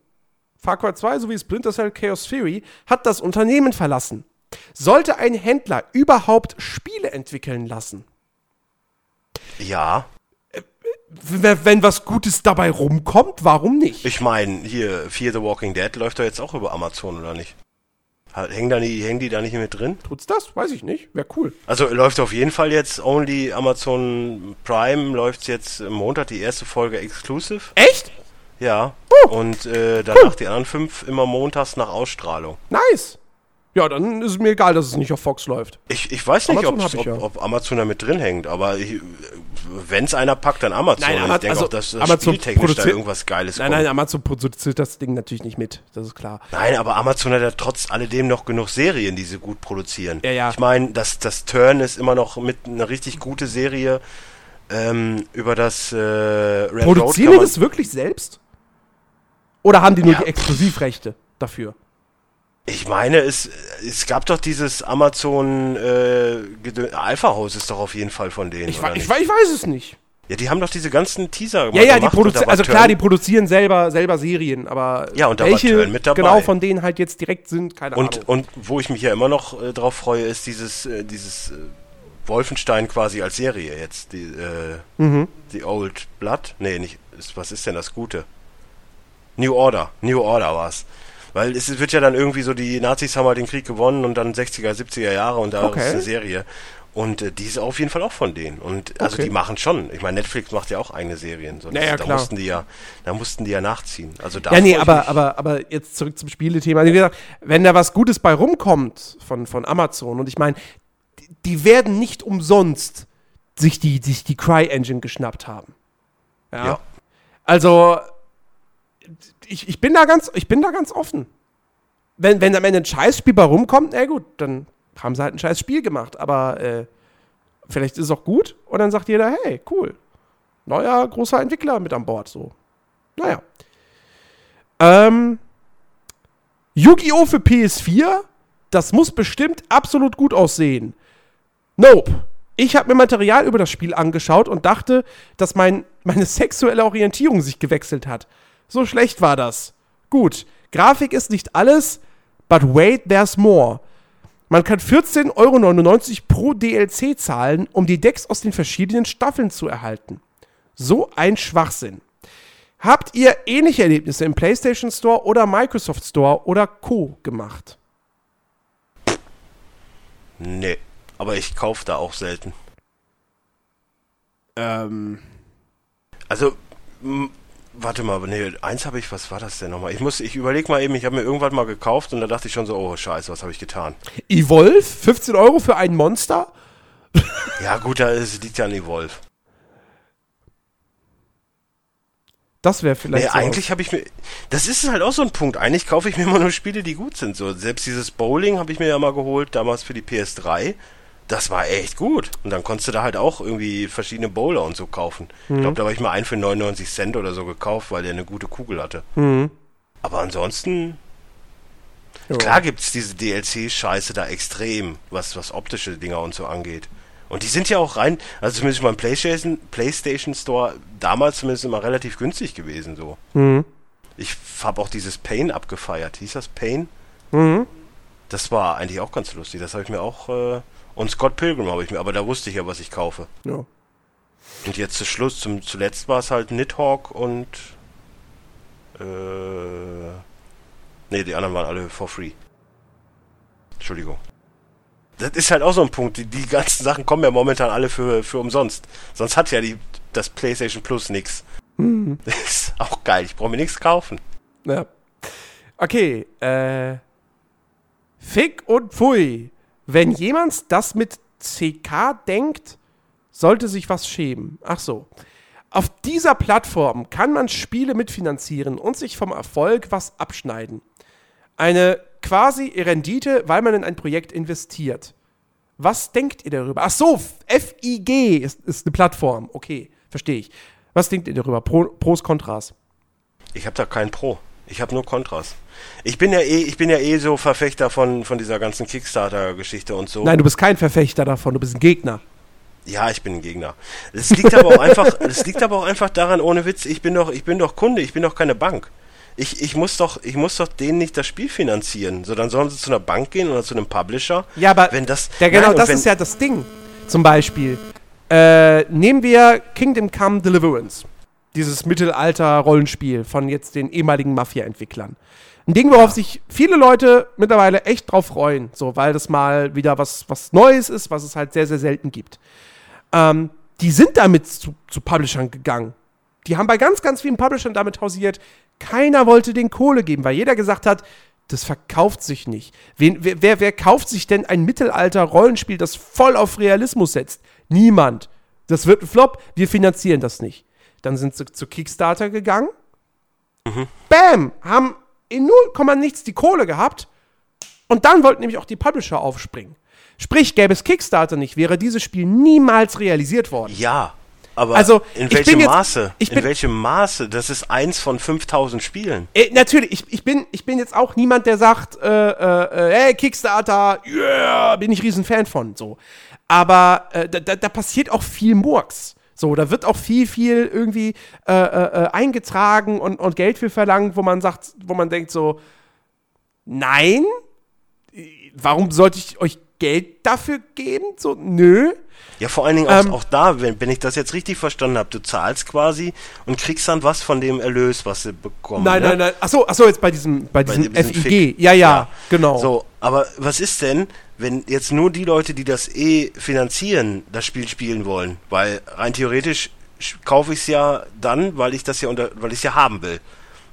Speaker 1: Far Cry 2 sowie Splinter Cell Chaos Theory, hat das Unternehmen verlassen. Sollte ein Händler überhaupt Spiele entwickeln lassen?
Speaker 2: Ja,
Speaker 1: wenn was Gutes dabei rumkommt, warum nicht?
Speaker 2: ich meine, hier, Fear the Walking Dead läuft doch jetzt auch über Amazon, oder nicht? Hängen, da nie, hängen die da nicht mit drin?
Speaker 1: Tut's das? Weiß ich nicht. Wäre cool.
Speaker 2: Also läuft auf jeden Fall jetzt only Amazon Prime, läuft jetzt Montag die erste Folge exclusive.
Speaker 1: Echt?
Speaker 2: Ja.
Speaker 1: Oh.
Speaker 2: Und äh, danach die anderen fünf immer montags nach Ausstrahlung.
Speaker 1: Nice. Ja, dann ist es mir egal, dass es nicht auf Fox läuft.
Speaker 2: Ich, ich weiß nicht,
Speaker 1: ich
Speaker 2: ob,
Speaker 1: ja.
Speaker 2: ob Amazon da mit drin hängt, aber wenn es einer packt, dann Amazon.
Speaker 1: Nein,
Speaker 2: Und
Speaker 1: Ama-
Speaker 2: ich denke
Speaker 1: also
Speaker 2: auch, dass das
Speaker 1: Amazon
Speaker 2: spieltechnisch da
Speaker 1: produziert-
Speaker 2: irgendwas Geiles
Speaker 1: Nein,
Speaker 2: kommt.
Speaker 1: nein, Amazon produziert das Ding natürlich nicht mit. Das ist klar.
Speaker 2: Nein, aber Amazon hat ja trotz alledem noch genug Serien, die sie gut produzieren.
Speaker 1: Ja, ja.
Speaker 2: Ich meine, das, das Turn ist immer noch mit eine richtig gute Serie ähm, über das äh, Red
Speaker 1: Produzieren die das wirklich selbst? Oder haben die nur
Speaker 2: Ja.
Speaker 1: die Exklusivrechte dafür?
Speaker 2: Ich meine, es, es gab doch dieses Amazon äh, Alpha House ist doch auf jeden Fall von denen.
Speaker 1: Ich,
Speaker 2: oder
Speaker 1: wei- ich, ich weiß es nicht.
Speaker 2: Ja, die haben doch diese ganzen Teaser
Speaker 1: Ja, ja, die
Speaker 2: gemacht
Speaker 1: produzieren,
Speaker 2: war
Speaker 1: also klar, die produzieren selber, selber Serien, aber
Speaker 2: Ja, und da war
Speaker 1: welche
Speaker 2: Turn mit dabei.
Speaker 1: genau von denen halt jetzt direkt sind, keine
Speaker 2: Und,
Speaker 1: Ahnung.
Speaker 2: und wo ich mich ja immer noch äh, drauf freue, ist dieses, äh, dieses äh, Wolfenstein quasi als Serie jetzt. Die, äh,
Speaker 1: Mhm.
Speaker 2: die Old Blood? Nee, nicht. Was ist denn das Gute? New Order. New Order war's. Weil es wird ja dann irgendwie so, die Nazis haben halt den Krieg gewonnen und dann 60er, 70er Jahre und da
Speaker 1: Okay.
Speaker 2: ist eine Serie. Und äh, die ist auf jeden Fall auch von denen. Und also
Speaker 1: Okay.
Speaker 2: die machen schon. Ich meine, Netflix macht ja auch eigene Serien. So,
Speaker 1: Ja, ja,
Speaker 2: da
Speaker 1: klar.
Speaker 2: mussten die ja, da mussten die ja nachziehen. Also da
Speaker 1: Ja, nee, aber, aber, aber jetzt zurück zum Spielethema. Also wie gesagt, wenn da was Gutes bei rumkommt von, von Amazon, und ich meine, die, die werden nicht umsonst sich die, sich die Cry-Engine geschnappt haben. Ja.
Speaker 2: Ja.
Speaker 1: Also, ich, ich, bin da ganz, ich bin da ganz offen. Wenn, wenn am Ende ein Scheißspiel bei rumkommt, na gut, dann haben sie halt ein scheiß Spiel gemacht. Aber äh, vielleicht ist es auch gut und dann sagt jeder, hey, cool. Neuer großer Entwickler mit an Bord. So. Naja. Ähm, Yu-Gi-Oh! für PS4? Das muss bestimmt absolut gut aussehen. Nope. Ich habe mir Material über das Spiel angeschaut und dachte, dass mein, meine sexuelle Orientierung sich gewechselt hat. So schlecht war das. Gut, Grafik ist nicht alles, but wait, there's more. Man kann 14,99 Euro pro DLC zahlen, um die Decks aus den verschiedenen Staffeln zu erhalten. So ein Schwachsinn. Habt ihr ähnliche Erlebnisse im PlayStation Store oder Microsoft Store oder Co. gemacht?
Speaker 2: Nee. Aber ich kaufe da auch selten.
Speaker 1: Ähm.
Speaker 2: Also, warte mal, nee, eins habe ich, was war das denn nochmal? Ich muss, ich überlege mal eben, ich habe mir irgendwann mal gekauft und da dachte ich schon so, oh scheiße, was habe ich getan?
Speaker 1: Evolve? 15 Euro für ein Monster?
Speaker 2: Ja gut, da ist, liegt ja an Evolve.
Speaker 1: Das wäre vielleicht.
Speaker 2: Nee,
Speaker 1: so
Speaker 2: eigentlich habe ich mir. Das ist halt auch so ein Punkt. Eigentlich kaufe ich mir immer nur Spiele, die gut sind. So, selbst dieses Bowling habe ich mir ja mal geholt, damals für die PS3. Das war echt gut. Und dann konntest du da halt auch irgendwie verschiedene Bowler und so kaufen. Ich glaube, da habe ich mal einen für 99 Cent oder so gekauft, weil der eine gute Kugel hatte.
Speaker 1: Mhm.
Speaker 2: Aber ansonsten,
Speaker 1: Ja.
Speaker 2: klar gibt's diese DLC-Scheiße da extrem, was, was optische Dinger und so angeht. Und die sind ja auch rein, also zumindest beim PlayStation, PlayStation Store damals zumindest immer relativ günstig gewesen so.
Speaker 1: Mhm.
Speaker 2: Ich habe auch dieses Pain abgefeiert. Hieß das Pain?
Speaker 1: Mhm.
Speaker 2: Das war eigentlich auch ganz lustig. Das habe ich mir auch äh, und Scott Pilgrim habe ich mir, aber da wusste ich ja, was ich kaufe.
Speaker 1: Ja.
Speaker 2: Und jetzt zu Schluss, zum zuletzt war es halt Nidhogg und äh, nee, die anderen waren alle for free. Entschuldigung. Das ist halt auch so ein Punkt. Die, die ganzen Sachen kommen ja momentan alle für, für umsonst. Sonst hat ja die, das PlayStation Plus nix. Das ist auch geil. Ich brauche mir nichts kaufen.
Speaker 1: Ja. Okay, äh. Fick und Pfui. Wenn jemand das mit CK denkt, sollte sich was schämen. Ach so. Auf dieser Plattform kann man Spiele mitfinanzieren und sich vom Erfolg was abschneiden. Eine quasi Rendite, weil man in ein Projekt investiert. Was denkt ihr darüber? Ach so, FIG ist, ist eine Plattform. Okay, verstehe ich. Was denkt ihr darüber? Pro, Pros, Kontras.
Speaker 2: Ich habe da kein Pro. Ich habe nur Kontras. Ich bin ja eh, ich bin ja eh so Verfechter von, von dieser ganzen Kickstarter-Geschichte und so.
Speaker 1: Nein, du bist kein Verfechter davon, du bist ein Gegner.
Speaker 2: Ja, ich bin ein Gegner. Es liegt aber auch einfach, es liegt aber auch einfach daran, ohne Witz, ich bin doch, ich bin doch Kunde, ich bin doch keine Bank. Ich, ich muss doch, ich muss doch denen nicht das Spiel finanzieren. So, dann sollen sie zu einer Bank gehen oder zu einem Publisher.
Speaker 1: Ja, aber
Speaker 2: wenn das,
Speaker 1: ja, genau,
Speaker 2: nein,
Speaker 1: das ist ja das Ding. Zum Beispiel, äh, nehmen wir Kingdom Come Deliverance. Dieses Mittelalter-Rollenspiel von jetzt den ehemaligen Mafia-Entwicklern. Ein Ding, worauf sich viele Leute mittlerweile echt drauf freuen, so, weil das mal wieder was, was Neues ist, was es halt sehr, sehr selten gibt. Ähm, die sind damit zu, zu Publishern gegangen. Die haben bei ganz, ganz vielen Publishern damit hausiert. Keiner wollte den Kohle geben, weil jeder gesagt hat, das verkauft sich nicht. Wen, wer, wer, wer kauft sich denn ein Mittelalter-Rollenspiel, das voll auf Realismus setzt? Niemand. Das wird ein Flop, wir finanzieren das nicht. Dann sind sie zu Kickstarter gegangen. Bam! Haben in 0, nichts die Kohle gehabt. Und dann wollten nämlich auch die Publisher aufspringen. Sprich, gäbe es Kickstarter nicht, wäre dieses Spiel niemals realisiert worden.
Speaker 2: ja, aber
Speaker 1: Also,
Speaker 2: in welchem
Speaker 1: bin jetzt-
Speaker 2: Maße?
Speaker 1: ich
Speaker 2: in
Speaker 1: bin-
Speaker 2: welchem Maße? Das ist eins von 5000 Spielen.
Speaker 1: Äh, natürlich, ich, ich, bin, ich bin jetzt auch niemand, der sagt, äh, äh, äh, hey, Kickstarter, yeah, bin ich riesen Fan von, so. Aber äh, da, da, da passiert auch viel Murks. So, da wird auch viel, viel irgendwie äh, äh, äh, eingetragen und, und Geld für verlangt, wo man sagt, wo man denkt so, nein, warum sollte ich euch Geld dafür geben? So, nö.
Speaker 2: Ja, vor allen Dingen auch,
Speaker 1: Ähm,
Speaker 2: auch da, wenn, wenn ich das jetzt richtig verstanden habe, du zahlst quasi und kriegst dann was von dem Erlös, was sie bekommen.
Speaker 1: Nein,
Speaker 2: ne?
Speaker 1: nein, nein. Achso, achso, jetzt bei diesem, bei diesem
Speaker 2: diesem
Speaker 1: FIG. Ja, ja,
Speaker 2: Ja.
Speaker 1: genau.
Speaker 2: So, aber was ist denn, wenn jetzt nur die Leute, die das eh finanzieren, das Spiel spielen wollen? Weil rein theoretisch sch- kaufe ich es ja dann, weil ich das ja unter, weil ich es ja haben will.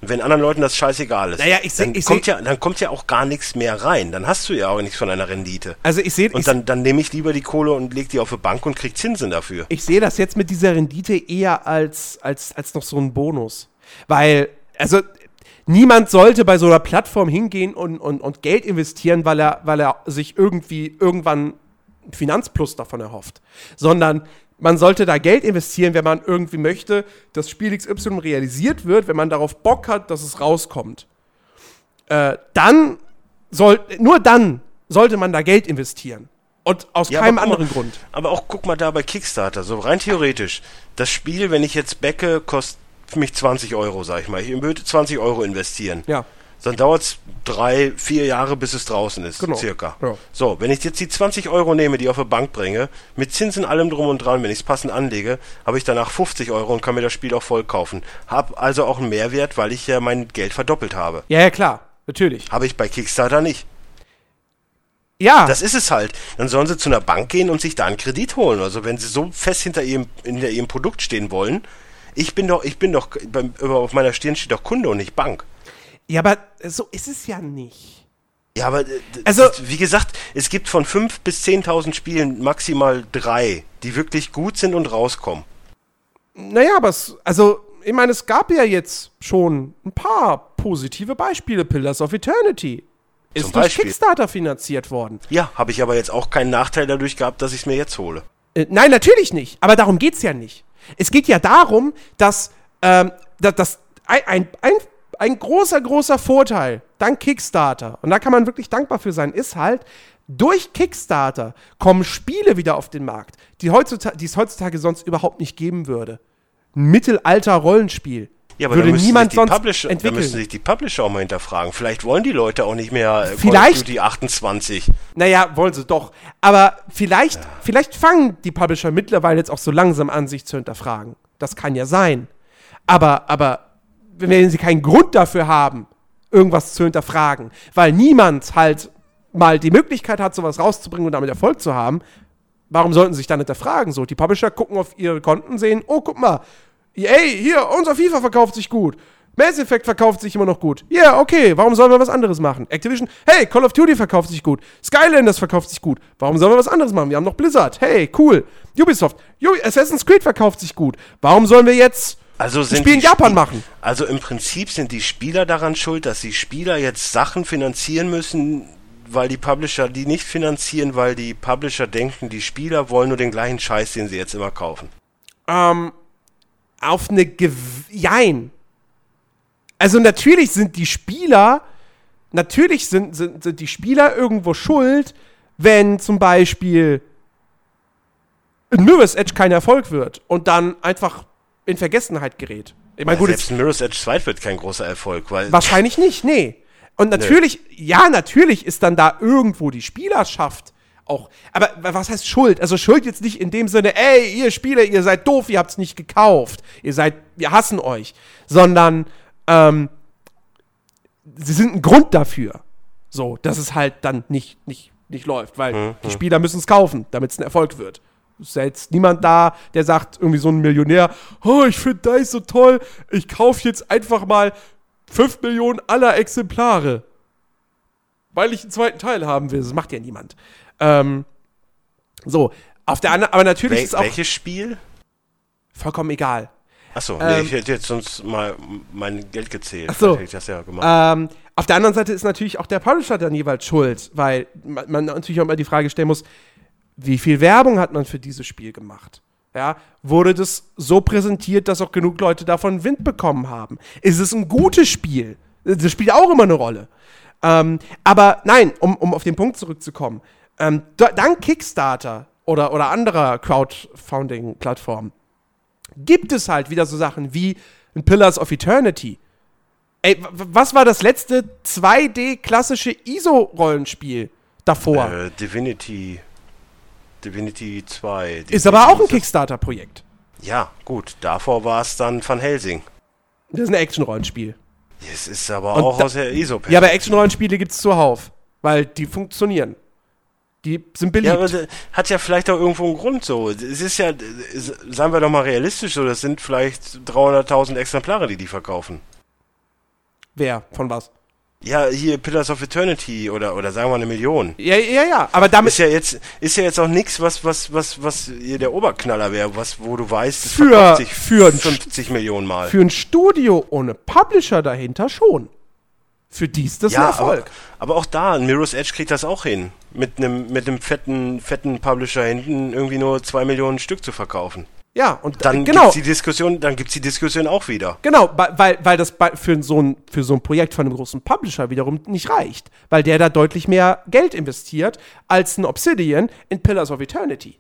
Speaker 2: Und wenn anderen Leuten das scheißegal ist,
Speaker 1: Naja, ich seh-
Speaker 2: dann,
Speaker 1: ich
Speaker 2: kommt
Speaker 1: seh-
Speaker 2: ja, dann kommt ja auch gar nichts mehr rein. Dann hast du ja auch nichts von einer Rendite.
Speaker 1: Also ich sehe
Speaker 2: Und dann, dann nehme ich lieber die Kohle und leg die auf die Bank und krieg Zinsen dafür.
Speaker 1: ich sehe das jetzt mit dieser Rendite eher als, als, als noch so ein Bonus. Weil, also, niemand sollte bei so einer Plattform hingehen und, und, und Geld investieren, weil er, weil er sich irgendwie irgendwann einen Finanzplus davon erhofft. Sondern man sollte da Geld investieren, wenn man irgendwie möchte, dass Spiel XY realisiert wird, wenn man darauf Bock hat, dass es rauskommt. Äh, dann soll, nur dann sollte man da Geld investieren. Und aus
Speaker 2: Ja,
Speaker 1: keinem anderen
Speaker 2: mal,
Speaker 1: Grund.
Speaker 2: Aber auch guck mal da bei Kickstarter, so rein theoretisch. Das Spiel, wenn ich jetzt backe, kostet mich 20 Euro, sag ich mal. Ich würde 20 Euro investieren.
Speaker 1: Ja.
Speaker 2: Dann dauert es drei, vier Jahre, bis es draußen ist,
Speaker 1: Genau.
Speaker 2: circa.
Speaker 1: Ja.
Speaker 2: So, wenn ich jetzt die 20 Euro nehme, die auf die Bank bringe, mit Zinsen allem drum und dran, wenn ich es passend anlege, habe ich danach 50 Euro und kann mir das Spiel auch voll kaufen. Hab also auch einen Mehrwert, weil ich ja mein Geld verdoppelt habe.
Speaker 1: Ja, ja, klar. Natürlich.
Speaker 2: Habe ich bei Kickstarter nicht.
Speaker 1: Ja.
Speaker 2: Das ist es halt. Dann sollen sie zu einer Bank gehen und sich da einen Kredit holen. Also wenn sie so fest hinter ihrem, hinter ihrem Produkt stehen wollen, ich bin doch, ich bin doch, beim, auf meiner Stirn steht doch Kunde und nicht Bank.
Speaker 1: ja, aber so ist es ja nicht.
Speaker 2: Ja, aber äh,
Speaker 1: Also-
Speaker 2: wie gesagt, es gibt von 5.000 bis 10.000 Spielen maximal drei, die wirklich gut sind und rauskommen.
Speaker 1: Naja, aber es, also ich meine, es gab ja jetzt schon ein paar positive Beispiele. Pillars of Eternity ist
Speaker 2: Zum
Speaker 1: durch
Speaker 2: Beispiel?
Speaker 1: Kickstarter finanziert worden.
Speaker 2: Ja, habe ich aber jetzt auch keinen Nachteil dadurch gehabt, dass ich es mir jetzt hole.
Speaker 1: Äh, nein, natürlich nicht. Aber darum geht's ja nicht. Es geht ja darum, dass, ähm, dass, dass ein, ein, ein, ein großer, großer Vorteil dank Kickstarter, und da kann man wirklich dankbar für sein, ist halt, durch Kickstarter kommen Spiele wieder auf den Markt, die, heutzutage, die es heutzutage sonst überhaupt nicht geben würde. Ein Mittelalter-Rollenspiel.
Speaker 2: Ja, aber
Speaker 1: würde niemand
Speaker 2: sich die
Speaker 1: sonst
Speaker 2: Publisher, da
Speaker 1: entwickeln.
Speaker 2: müssen sich die Publisher auch mal hinterfragen. Vielleicht wollen die Leute auch nicht mehr äh,
Speaker 1: Vielleicht-
Speaker 2: Duty 28.
Speaker 1: Naja, wollen sie doch. Aber vielleicht, vielleicht fangen die Publisher mittlerweile jetzt auch so langsam an, sich zu hinterfragen. Das kann ja sein. Aber, aber wenn sie keinen Grund dafür haben, irgendwas zu hinterfragen, weil niemand halt mal die Möglichkeit hat, sowas rauszubringen und damit Erfolg zu haben, warum sollten sie sich dann hinterfragen? So, die Publisher gucken auf ihre Konten, sehen, oh, guck mal, ey, hier, unser FIFA verkauft sich gut. Mass Effect verkauft sich immer noch gut. Ja, yeah, okay, warum sollen wir was anderes machen? Activision, hey, Call of Duty verkauft sich gut. Skylanders verkauft sich gut. Warum sollen wir was anderes machen? Wir haben noch Blizzard. Hey, cool. Ubisoft, Assassin's Creed verkauft sich gut. Warum sollen wir jetzt
Speaker 2: Also
Speaker 1: ein
Speaker 2: sind
Speaker 1: Spiel in Japan
Speaker 2: Spie-
Speaker 1: machen?
Speaker 2: Also im Prinzip sind die Spieler daran schuld, dass die Spieler jetzt Sachen finanzieren müssen, weil die Publisher die nicht finanzieren, weil die Publisher denken, die Spieler wollen nur den gleichen Scheiß, den sie jetzt immer kaufen.
Speaker 1: Ähm, auf eine Gew Jein. Also natürlich sind die Spieler, natürlich sind, sind, sind die Spieler irgendwo schuld, wenn zum Beispiel ein Mirror's Edge kein Erfolg wird und dann einfach in Vergessenheit gerät. Ich meine, gut,
Speaker 2: Selbst Mirror's Edge 2 wird kein großer Erfolg, weil
Speaker 1: Wahrscheinlich nicht, nee. Und natürlich, ja, natürlich ist dann da irgendwo die Spielerschaft auch. Aber was heißt Schuld? Also Schuld jetzt nicht in dem Sinne, ey, ihr Spieler, ihr seid doof, ihr habt's nicht gekauft. Ihr seid, wir hassen euch. Sondern, ähm, sie sind ein Grund dafür. So, dass es halt dann nicht, nicht, nicht läuft, weil die Spieler müssen es kaufen, damit es ein Erfolg wird. Es ist ja jetzt niemand da, der sagt, irgendwie so ein Millionär, oh, ich finde DICE so toll, ich kaufe jetzt einfach mal 5 Millionen aller Exemplare. Weil ich einen zweiten Teil haben will. Das macht ja niemand. Ähm, so, auf der anderen, aber natürlich
Speaker 2: Wel
Speaker 1: ist auch
Speaker 2: welches Spiel?
Speaker 1: vollkommen egal.
Speaker 2: Achso,
Speaker 1: Ähm,
Speaker 2: nee, ich hätte jetzt sonst mal mein Geld gezählt.
Speaker 1: Ach so.
Speaker 2: Vielleicht hätte ich das ja gemacht.
Speaker 1: Ähm, auf der anderen Seite ist natürlich auch der Publisher dann jeweils schuld, weil man, man natürlich auch immer die Frage stellen muss, wie viel Werbung hat man für dieses Spiel gemacht? Ja, wurde das so präsentiert, dass auch genug Leute davon Wind bekommen haben? Ist es ein gutes Spiel? Das spielt auch immer eine Rolle. Ähm, aber nein, um, um auf den Punkt zurückzukommen, ähm, da- dank Kickstarter oder, oder anderer Crowdfunding-Plattformen gibt es halt wieder so Sachen wie ein Pillars of Eternity. Ey, was war das letzte 2D-klassische ISO-Rollenspiel davor?
Speaker 2: äh, Divinity. Divinity 2.
Speaker 1: Ist aber auch ein Kickstarter-Projekt.
Speaker 2: Ja, gut. Davor war es dann Van Helsing.
Speaker 1: Das ist ein Action-Rollenspiel.
Speaker 2: Es ist aber
Speaker 1: Und
Speaker 2: auch aus der iso
Speaker 1: Ja, aber Action-Rollenspiele gibt es zuhauf, weil die funktionieren. Die sind beliebt.
Speaker 2: Ja, aber das hat ja vielleicht auch irgendwo einen Grund so. Es ist ja, seien wir doch mal realistisch so, das sind vielleicht 300.000 Exemplare, die die verkaufen.
Speaker 1: Wer? Von was?
Speaker 2: Ja, hier Pillars of Eternity oder, oder sagen wir eine Million.
Speaker 1: Ja, ja, ja. Aber damit
Speaker 2: Ist ja jetzt, ist ja jetzt auch nichts, was, was, was, was hier der Oberknaller wäre, was, wo du weißt, es
Speaker 1: Für-
Speaker 2: verkauft sich
Speaker 1: für ein
Speaker 2: 50 Millionen Mal.
Speaker 1: für ein Studio ohne Publisher dahinter schon. Für die ist das ein
Speaker 2: ja,
Speaker 1: Erfolg.
Speaker 2: aber, aber auch da, ein Mirror's Edge kriegt das auch hin. Mit einem, mit fetten, fetten Publisher hinten irgendwie nur zwei Millionen Stück zu verkaufen.
Speaker 1: ja, und
Speaker 2: Dann
Speaker 1: genau.
Speaker 2: gibt's die Diskussion, dann gibt's die Diskussion auch wieder.
Speaker 1: Genau, weil, weil das für, so ein, für so ein Projekt von einem großen Publisher wiederum nicht reicht. Weil der da deutlich mehr Geld investiert als ein Obsidian in Pillars of Eternity.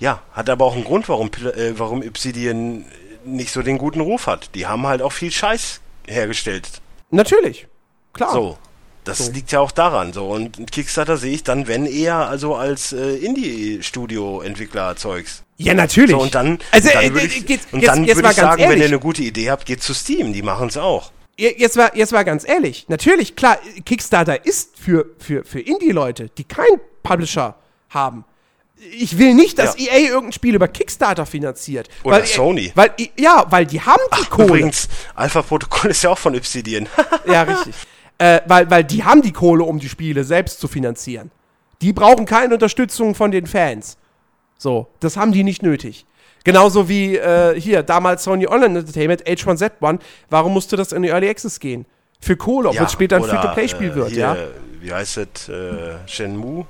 Speaker 2: Ja, hat aber auch einen Grund, warum, äh, warum Obsidian nicht so den guten Ruf hat. Die haben halt auch viel Scheiß hergestellt.
Speaker 1: Natürlich. Klar.
Speaker 2: So. Das
Speaker 1: So.
Speaker 2: liegt ja auch daran. So. Und Kickstarter sehe ich dann, wenn eher, also als äh, Indie-Studio-Entwickler-Zeugs.
Speaker 1: Ja, natürlich.
Speaker 2: So, und dann,
Speaker 1: Also,
Speaker 2: dann
Speaker 1: äh,
Speaker 2: würde
Speaker 1: äh,
Speaker 2: ich,
Speaker 1: jetzt-
Speaker 2: und
Speaker 1: jetzt-
Speaker 2: dann
Speaker 1: jetzt
Speaker 2: würde
Speaker 1: mal
Speaker 2: ich sagen, wenn ihr
Speaker 1: ehrlich.
Speaker 2: eine gute Idee habt, geht zu Steam. Die machen es auch.
Speaker 1: Je- Jetzt mal, jetzt mal ganz ehrlich. Natürlich, klar, Kickstarter ist für, für, für Indie-Leute, die keinen Publisher haben. Ich will nicht, dass
Speaker 2: Ja.
Speaker 1: EA irgendein Spiel über Kickstarter finanziert.
Speaker 2: Oder
Speaker 1: weil,
Speaker 2: Sony.
Speaker 1: Weil, ja, weil die haben die Kohle.
Speaker 2: Übrigens, Alpha-Protokoll ist ja auch von Obsidian.
Speaker 1: Ja, richtig. äh, weil, weil die haben die Kohle, um die Spiele selbst zu finanzieren. Die brauchen keine Unterstützung von den Fans. So, das haben die nicht nötig. Genauso wie äh, hier, damals Sony Online Entertainment, H1Z1. Warum musste das in die Early Access gehen? Für Kohle, obwohl
Speaker 2: Ja,
Speaker 1: es später ein Free-to-Play-Spiel
Speaker 2: äh,
Speaker 1: wird,
Speaker 2: hier,
Speaker 1: ja?
Speaker 2: Wie heißt es? Äh, Shenmue?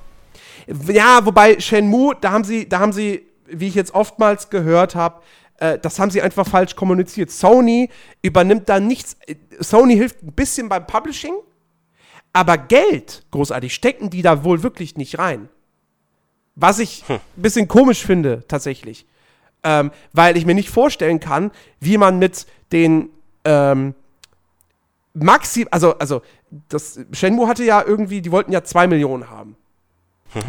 Speaker 1: Ja, wobei Shenmue, da haben sie, da haben sie, wie ich jetzt oftmals gehört habe, äh, das haben sie einfach falsch kommuniziert. Sony übernimmt da nichts. äh, Sony hilft ein bisschen beim Publishing, aber Geld, großartig, stecken die da wohl wirklich nicht rein. Was ich ein bisschen komisch finde, tatsächlich. Ähm, weil ich mir nicht vorstellen kann, wie man mit den ähm, Maxi, also, also, das Shenmue hatte ja irgendwie, die wollten ja zwei Millionen haben.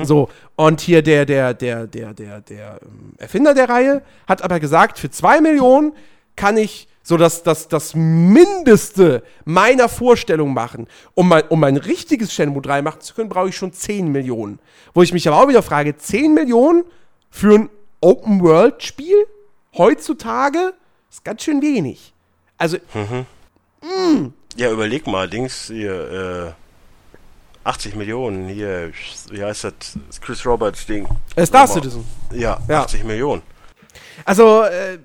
Speaker 1: So, und hier der, der, der, der, der, der ähm, Erfinder der Reihe hat aber gesagt, für zwei Millionen kann ich so das, das, das Mindeste meiner Vorstellung machen. Um mein, um mein richtiges Shenmue 3 machen zu können, brauche ich schon 10 Millionen. Wo ich mich aber auch wieder frage, 10 Millionen für ein Open-World-Spiel heutzutage ist ganz schön wenig. Also,
Speaker 2: Ja, überleg mal, Dings hier, äh, 80 Millionen hier, wie heißt das? Chris Roberts Ding.
Speaker 1: Star. Citizen.
Speaker 2: Ja,
Speaker 1: Ja.
Speaker 2: 80 Millionen.
Speaker 1: Also, äh,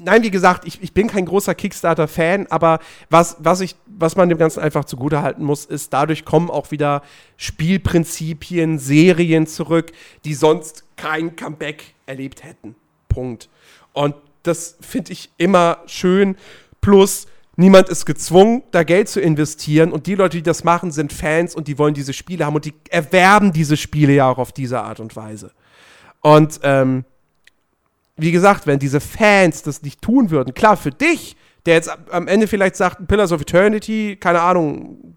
Speaker 1: nein, wie gesagt, ich, ich bin kein großer Kickstarter-Fan, aber was, was, ich, was man dem Ganzen einfach zugutehalten muss, ist, dadurch kommen auch wieder Spielprinzipien, Serien zurück, die sonst kein Comeback erlebt hätten. Punkt. Und das finde ich immer schön. Plus, niemand ist gezwungen, da Geld zu investieren. Und die Leute, die das machen, sind Fans und die wollen diese Spiele haben und die erwerben diese Spiele ja auch auf diese Art und Weise. Und ähm, wie gesagt, wenn diese Fans das nicht tun würden, klar, für dich, der jetzt am- Ende vielleicht sagt, Pillars of Eternity, keine Ahnung,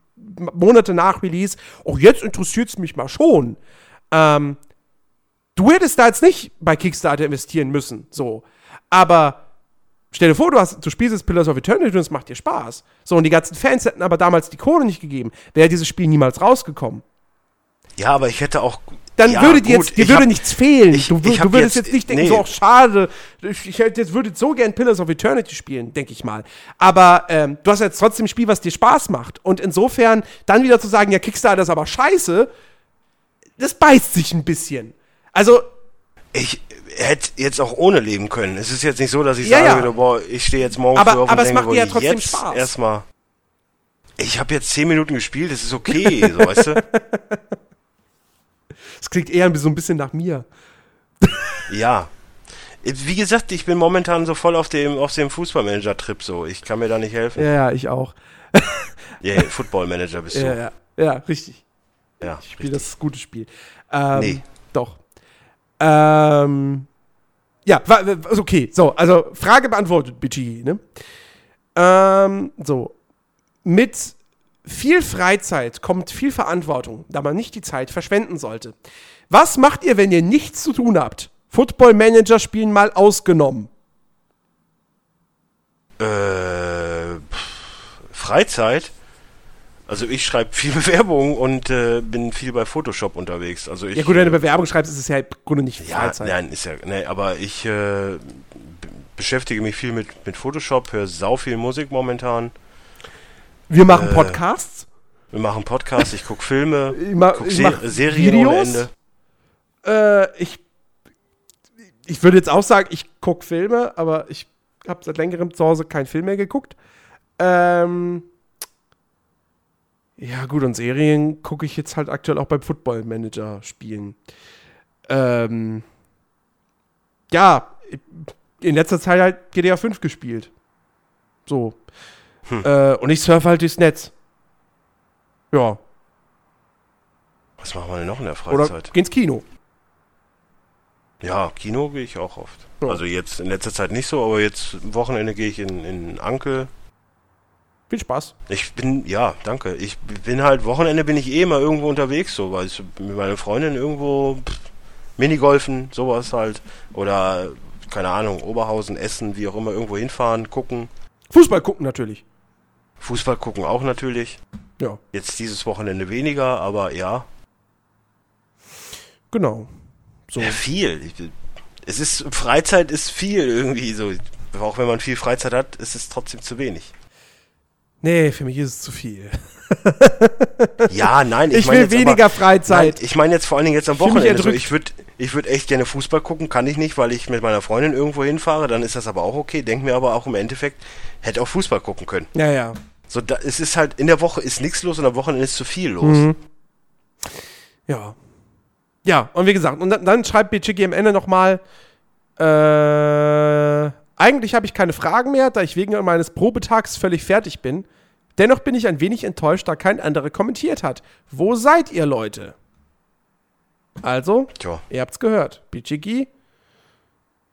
Speaker 1: Monate nach Release, auch jetzt interessiert es mich mal schon. Ähm, du hättest da jetzt nicht bei Kickstarter investieren müssen, so. Aber stell dir vor, du, hast, du spielst jetzt Pillars of Eternity und es macht dir Spaß. So, und die ganzen Fans hätten aber damals die Kohle nicht gegeben, wäre dieses Spiel niemals rausgekommen.
Speaker 2: Ja, aber ich hätte auch.
Speaker 1: Dann
Speaker 2: ja,
Speaker 1: würde dir
Speaker 2: gut,
Speaker 1: jetzt, dir würde
Speaker 2: hab-
Speaker 1: nichts fehlen.
Speaker 2: ich-
Speaker 1: du du würdest
Speaker 2: jetzt-
Speaker 1: jetzt, nicht denken,
Speaker 2: nee.
Speaker 1: so, auch schade, ich, ich hätte jetzt würde so gern Pillars of Eternity spielen, denke ich mal. Aber ähm, du hast jetzt trotzdem ein Spiel, was dir Spaß macht. Und insofern dann wieder zu sagen, ja, Kickstarter ist aber scheiße, das beißt sich ein bisschen. Also,
Speaker 2: Ich hätte jetzt auch ohne leben können. Es ist jetzt nicht so, dass ich
Speaker 1: Ja,
Speaker 2: sagen
Speaker 1: ja.
Speaker 2: würde, boah, ich stehe jetzt morgen
Speaker 1: Aber-
Speaker 2: früh auf
Speaker 1: aber
Speaker 2: und
Speaker 1: es
Speaker 2: denke,
Speaker 1: macht dir ja
Speaker 2: boah,
Speaker 1: trotzdem
Speaker 2: jetzt
Speaker 1: Spaß.
Speaker 2: erstmal. Ich habe jetzt 10 Minuten gespielt, das ist okay, so, weißt du?
Speaker 1: es klingt eher so ein bisschen nach mir.
Speaker 2: Ja. Wie gesagt, ich bin momentan so voll auf dem, auf dem Fußballmanager-Trip so. Ich kann mir da nicht helfen.
Speaker 1: Ja, ja, ich auch.
Speaker 2: Ja, yeah, Football-Manager bist du.
Speaker 1: Ja, ja, ja, richtig.
Speaker 2: Ja,
Speaker 1: Ich spiele das gute Spiel. Ähm,
Speaker 2: Nee.
Speaker 1: Doch. Ähm, ja, wa- wa- ist okay. So, also Frage beantwortet, BG, ne? Ähm, so. Mit viel Freizeit kommt viel Verantwortung, da man nicht die Zeit verschwenden sollte. Was macht ihr, wenn ihr nichts zu tun habt? Football Manager spielen mal ausgenommen.
Speaker 2: Äh, Freizeit. Also ich schreibe viel Bewerbungen und äh, bin viel bei Photoshop unterwegs. Also ich,
Speaker 1: Ja gut, wenn du eine Bewerbung schreibst, ist es ja im Grunde nicht
Speaker 2: ja,
Speaker 1: Freizeit.
Speaker 2: nein, ist ja, nee, aber ich äh, beschäftige mich viel mit, mit Photoshop, höre sau viel Musik momentan.
Speaker 1: Wir machen
Speaker 2: Äh,
Speaker 1: Podcasts.
Speaker 2: Wir machen Podcasts, ich gucke Filme,
Speaker 1: Ich ma-
Speaker 2: guck Se
Speaker 1: mach
Speaker 2: Serien
Speaker 1: Videos.
Speaker 2: ohne Ende.
Speaker 1: Äh, ich, ich würde jetzt auch sagen, ich gucke Filme, aber ich habe seit längerem zu Hause keinen Film mehr geguckt. Ähm, ja, gut, und Serien gucke ich jetzt halt aktuell auch beim Football Manager spielen. Ähm, ja, in letzter Zeit halt GTA 5 gespielt. So.
Speaker 2: Hm.
Speaker 1: Äh, und ich surfe halt durchs Netz. Ja.
Speaker 2: Was machen wir denn noch in der
Speaker 1: Oder
Speaker 2: Freizeit?
Speaker 1: geh ins Kino.
Speaker 2: Ja, Kino gehe ich auch oft.
Speaker 1: Ja.
Speaker 2: Also jetzt in letzter Zeit nicht so, aber jetzt am Wochenende gehe ich in, in Ankel.
Speaker 1: Viel Spaß.
Speaker 2: Ich bin, ja, danke. Ich bin halt, Wochenende bin ich eh immer irgendwo unterwegs, so, weil ich mit meiner Freundin irgendwo pff, Minigolfen, sowas halt. Oder, keine Ahnung, Oberhausen, Essen, wie auch immer, irgendwo hinfahren, gucken.
Speaker 1: Fußball gucken natürlich.
Speaker 2: Fußball gucken auch natürlich.
Speaker 1: Ja,
Speaker 2: Jetzt dieses Wochenende weniger, aber ja.
Speaker 1: genau. So.
Speaker 2: Ja, viel. Ich, es ist, Freizeit ist viel irgendwie so. Auch wenn man viel Freizeit hat, ist es trotzdem zu wenig.
Speaker 1: Nee, für mich ist es zu viel.
Speaker 2: Ja, nein,
Speaker 1: Ich,
Speaker 2: mein
Speaker 1: will weniger
Speaker 2: aber,
Speaker 1: Freizeit.
Speaker 2: Nein, ich meine jetzt vor allen Dingen jetzt am Wochenende. So,
Speaker 1: erdrückt.
Speaker 2: ich würde ich würd echt gerne Fußball gucken, kann ich nicht, weil ich mit meiner Freundin irgendwo hinfahre, dann ist das aber auch okay. Denk mir aber auch im Endeffekt, hätte auch Fußball gucken können.
Speaker 1: ja, ja.
Speaker 2: So, da, es ist halt, in der Woche ist nichts los und am Wochenende ist zu viel los.
Speaker 1: Mhm. Ja. Ja, und wie gesagt, und dann, dann schreibt Bichigi am Ende nochmal, äh, eigentlich habe ich keine Fragen mehr, da ich wegen meines Probetags völlig fertig bin. Dennoch bin ich ein wenig enttäuscht, da kein anderer kommentiert hat. Wo seid ihr, Leute? Also,
Speaker 2: Tja,
Speaker 1: ihr habt's gehört. Bichigi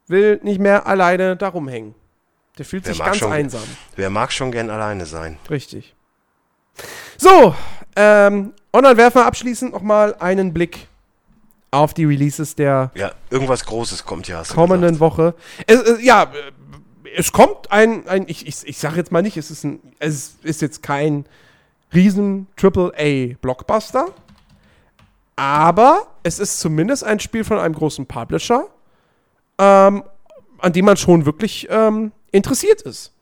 Speaker 1: will nicht mehr alleine da rumhängen. Der fühlt
Speaker 2: Wer
Speaker 1: sich ganz
Speaker 2: schon-
Speaker 1: einsam.
Speaker 2: wer mag schon gern alleine sein?
Speaker 1: Richtig. So, ähm, und dann werfen wir abschließend nochmal einen Blick auf die Releases der
Speaker 2: Ja, irgendwas Großes kommt ja.
Speaker 1: Kommenden
Speaker 2: gesagt.
Speaker 1: Woche. Es, äh, ja, äh, es kommt ein, ein ich, ich, ich sage jetzt mal nicht, es ist, ein, es ist jetzt kein riesen AAA-Blockbuster, aber es ist zumindest ein Spiel von einem großen Publisher, ähm, an dem man schon wirklich ähm, interessiert ist.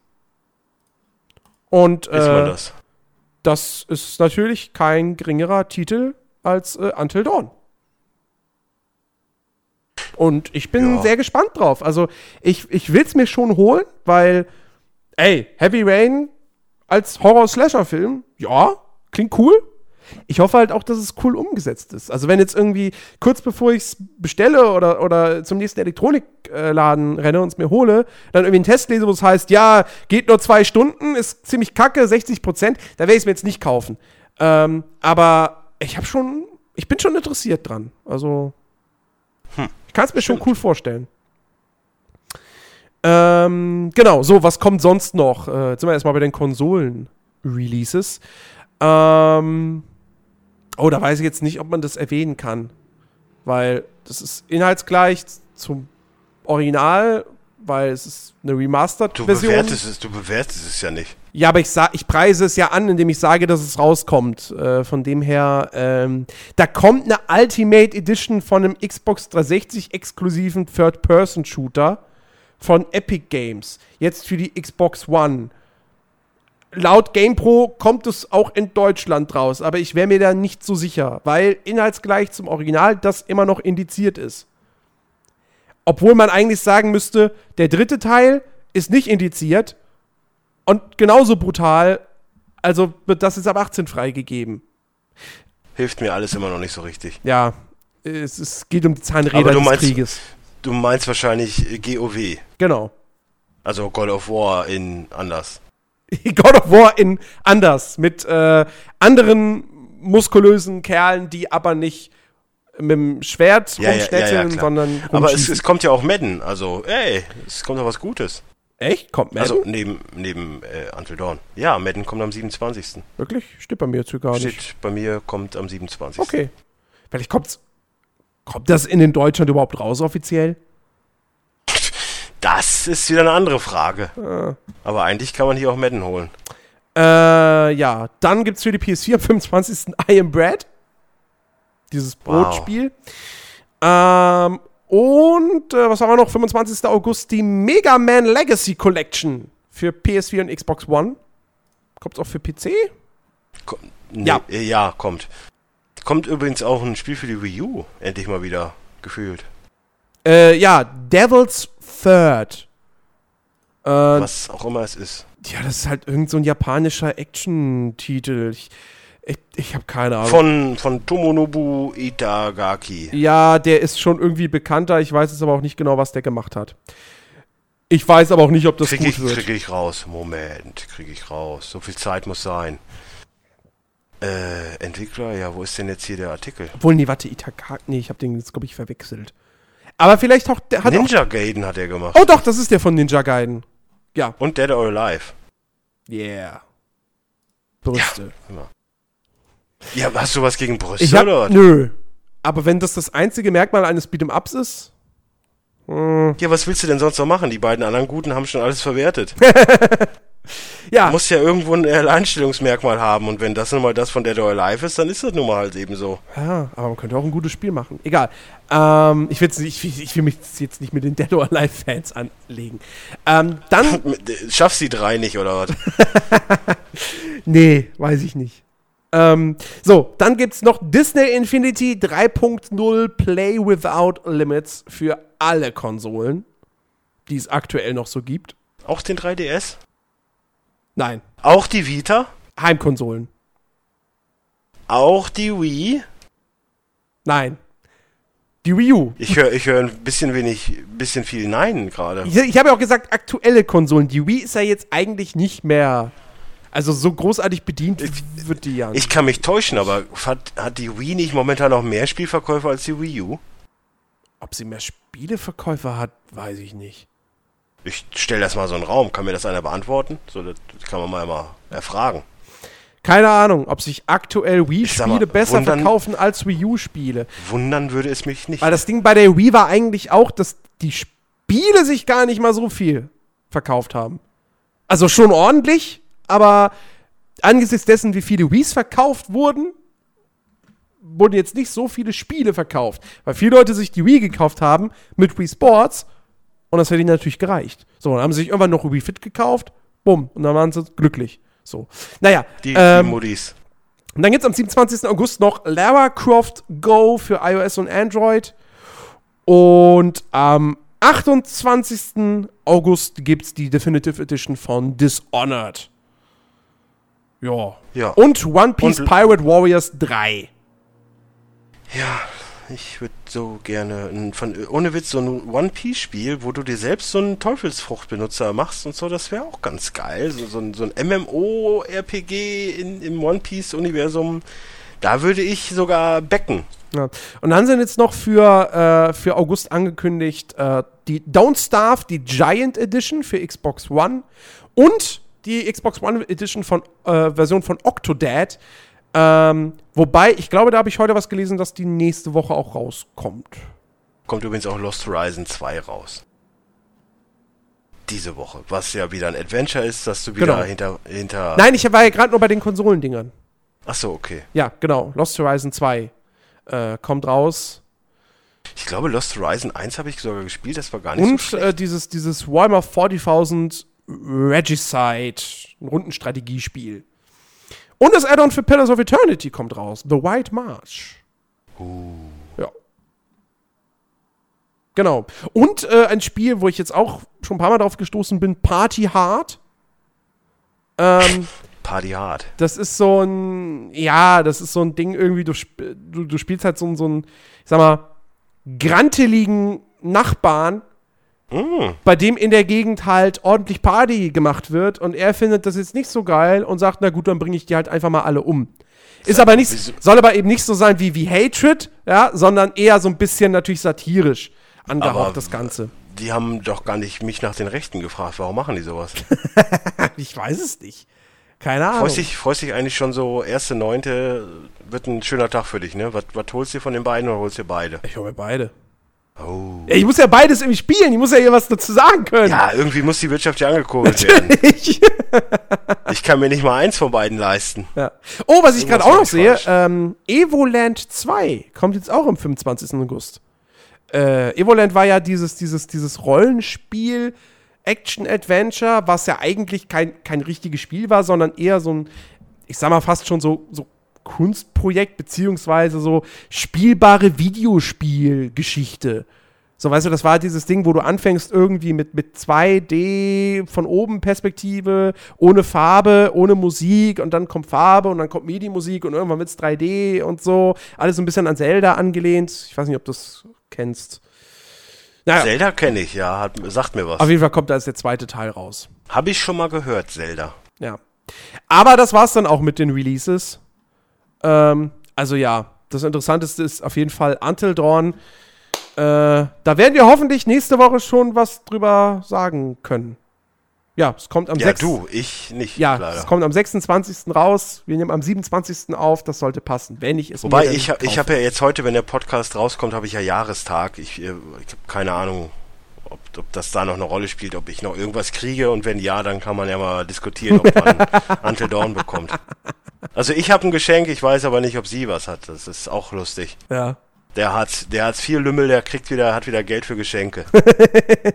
Speaker 1: Und
Speaker 2: Ist
Speaker 1: äh,
Speaker 2: das?
Speaker 1: das ist natürlich kein geringerer Titel als äh, Until Dawn. Und ich bin
Speaker 2: Ja.
Speaker 1: sehr gespannt drauf. Also, ich, ich will es mir schon holen, weil, ey, Heavy Rain als Horror-Slasher-Film, ja, klingt cool. Ich hoffe halt auch, dass es cool umgesetzt ist. Also, wenn jetzt irgendwie kurz bevor ich es bestelle oder, oder zum nächsten Elektronikladen renne und es mir hole, dann irgendwie einen Test lese, wo es heißt, ja, geht nur zwei Stunden, ist ziemlich kacke, 60 Prozent, da werde ich es mir jetzt nicht kaufen. Ähm, aber ich habe schon, ich bin schon interessiert dran. Also, ich kann es mir schon cool vorstellen. Ähm, genau, so, was kommt sonst noch? Äh, jetzt sind wir erstmal bei den Konsolen-Releases. Ähm, oh, da weiß ich jetzt nicht, ob man das erwähnen kann. Weil das ist inhaltsgleich zum Original, weil es ist eine
Speaker 2: Du
Speaker 1: Remastered-Version.
Speaker 2: bewertest es, du bewertest es ja nicht.
Speaker 1: Ja, aber ich, ich preise es ja an, indem ich sage, dass es rauskommt. Äh, von dem her, ähm, da kommt eine Ultimate Edition von einem Xbox 360 exklusiven Third-Person-Shooter von Epic Games. Jetzt für die Xbox One. Laut GamePro kommt es auch in Deutschland raus, aber ich wäre mir da nicht so sicher, weil inhaltsgleich zum Original das immer noch indiziert ist. Obwohl man eigentlich sagen müsste, der dritte Teil ist nicht indiziert und genauso brutal, also wird das jetzt ab 18 freigegeben.
Speaker 2: Hilft mir alles immer noch nicht so richtig.
Speaker 1: Ja, es, es geht um die Zahnräder des
Speaker 2: meinst-
Speaker 1: Krieges.
Speaker 2: Du meinst wahrscheinlich äh, GOW,
Speaker 1: Genau.
Speaker 2: also God of War in anders.
Speaker 1: God of War in anders, mit äh, anderen muskulösen Kerlen, die aber nicht mit dem Schwert
Speaker 2: Ja, ja, ja, ja,
Speaker 1: rumschnetzeln, sondern
Speaker 2: Aber es, es kommt ja auch Madden, also ey, es kommt doch was Gutes.
Speaker 1: Echt? Kommt Madden?
Speaker 2: Also neben, neben äh, Until Dawn. Ja, Madden kommt am 27.
Speaker 1: Wirklich? Steht bei mir jetzt hier gar nicht.
Speaker 2: Steht bei mir, kommt am 27.
Speaker 1: Okay. Vielleicht kommt's. Kommt das in den Deutschland überhaupt raus offiziell?
Speaker 2: Das ist wieder eine andere Frage.
Speaker 1: Ah.
Speaker 2: Aber eigentlich kann man hier auch Madden holen.
Speaker 1: Äh, ja. Dann gibt's für die PS4 am 25. I Am Bread. Dieses
Speaker 2: Wow.
Speaker 1: Brotspiel. Ähm, und äh, was haben wir noch? 25. August die Mega Man Legacy Collection für PS4 und Xbox One. Kommt's auch für PC?
Speaker 2: Ko nee,
Speaker 1: Ja.
Speaker 2: äh, Ja, kommt. Kommt übrigens auch ein Spiel für die Wii U, endlich mal wieder gefühlt.
Speaker 1: Äh, ja, Devil's Third. Äh,
Speaker 2: Was auch immer es ist.
Speaker 1: ja, das ist halt irgend so ein japanischer Action-Titel. Ich, ich, ich habe keine Ahnung.
Speaker 2: Von, von Tomonobu Itagaki.
Speaker 1: Ja, der ist schon irgendwie bekannter. Ich weiß jetzt aber auch nicht genau, was der gemacht hat. Ich weiß aber auch nicht, ob das
Speaker 2: Krieg
Speaker 1: gut
Speaker 2: ich,
Speaker 1: wird.
Speaker 2: krieg ich raus. Moment, krieg ich raus. So viel Zeit muss sein. Äh, Entwickler, ja, wo ist denn jetzt hier der Artikel?
Speaker 1: Obwohl, nee, warte, Itaka. Nee, ich habe den jetzt, glaube ich, verwechselt. Aber vielleicht auch, der hat auch.
Speaker 2: Ninja Gaiden hat er gemacht.
Speaker 1: Oh doch, das ist der von Ninja Gaiden. Ja.
Speaker 2: Und Dead or Alive.
Speaker 1: Yeah. Brüste.
Speaker 2: Ja, hast du was gegen Brüste
Speaker 1: ich hab,
Speaker 2: oder was?
Speaker 1: nö. Aber wenn das das einzige Merkmal eines Beat'em-Ups ist,
Speaker 2: Ja, was willst du denn sonst noch machen? Die beiden anderen Guten haben schon alles verwertet.
Speaker 1: ja.
Speaker 2: Muss ja irgendwo ein Alleinstellungsmerkmal haben. Und wenn das nun mal das von Dead or Alive ist, dann ist das nun mal halt eben so.
Speaker 1: Ja, aber man könnte auch ein gutes Spiel machen. Egal. Ähm, ich, will's nicht, ich, will- ich will mich jetzt nicht mit den Dead or Alive Fans anlegen. Ähm, dann,
Speaker 2: Schaffst die drei nicht, oder was?
Speaker 1: nee, weiß ich nicht. Ähm, so, dann gibt's noch Disney Infinity 3.0 Play Without Limits für alle Konsolen, die es aktuell noch so gibt.
Speaker 2: Auch den 3DS?
Speaker 1: Nein,
Speaker 2: Auch die Vita?
Speaker 1: Heimkonsolen.
Speaker 2: Auch die Wii?
Speaker 1: Nein. Die Wii U.
Speaker 2: Ich höre ich hör ein bisschen wenig, bisschen viel Nein gerade.
Speaker 1: Ich, ich habe ja auch gesagt, aktuelle Konsolen. Die Wii ist ja jetzt eigentlich nicht mehr. Also so großartig bedient wird die ja
Speaker 2: Ich kann mich täuschen, aber hat, hat die Wii nicht momentan noch mehr Spielverkäufe als die Wii U?
Speaker 1: Ob sie mehr Spieleverkäufer hat, weiß ich nicht.
Speaker 2: Ich stelle das mal so in den Raum. Kann mir das einer beantworten? So, das kann man mal, mal erfragen.
Speaker 1: Keine Ahnung, ob sich aktuell Wii-Spiele besser
Speaker 2: wundern-
Speaker 1: verkaufen als Wii U-Spiele.
Speaker 2: Wundern würde es mich nicht.
Speaker 1: Weil das Ding bei der Wii war eigentlich auch, dass die Spiele sich gar nicht mal so viel verkauft haben. Also schon ordentlich, aber angesichts dessen, wie viele Wiis verkauft wurden, wurden jetzt nicht so viele Spiele verkauft. Weil viele Leute sich die Wii gekauft haben mit Wii Sports und das hätte ihnen natürlich gereicht. So, dann haben sie sich irgendwann noch Wii Fit gekauft, bumm, und dann waren sie glücklich. So. Naja,
Speaker 2: die,
Speaker 1: ähm,
Speaker 2: die Muddis.
Speaker 1: und dann gibt es am 27. August noch Lara Croft Go für iOS und Android. Und am 28. August gibt es die Definitive Edition von Dishonored. Ja.
Speaker 2: Ja.
Speaker 1: Und One Piece
Speaker 2: Und-
Speaker 1: Pirate Warriors 3.
Speaker 2: Ja, ich würde so gerne ein, von, ohne Witz so ein One-Piece-Spiel, wo du dir selbst so einen Teufelsfruchtbenutzer machst und so, das wäre auch ganz geil. So, so, ein, so ein MMO-RPG in, im One-Piece-Universum, da würde ich sogar becken.
Speaker 1: Ja. Und dann sind jetzt noch für, äh, für August angekündigt äh, die Don't Starve, die Giant Edition für Xbox One und die Xbox One Edition von äh, Version von Octodad. Ähm, wobei, ich glaube, da habe ich heute was gelesen, dass die nächste Woche auch rauskommt.
Speaker 2: Kommt übrigens auch Lost Horizon 2 raus. Diese Woche. Was ja wieder ein Adventure ist, dass du wieder
Speaker 1: Genau.
Speaker 2: hinter, hinter.
Speaker 1: Nein, ich war ja gerade nur bei den Konsolendingern.
Speaker 2: Ach so, okay.
Speaker 1: Ja, genau. Lost Horizon 2 äh, kommt raus.
Speaker 2: Ich glaube, Lost Horizon 1 habe ich sogar gespielt, das war gar nicht
Speaker 1: Und
Speaker 2: so
Speaker 1: äh,
Speaker 2: schlecht.
Speaker 1: dieses, dieses Warhammer 40.000 Regicide, ein Rundenstrategiespiel. Und das Add-on für Pillars of Eternity kommt raus. The White March. Ja. Genau. Und äh, ein Spiel, wo ich jetzt auch schon ein paar Mal drauf gestoßen bin, Party Hard. Ähm,
Speaker 2: Party Hard.
Speaker 1: das ist so ein, ja, das ist so ein Ding irgendwie, du, du, du spielst halt so, so ein, ich sag mal, granteligen Nachbarn,
Speaker 2: Mm.
Speaker 1: bei dem in der Gegend halt ordentlich Party gemacht wird und er findet das jetzt nicht so geil und sagt, na gut, dann bringe ich die halt einfach mal alle um. Ist aber nicht, soll aber eben nicht so sein wie, wie Hatred, ja, sondern eher so ein bisschen natürlich satirisch angehaucht,
Speaker 2: Aber-
Speaker 1: das Ganze.
Speaker 2: Die haben doch gar nicht mich nach den Rechten gefragt. Warum machen die sowas?
Speaker 1: Ich weiß es nicht. Keine Ahnung.
Speaker 2: Freust dich, freust dich eigentlich schon so, erste, neunte, wird ein schöner Tag für dich, ne? Was, was holst du dir von den beiden oder holst du dir beide?
Speaker 1: Ich hole mir beide.
Speaker 2: Oh.
Speaker 1: Ja, ich muss ja beides irgendwie spielen. Ich muss ja hier was dazu sagen können.
Speaker 2: Ja, irgendwie muss die Wirtschaft ja angekurbelt werden.
Speaker 1: Ich,
Speaker 2: kann mir nicht mal eins von beiden leisten.
Speaker 1: ja. Oh, was ich gerade auch noch sehe, ähm, Evoland 2 kommt jetzt auch am 25. August. Äh, Evoland war ja dieses, dieses, dieses Rollenspiel, Action-Adventure, was ja eigentlich kein, kein richtiges Spiel war, sondern eher so ein, ich sag mal fast schon so, so Kunstprojekt, beziehungsweise so spielbare Videospielgeschichte. So, weißt du, das war dieses Ding, wo du anfängst irgendwie mit, mit 2D von oben Perspektive, ohne Farbe, ohne Musik und dann kommt Farbe und dann kommt MIDI-Musik und irgendwann wird's 3D und so. Alles so ein bisschen an Zelda angelehnt. Ich weiß nicht, ob du das kennst. Naja,
Speaker 2: Zelda kenne ich, ja, hat, sagt mir was.
Speaker 1: auf jeden Fall kommt da jetzt der zweite Teil raus.
Speaker 2: Habe ich schon mal gehört, Zelda.
Speaker 1: Ja. Aber das war's dann auch mit den Releases. Ähm, also ja, das Interessanteste ist auf jeden Fall Until Dawn. Äh, da werden wir hoffentlich nächste Woche schon was drüber sagen können. Ja, es kommt am
Speaker 2: Ja,
Speaker 1: 6.
Speaker 2: du, ich nicht,
Speaker 1: Ja,
Speaker 2: leider.
Speaker 1: es kommt am 26. raus. Wir nehmen am 27. auf. Das sollte passen, wenn ich es
Speaker 2: Wobei, ich, ich habe ja jetzt heute, wenn der Podcast rauskommt, habe ich ja Jahrestag. Ich, äh, ich habe keine Ahnung, ob, ob das da noch eine Rolle spielt, ob ich noch irgendwas kriege und wenn ja, dann kann man ja mal diskutieren, ob man Until Dawn bekommt. Also ich habe ein Geschenk, ich weiß aber nicht, ob sie was hat. Das ist auch lustig.
Speaker 1: Ja.
Speaker 2: Der hat, der hat vier Lümmel, der kriegt wieder, hat wieder Geld für Geschenke.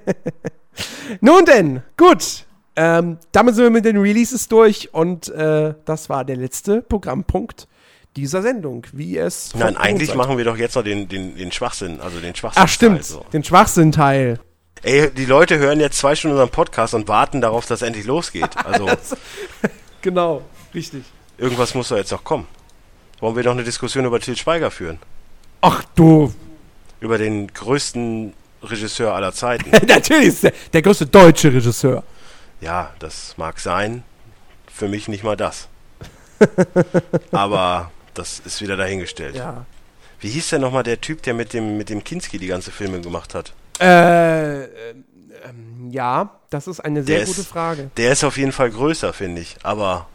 Speaker 1: Nun denn, gut. Ähm, damit sind wir mit den Releases durch und äh, das war der letzte Programmpunkt dieser Sendung, wie es.
Speaker 2: Nein, eigentlich machen wir doch jetzt noch den, den, den Schwachsinn, also den Schwachsinn.
Speaker 1: Ach, stimmt,
Speaker 2: So.
Speaker 1: den Schwachsinn-Teil.
Speaker 2: Ey, die Leute hören jetzt zwei Stunden unseren Podcast und warten darauf, dass es endlich losgeht. Also
Speaker 1: Genau, richtig.
Speaker 2: irgendwas muss doch jetzt noch kommen. Wollen wir noch eine Diskussion über Til Schweiger führen?
Speaker 1: Ach du,
Speaker 2: Über den größten Regisseur aller Zeiten.
Speaker 1: natürlich ist der, der größte deutsche Regisseur.
Speaker 2: Ja, das mag sein. Für mich nicht mal das. Aber das ist wieder dahingestellt.
Speaker 1: Ja.
Speaker 2: Wie hieß denn nochmal der Typ, der mit dem, mit dem Kinski die ganze Filme gemacht hat?
Speaker 1: Äh, ähm, ja, das ist eine sehr
Speaker 2: Der
Speaker 1: gute
Speaker 2: ist-
Speaker 1: Frage.
Speaker 2: Der ist auf jeden Fall größer, finde ich. Aber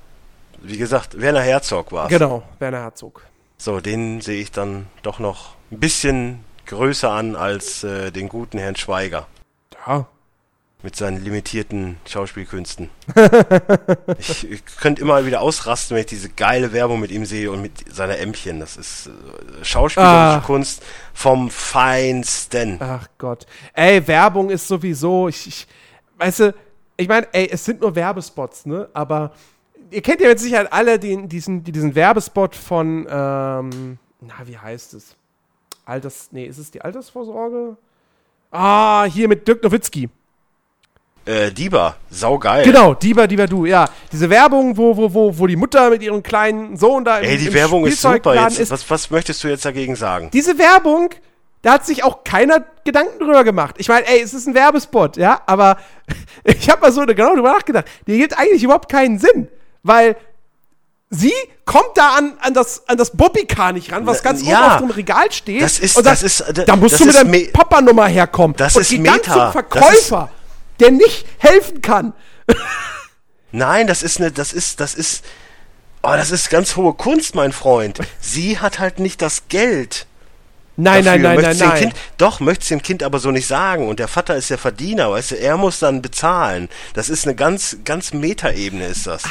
Speaker 2: wie gesagt, Werner Herzog war
Speaker 1: Genau, Werner Herzog.
Speaker 2: So, den sehe ich dann doch noch ein bisschen größer an als äh, den guten Herrn Schweiger
Speaker 1: Ja.
Speaker 2: Mit seinen limitierten Schauspielkünsten. ich, ich könnte immer wieder ausrasten, wenn ich diese geile Werbung mit ihm sehe und mit seiner Ämmchen. Das ist äh, schauspielerische
Speaker 1: Ach.
Speaker 2: Kunst vom Feinsten.
Speaker 1: Ach Gott. Ey, Werbung ist sowieso, ich, ich weißt du, ich meine, ey, es sind nur Werbespots, ne? Aber ihr kennt ja mit Sicherheit alle den, diesen, die- diesen Werbespot von, ähm, na, wie heißt es? Alters, nee, ist es die Altersvorsorge? Ah, hier mit Dirk Nowitzki.
Speaker 2: Äh, Dieber, saugeil.
Speaker 1: Genau, Dieber, Dieber, du, ja. Diese Werbung, wo, wo, wo, wo die Mutter mit ihrem kleinen Sohn da im,
Speaker 2: Ey, die
Speaker 1: im
Speaker 2: Werbung ist super. Jetzt,
Speaker 1: ist.
Speaker 2: was, was möchtest du jetzt dagegen sagen?
Speaker 1: Diese Werbung, da hat sich auch keiner Gedanken drüber gemacht. Ich meine, ey, es ist ein Werbespot, ja, aber ich habe mal so genau drüber nachgedacht. Die gibt eigentlich überhaupt keinen Sinn, weil sie kommt da an, an das, an das Bobbycar nicht ran, was ganz
Speaker 2: Ja.
Speaker 1: oben auf dem Regal steht.
Speaker 2: Das ist-
Speaker 1: und
Speaker 2: das
Speaker 1: sagt,
Speaker 2: ist,
Speaker 1: da musst du mit
Speaker 2: ist me-
Speaker 1: Papa-Nummer herkommen.
Speaker 2: Das
Speaker 1: und
Speaker 2: ist
Speaker 1: dann
Speaker 2: Meta.
Speaker 1: zum
Speaker 2: Das
Speaker 1: Verkäufer, der nicht helfen kann.
Speaker 2: Nein, das ist eine, das ist, das ist, oh, das ist ganz hohe Kunst, mein Freund. Sie hat halt nicht das Geld.
Speaker 1: Nein,
Speaker 2: dafür.
Speaker 1: nein, nein,
Speaker 2: Möchtest
Speaker 1: nein, nein.
Speaker 2: Kind, doch, möchtest dem Kind aber so nicht sagen. Und der Vater ist der Verdiener, weißt du, er muss dann bezahlen. Das ist eine ganz, ganz Metaebene ist das.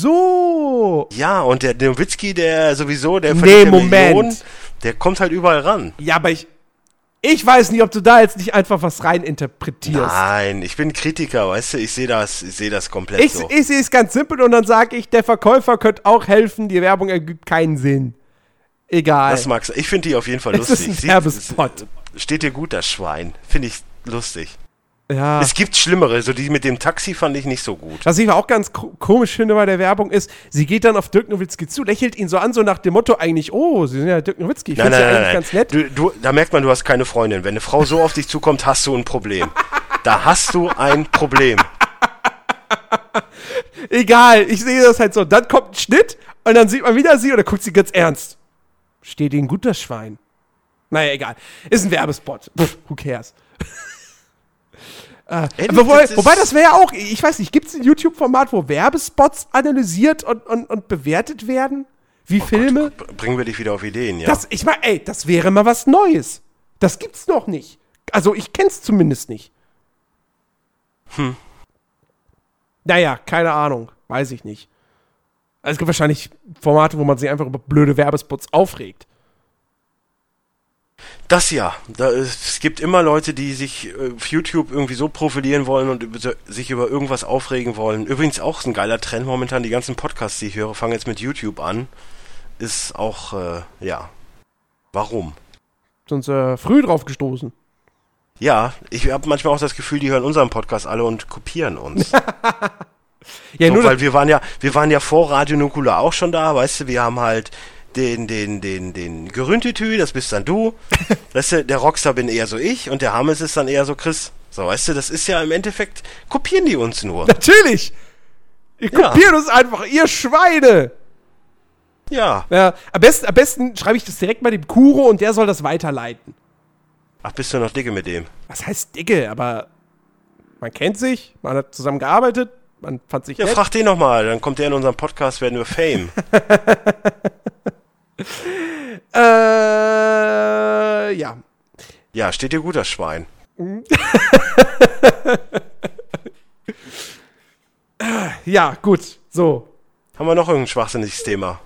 Speaker 1: So.
Speaker 2: Ja, und der Nowitzki, der sowieso, der
Speaker 1: Nee,
Speaker 2: verdient ja
Speaker 1: Moment.
Speaker 2: Millionen, der kommt halt überall ran.
Speaker 1: Ja, aber ich, ich weiß nicht, ob du da jetzt nicht einfach was reininterpretierst.
Speaker 2: Nein, ich bin Kritiker, weißt du, ich sehe das, ich sehe das komplett
Speaker 1: Ich,
Speaker 2: so.
Speaker 1: ich sehe es ganz simpel und dann sage ich, der Verkäufer könnte auch helfen, die Werbung ergibt keinen Sinn. Egal.
Speaker 2: Das mag's. Ich finde die auf jeden Fall
Speaker 1: Es ist
Speaker 2: lustig.
Speaker 1: ein
Speaker 2: Sie-
Speaker 1: Werbespot.
Speaker 2: es- Steht dir gut, das Schwein. Finde ich lustig.
Speaker 1: Ja.
Speaker 2: Es gibt schlimmere, so die mit dem Taxi fand ich nicht so gut.
Speaker 1: Was ich auch ganz ko- komisch finde bei der Werbung ist, sie geht dann auf Dirk Nowitzki zu, lächelt ihn so an, so nach dem Motto eigentlich, oh, sie sind ja Dirk Nowitzki, ich finde
Speaker 2: nein,
Speaker 1: eigentlich
Speaker 2: nein.
Speaker 1: ganz nett.
Speaker 2: Du, du, da merkt man, du hast keine Freundin. Wenn eine Frau so auf dich zukommt, hast du ein Problem. Da hast du ein Problem.
Speaker 1: Egal, ich sehe das halt so. Dann kommt ein Schnitt und dann sieht man wieder sie dann guckt sie ganz ernst. Steht ihnen gut das Schwein? Naja, egal. Ist ein Werbespot. Pff, who cares? äh, wobei, wobei das wäre ja auch, ich weiß nicht, gibt es ein YouTube-Format, wo Werbespots analysiert und, und, und bewertet werden? Wie Filme?
Speaker 2: B- Bringen wir dich wieder auf Ideen, ja?
Speaker 1: Das, ich meine, ey, das wäre mal was Neues. Das gibt's noch nicht. Also ich kenn's zumindest nicht. Hm. Naja, keine Ahnung. Weiß ich nicht. Also es gibt wahrscheinlich Formate, wo man sich einfach über blöde Werbespots aufregt.
Speaker 2: Das ja. Da, ist- es gibt immer Leute, die sich äh, auf YouTube irgendwie so profilieren wollen und über, sich über irgendwas aufregen wollen. Übrigens auch ein geiler Trend momentan. Die ganzen Podcasts, die ich höre, fangen jetzt mit YouTube an. Ist auch, äh, ja. Warum?
Speaker 1: Sind äh, früh drauf gestoßen.
Speaker 2: Ja, ich habe manchmal auch das Gefühl, die hören unseren Podcast alle und kopieren uns.
Speaker 1: Ja,
Speaker 2: so,
Speaker 1: nur
Speaker 2: weil wir waren ja, wir waren ja vor Radio Nukula auch schon da, weißt du, wir haben halt den, den, den, den Gerüntitü, das bist dann du. weißt du, der Rockstar bin eher so ich und der Hammes ist dann eher so Chris. So, weißt du, das ist ja im Endeffekt, kopieren die uns nur.
Speaker 1: natürlich. Ihr
Speaker 2: Ja.
Speaker 1: kopiert uns einfach, ihr Schweine.
Speaker 2: Ja.
Speaker 1: Ja, am besten, am besten schreibe ich das direkt mal dem Kuro und der soll das weiterleiten.
Speaker 2: Ach, bist du noch dicke mit dem?
Speaker 1: Was heißt dicke? Aber man kennt sich, man hat zusammen gearbeitet, man fand sich
Speaker 2: Ja,
Speaker 1: nett.
Speaker 2: frag den nochmal, dann kommt der in unserem Podcast, werden wir Fame.
Speaker 1: Äh, ja.
Speaker 2: Ja, steht dir gut, das Schwein.
Speaker 1: Ja, gut. So.
Speaker 2: Haben wir noch irgendein schwachsinniges Thema?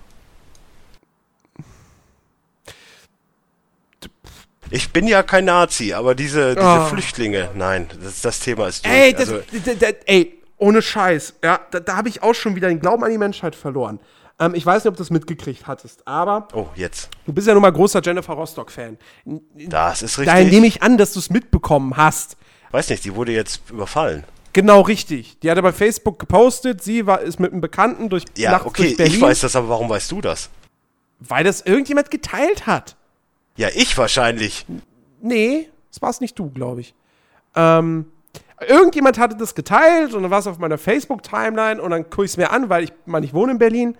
Speaker 2: Ich bin ja kein Nazi, aber diese, diese
Speaker 1: Oh.
Speaker 2: Flüchtlinge, nein, das, das Thema ist durch.
Speaker 1: Ey, das,
Speaker 2: also,
Speaker 1: das, ey, Ohne Scheiß. Ja, da, da habe ich auch schon wieder den Glauben an die Menschheit verloren. Ähm, ich weiß nicht, ob du das mitgekriegt hattest, aber
Speaker 2: Oh, jetzt.
Speaker 1: du bist ja nun mal großer Jennifer Rostock-Fan.
Speaker 2: Das ist
Speaker 1: Daher
Speaker 2: richtig.
Speaker 1: nehme ich an, dass du es mitbekommen hast.
Speaker 2: Weiß nicht, die wurde jetzt überfallen.
Speaker 1: Genau richtig. Die hatte bei Facebook gepostet, sie war, ist mit einem Bekannten durch
Speaker 2: Ja,
Speaker 1: nachts
Speaker 2: okay,
Speaker 1: durch Berlin,
Speaker 2: ich weiß das, aber warum weißt du das?
Speaker 1: weil das irgendjemand geteilt hat.
Speaker 2: Ja, ich wahrscheinlich.
Speaker 1: Nee, das war es nicht du, glaube ich. Ähm, irgendjemand hatte das geteilt und dann war es auf meiner Facebook-Timeline und dann gucke ich es mir an, weil ich meine, ich wohne in Berlin.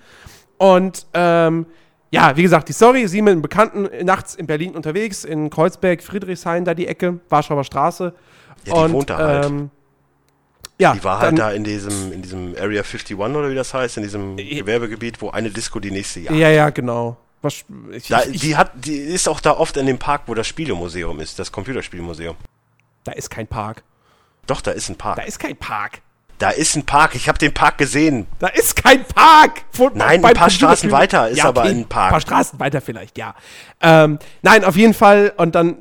Speaker 1: Und ähm, ja, wie gesagt, die Story, sie mit einem Bekannten nachts in Berlin unterwegs, in Kreuzberg, Friedrichshain, da die Ecke, Warschauer Straße.
Speaker 2: Ja, die
Speaker 1: und,
Speaker 2: wohnt da halt.
Speaker 1: Ähm, ja,
Speaker 2: Die war
Speaker 1: dann-
Speaker 2: halt da in diesem, in diesem Area 51 oder wie das heißt, in diesem Gewerbegebiet, wo eine Disco die nächste Jahr.
Speaker 1: Ja, ja, genau. Was, ich,
Speaker 2: Da,
Speaker 1: ich,
Speaker 2: die hat, die ist auch da oft in dem Park, wo das Spielemuseum ist, das Computerspielmuseum.
Speaker 1: da ist kein Park.
Speaker 2: Doch, da ist ein Park.
Speaker 1: Da ist kein Park.
Speaker 2: Da ist ein Park. Ich habe den Park gesehen.
Speaker 1: Da ist kein Park. Von,
Speaker 2: Nein, ein paar Straßen weiter ist aber ein Park.
Speaker 1: Ein paar Straßen weiter vielleicht, ja. Ähm, nein, auf jeden Fall. Und dann äh,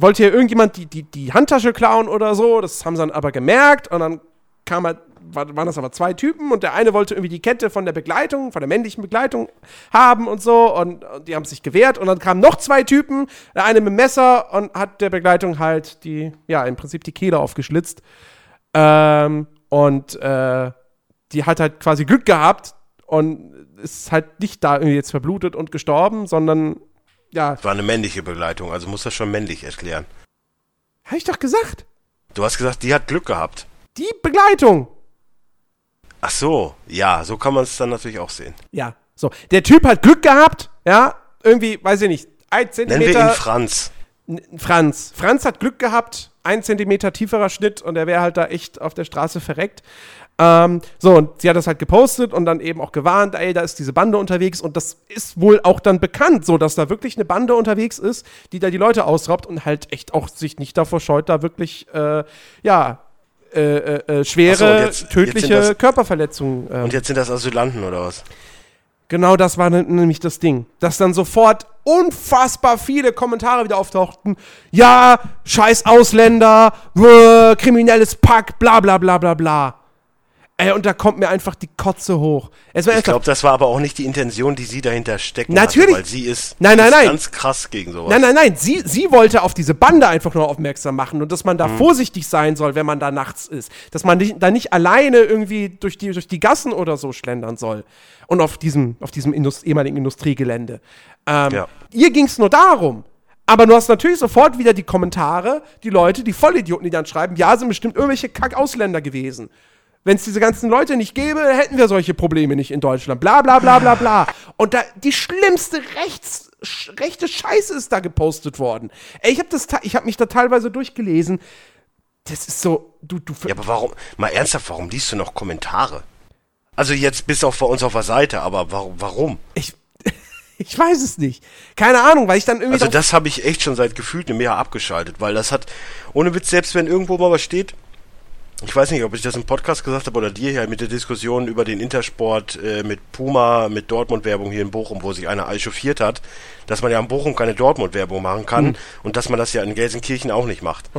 Speaker 1: wollte hier irgendjemand die, die, die Handtasche klauen oder so. Das haben sie dann aber gemerkt. Und dann kam halt, war, waren das aber zwei Typen. Und der eine wollte irgendwie die Kette von der Begleitung, von der männlichen Begleitung haben und so. Und, und die haben sich gewehrt. Und dann kamen noch zwei Typen. Der eine mit dem Messer und hat der Begleitung halt die, ja, im Prinzip die Kehle aufgeschlitzt. Ähm, und äh, die hat halt quasi Glück gehabt und ist halt nicht da irgendwie jetzt verblutet und gestorben, sondern ja,
Speaker 2: War eine männliche Begleitung, also muss das schon männlich erklären.
Speaker 1: habe ich doch gesagt.
Speaker 2: Du hast gesagt, die hat Glück gehabt.
Speaker 1: Die Begleitung.
Speaker 2: Ach so, ja, so kann man es dann natürlich auch sehen.
Speaker 1: Ja, so. Der Typ hat Glück gehabt, ja, irgendwie, weiß ich nicht, ein
Speaker 2: Nennen wir ihn
Speaker 1: Zentimeter.
Speaker 2: Franz.
Speaker 1: Franz. Franz hat Glück gehabt, ein Zentimeter tieferer Schnitt und er wäre halt da echt auf der Straße verreckt. Ähm, so, und sie hat das halt gepostet und dann eben auch gewarnt, ey, da ist diese Bande unterwegs und das ist wohl auch dann bekannt, so dass da wirklich eine Bande unterwegs ist, die da die Leute ausraubt und halt echt auch sich nicht davor scheut, da wirklich, äh, ja, äh, äh, äh, schwere,
Speaker 2: so, jetzt- jetzt
Speaker 1: tödliche
Speaker 2: sind das-
Speaker 1: Körperverletzungen. ähm,
Speaker 2: Und jetzt sind das Asylanten oder was?
Speaker 1: Genau das war ne- nämlich das Ding. Dass dann sofort unfassbar viele Kommentare wieder auftauchten. Ja, scheiß Ausländer, äh, kriminelles Pack, bla bla bla bla bla. Ey, und da kommt mir einfach die Kotze hoch.
Speaker 2: Ich glaube, das war aber auch nicht die Intention, die sie dahinter stecken
Speaker 1: Natürlich.
Speaker 2: hatte, weil sie ist,
Speaker 1: Nein, nein,
Speaker 2: ist
Speaker 1: nein.
Speaker 2: ganz krass gegen sowas.
Speaker 1: Nein, nein, nein. Sie, sie wollte auf diese Bande einfach nur aufmerksam machen und dass man
Speaker 2: Mhm.
Speaker 1: da vorsichtig sein soll, wenn man da nachts ist. Dass man nicht, da nicht alleine irgendwie durch die, durch die Gassen oder so schlendern soll. Und auf diesem, auf diesem Indust ehemaligen Industriegelände. Ähm,
Speaker 2: Ja.
Speaker 1: Ihr ging es nur darum. Aber du hast natürlich sofort wieder die Kommentare, die Leute, die Vollidioten, die dann schreiben, ja, sind bestimmt irgendwelche Kack-Ausländer gewesen. Wenn es diese ganzen Leute nicht gäbe, hätten wir solche Probleme nicht in Deutschland. Bla bla bla bla bla. Und da die schlimmste rechts, rechte Scheiße ist da gepostet worden. Ey, ich habe das, ta- ich habe mich da teilweise durchgelesen. Das ist so, du, du.
Speaker 2: Ja, aber warum, mal ernsthaft, warum liest du noch Kommentare? Also jetzt bis auf bei uns auf der Seite, aber warum? warum?
Speaker 1: Ich, ich weiß es nicht. Keine Ahnung, weil ich dann irgendwie.
Speaker 2: Also das habe ich echt schon seit gefühlt einem Jahr abgeschaltet, weil das hat, ohne Witz, selbst wenn irgendwo mal was steht, ich weiß nicht, ob ich das im Podcast gesagt habe oder dir hier mit der Diskussion über den Intersport äh, mit Puma, mit Dortmund-Werbung hier in Bochum, wo sich einer echauffiert hat, dass man ja in Bochum keine Dortmund-Werbung machen kann und dass man das ja in Gelsenkirchen auch nicht macht.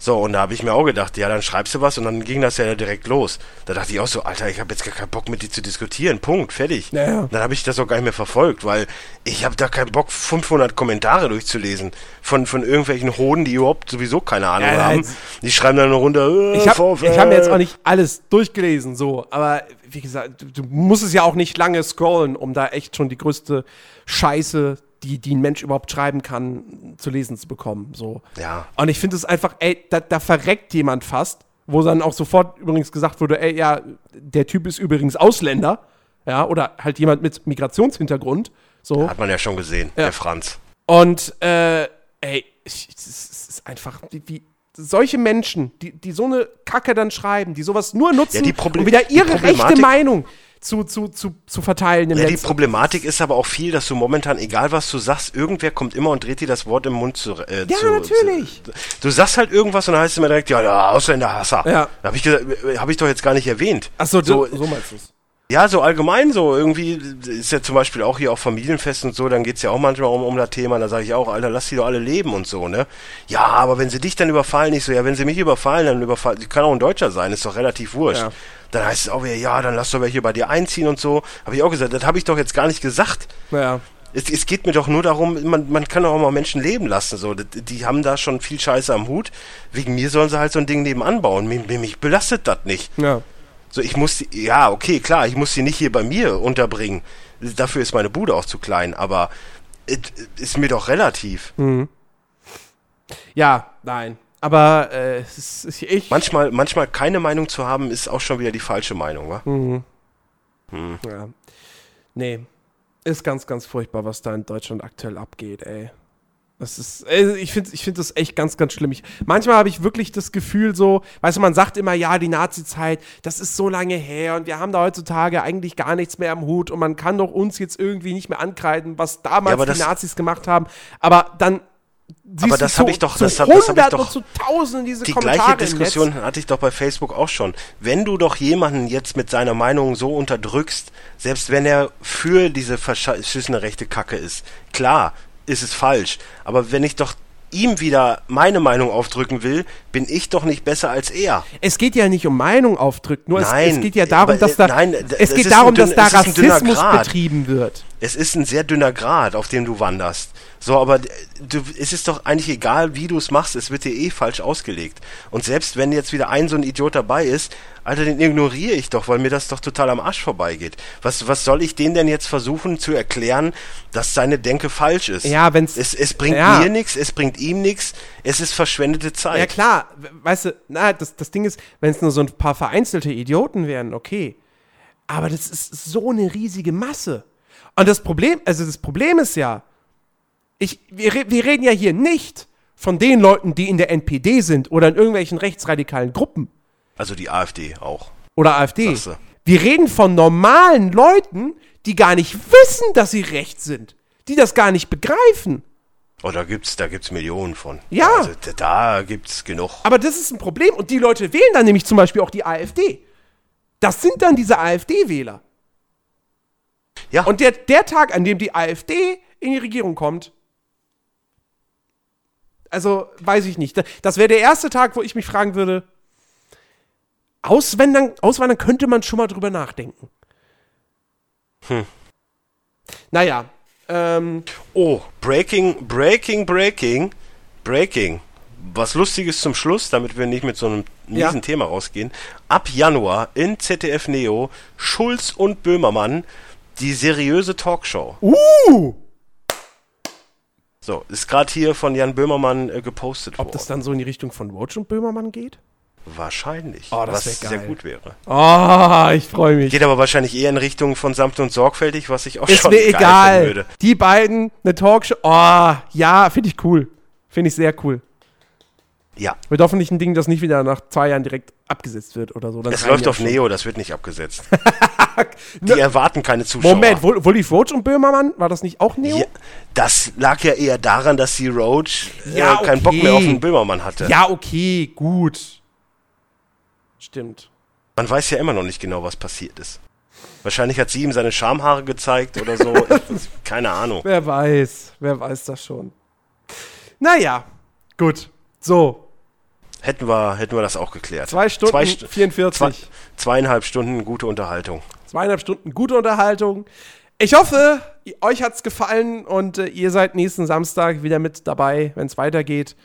Speaker 2: So, und da habe ich mir auch gedacht, ja, dann schreibst du was und dann ging das ja direkt los. Da dachte ich auch so, Alter, ich habe jetzt gar keinen Bock mit dir zu diskutieren. Punkt, fertig.
Speaker 1: Ja, ja.
Speaker 2: Dann habe ich das auch gar nicht mehr verfolgt, weil ich habe da keinen Bock, 500 Kommentare durchzulesen von, von irgendwelchen Hoden, die überhaupt sowieso keine Ahnung
Speaker 1: Ja,
Speaker 2: haben. Die schreiben dann nur runter, äh,
Speaker 1: Ich habe hab mir jetzt auch nicht alles durchgelesen, so, aber wie gesagt, du, du musst es ja auch nicht lange scrollen, um da echt schon die größte Scheiße, die, die ein Mensch überhaupt schreiben kann, zu lesen zu bekommen. So.
Speaker 2: Ja.
Speaker 1: Und ich finde es einfach, ey, da, da verreckt jemand fast, wo dann auch sofort übrigens gesagt wurde, ey, ja, der Typ ist übrigens Ausländer, ja, oder halt jemand mit Migrationshintergrund. So.
Speaker 2: Hat man ja schon gesehen, der Franz.
Speaker 1: Und äh, ey, es ist einfach wie, solche Menschen, die, die so eine Kacke dann schreiben, die sowas nur nutzen,
Speaker 2: Ja,
Speaker 1: um wieder ihre rechte Meinung zu, zu, zu, zu verteilen im
Speaker 2: Ja, die. Problematik ist aber auch viel, dass du momentan, egal was du sagst, irgendwer kommt immer und dreht dir das Wort im Mund zu. Äh,
Speaker 1: Ja,
Speaker 2: zu,
Speaker 1: natürlich.
Speaker 2: Zu, du sagst halt irgendwas und dann heißt es immer direkt, ja, der Ausländerhasser.
Speaker 1: Ja.
Speaker 2: Habe ich gesagt, habe ich doch jetzt gar nicht erwähnt.
Speaker 1: Achso,
Speaker 2: so,
Speaker 1: so, so meinst du es.
Speaker 2: Ja, so allgemein so. Irgendwie ist ja zum Beispiel auch hier auf Familienfest und so, dann geht's ja auch manchmal um, um das Thema. Da sage ich auch, Alter, lass die doch alle leben und so, ne? Ja, aber wenn sie dich dann überfallen, ich so, ja, wenn sie mich überfallen, dann überfallen, kann auch ein Deutscher sein, ist doch relativ wurscht.
Speaker 1: Ja.
Speaker 2: Dann heißt es auch wieder, ja, dann lass doch welche bei dir einziehen und so. Habe ich auch gesagt, das habe ich doch jetzt gar nicht gesagt.
Speaker 1: Ja.
Speaker 2: Es, es geht mir doch nur darum, man, man kann doch auch mal Menschen leben lassen. So, die, die haben da schon viel Scheiße am Hut. Wegen mir sollen sie halt so ein Ding nebenan bauen. Mich, mich belastet das nicht.
Speaker 1: Ja.
Speaker 2: So, ich muss, die, ja, okay, klar, ich muss sie nicht hier bei mir unterbringen. Dafür ist meine Bude auch zu klein, aber es ist mir doch relativ.
Speaker 1: Ja, nein. Aber äh, es ist, ich.
Speaker 2: Manchmal, manchmal keine Meinung zu haben, ist auch schon wieder die falsche Meinung, wa?
Speaker 1: Ja. Nee. Ist ganz, ganz furchtbar, was da in Deutschland aktuell abgeht, ey. Das ist, ey, ich finde ich find das echt ganz, ganz schlimm. Ich, manchmal habe ich wirklich das Gefühl so, weißt du, man sagt immer, ja, die Nazi-Zeit, das ist so lange her und wir haben da heutzutage eigentlich gar nichts mehr am Hut und man kann doch uns jetzt irgendwie nicht mehr ankreiden, was damals
Speaker 2: Ja,
Speaker 1: die Nazis gemacht haben. Aber dann siehst
Speaker 2: Aber das
Speaker 1: zu,
Speaker 2: hab ich doch-
Speaker 1: zu
Speaker 2: das hab- das hab ich doch-
Speaker 1: zu Tausenden diese
Speaker 2: Die
Speaker 1: Kommentare
Speaker 2: gleiche. Diskussion hatte ich doch bei Facebook auch schon. Wenn du doch jemanden jetzt mit seiner Meinung so unterdrückst, selbst wenn er für diese verschissene rechte Kacke ist, klar, ist es falsch. Aber wenn ich doch ihm wieder meine Meinung aufdrücken will, bin ich doch nicht besser als er.
Speaker 1: Es geht ja nicht um Meinung aufdrückt, nur es,
Speaker 2: Nein,
Speaker 1: es geht ja darum, dass
Speaker 2: äh,
Speaker 1: da
Speaker 2: nein,
Speaker 1: es geht darum,
Speaker 2: dünn-
Speaker 1: dass da
Speaker 2: es
Speaker 1: Rassismus betrieben wird.
Speaker 2: Es ist ein sehr dünner Grad, auf dem du wanderst. So, aber d- du, es ist doch eigentlich egal, wie du es machst, es wird dir eh falsch ausgelegt. Und selbst wenn jetzt wieder ein so ein Idiot dabei ist, Alter, den ignoriere ich doch, weil mir das doch total am Arsch vorbeigeht. Was, was soll ich den denn jetzt versuchen zu erklären, dass seine Denke falsch ist?
Speaker 1: Ja, wenn's-
Speaker 2: es, es bringt
Speaker 1: ja.
Speaker 2: mir nichts, es bringt ihm nichts, es ist verschwendete Zeit.
Speaker 1: Ja klar, we- weißt du, na, das, das Ding ist, wenn es nur so ein paar vereinzelte Idioten wären, okay. Aber das ist so eine riesige Masse. Und das Problem, also das Problem ist ja, ich, wir, wir reden ja hier nicht von den Leuten, die in der NPD sind oder in irgendwelchen rechtsradikalen Gruppen
Speaker 2: Also die AfD auch.
Speaker 1: oder AfD. Wir reden von normalen Leuten, die gar nicht wissen, dass sie rechts sind. Die das gar nicht begreifen.
Speaker 2: Oh, da gibt's, da gibt's Millionen von.
Speaker 1: Ja.
Speaker 2: Also, da, da gibt's genug.
Speaker 1: Aber das ist ein Problem. Und die Leute wählen dann nämlich zum Beispiel auch die AfD. Das sind dann diese AfD-Wähler.
Speaker 2: Ja.
Speaker 1: Und der, der Tag, an dem die AfD in die Regierung kommt, also weiß ich nicht. Das wäre der erste Tag, wo ich mich fragen würde, auswandern, auswandern könnte man schon mal drüber nachdenken.
Speaker 2: Hm.
Speaker 1: Naja, ähm,
Speaker 2: Oh, Breaking, Breaking, Breaking, Breaking. Was Lustiges zum Schluss, damit wir nicht mit so einem
Speaker 1: Ja.
Speaker 2: miesen Thema rausgehen. Ab Januar in ZDF Neo Schulz und Böhmermann die seriöse Talkshow.
Speaker 1: uh,
Speaker 2: So, ist gerade hier von Jan Böhmermann äh, gepostet
Speaker 1: ob
Speaker 2: worden.
Speaker 1: das dann so in die Richtung von Roach und Böhmermann geht?
Speaker 2: Wahrscheinlich.
Speaker 1: Oh, das
Speaker 2: was sehr gut wäre.
Speaker 1: Oh, ich freue mich.
Speaker 2: Geht aber wahrscheinlich eher in Richtung von sanft und sorgfältig, was ich auch
Speaker 1: Ist
Speaker 2: schon
Speaker 1: mir egal.
Speaker 2: würde.
Speaker 1: Die beiden, eine Talkshow. Oh, ja, finde ich cool. Finde ich sehr cool.
Speaker 2: Ja,
Speaker 1: Wird hoffentlich ein Ding, das nicht wieder nach zwei Jahren direkt abgesetzt wird oder so.
Speaker 2: Es läuft
Speaker 1: Jahr
Speaker 2: auf
Speaker 1: schon.
Speaker 2: Neo, das wird nicht abgesetzt. Die erwarten keine Zuschauer.
Speaker 1: Moment, Wol- Wolf Roach und Böhmermann, war das nicht auch Neo?
Speaker 2: Ja, das lag ja eher daran, dass die Roach
Speaker 1: Ja,
Speaker 2: äh, keinen Bock
Speaker 1: okay.
Speaker 2: mehr auf den Böhmermann hatte.
Speaker 1: Ja, okay, gut. Stimmt.
Speaker 2: Man weiß ja immer noch nicht genau, was passiert ist. Wahrscheinlich hat sie ihm seine Schamhaare gezeigt oder so. Keine Ahnung.
Speaker 1: Wer weiß, wer weiß das schon. Naja, gut. So,
Speaker 2: Hätten wir, hätten wir das auch geklärt.
Speaker 1: zwei Stunden
Speaker 2: Zwei Stu-
Speaker 1: 44.
Speaker 2: Zwei, zweieinhalb Stunden gute Unterhaltung.
Speaker 1: Zweieinhalb Stunden gute Unterhaltung. Ich hoffe, euch hat's gefallen und äh, ihr seid nächsten Samstag wieder mit dabei, wenn es weitergeht.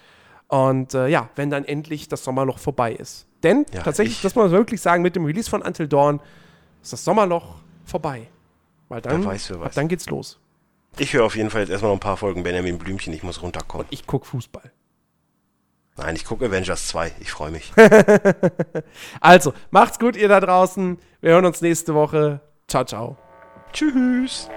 Speaker 1: Und äh, ja, wenn dann endlich das Sommerloch vorbei ist. Denn
Speaker 2: Ja,
Speaker 1: tatsächlich,
Speaker 2: ich-
Speaker 1: das muss man wirklich sagen, mit dem Release von Until Dawn ist das Sommerloch vorbei. Weil dann,
Speaker 2: weiß,
Speaker 1: ab dann geht's los.
Speaker 2: Ich höre auf jeden Fall jetzt erstmal noch ein paar Folgen Benjamin Blümchen. Ich muss runterkommen.
Speaker 1: Ich guck Fußball.
Speaker 2: Nein, ich gucke Avengers 2. Ich freue mich.
Speaker 1: Also, macht's gut, ihr da draußen. Wir hören uns nächste Woche. Ciao, ciao.
Speaker 2: Tschüss.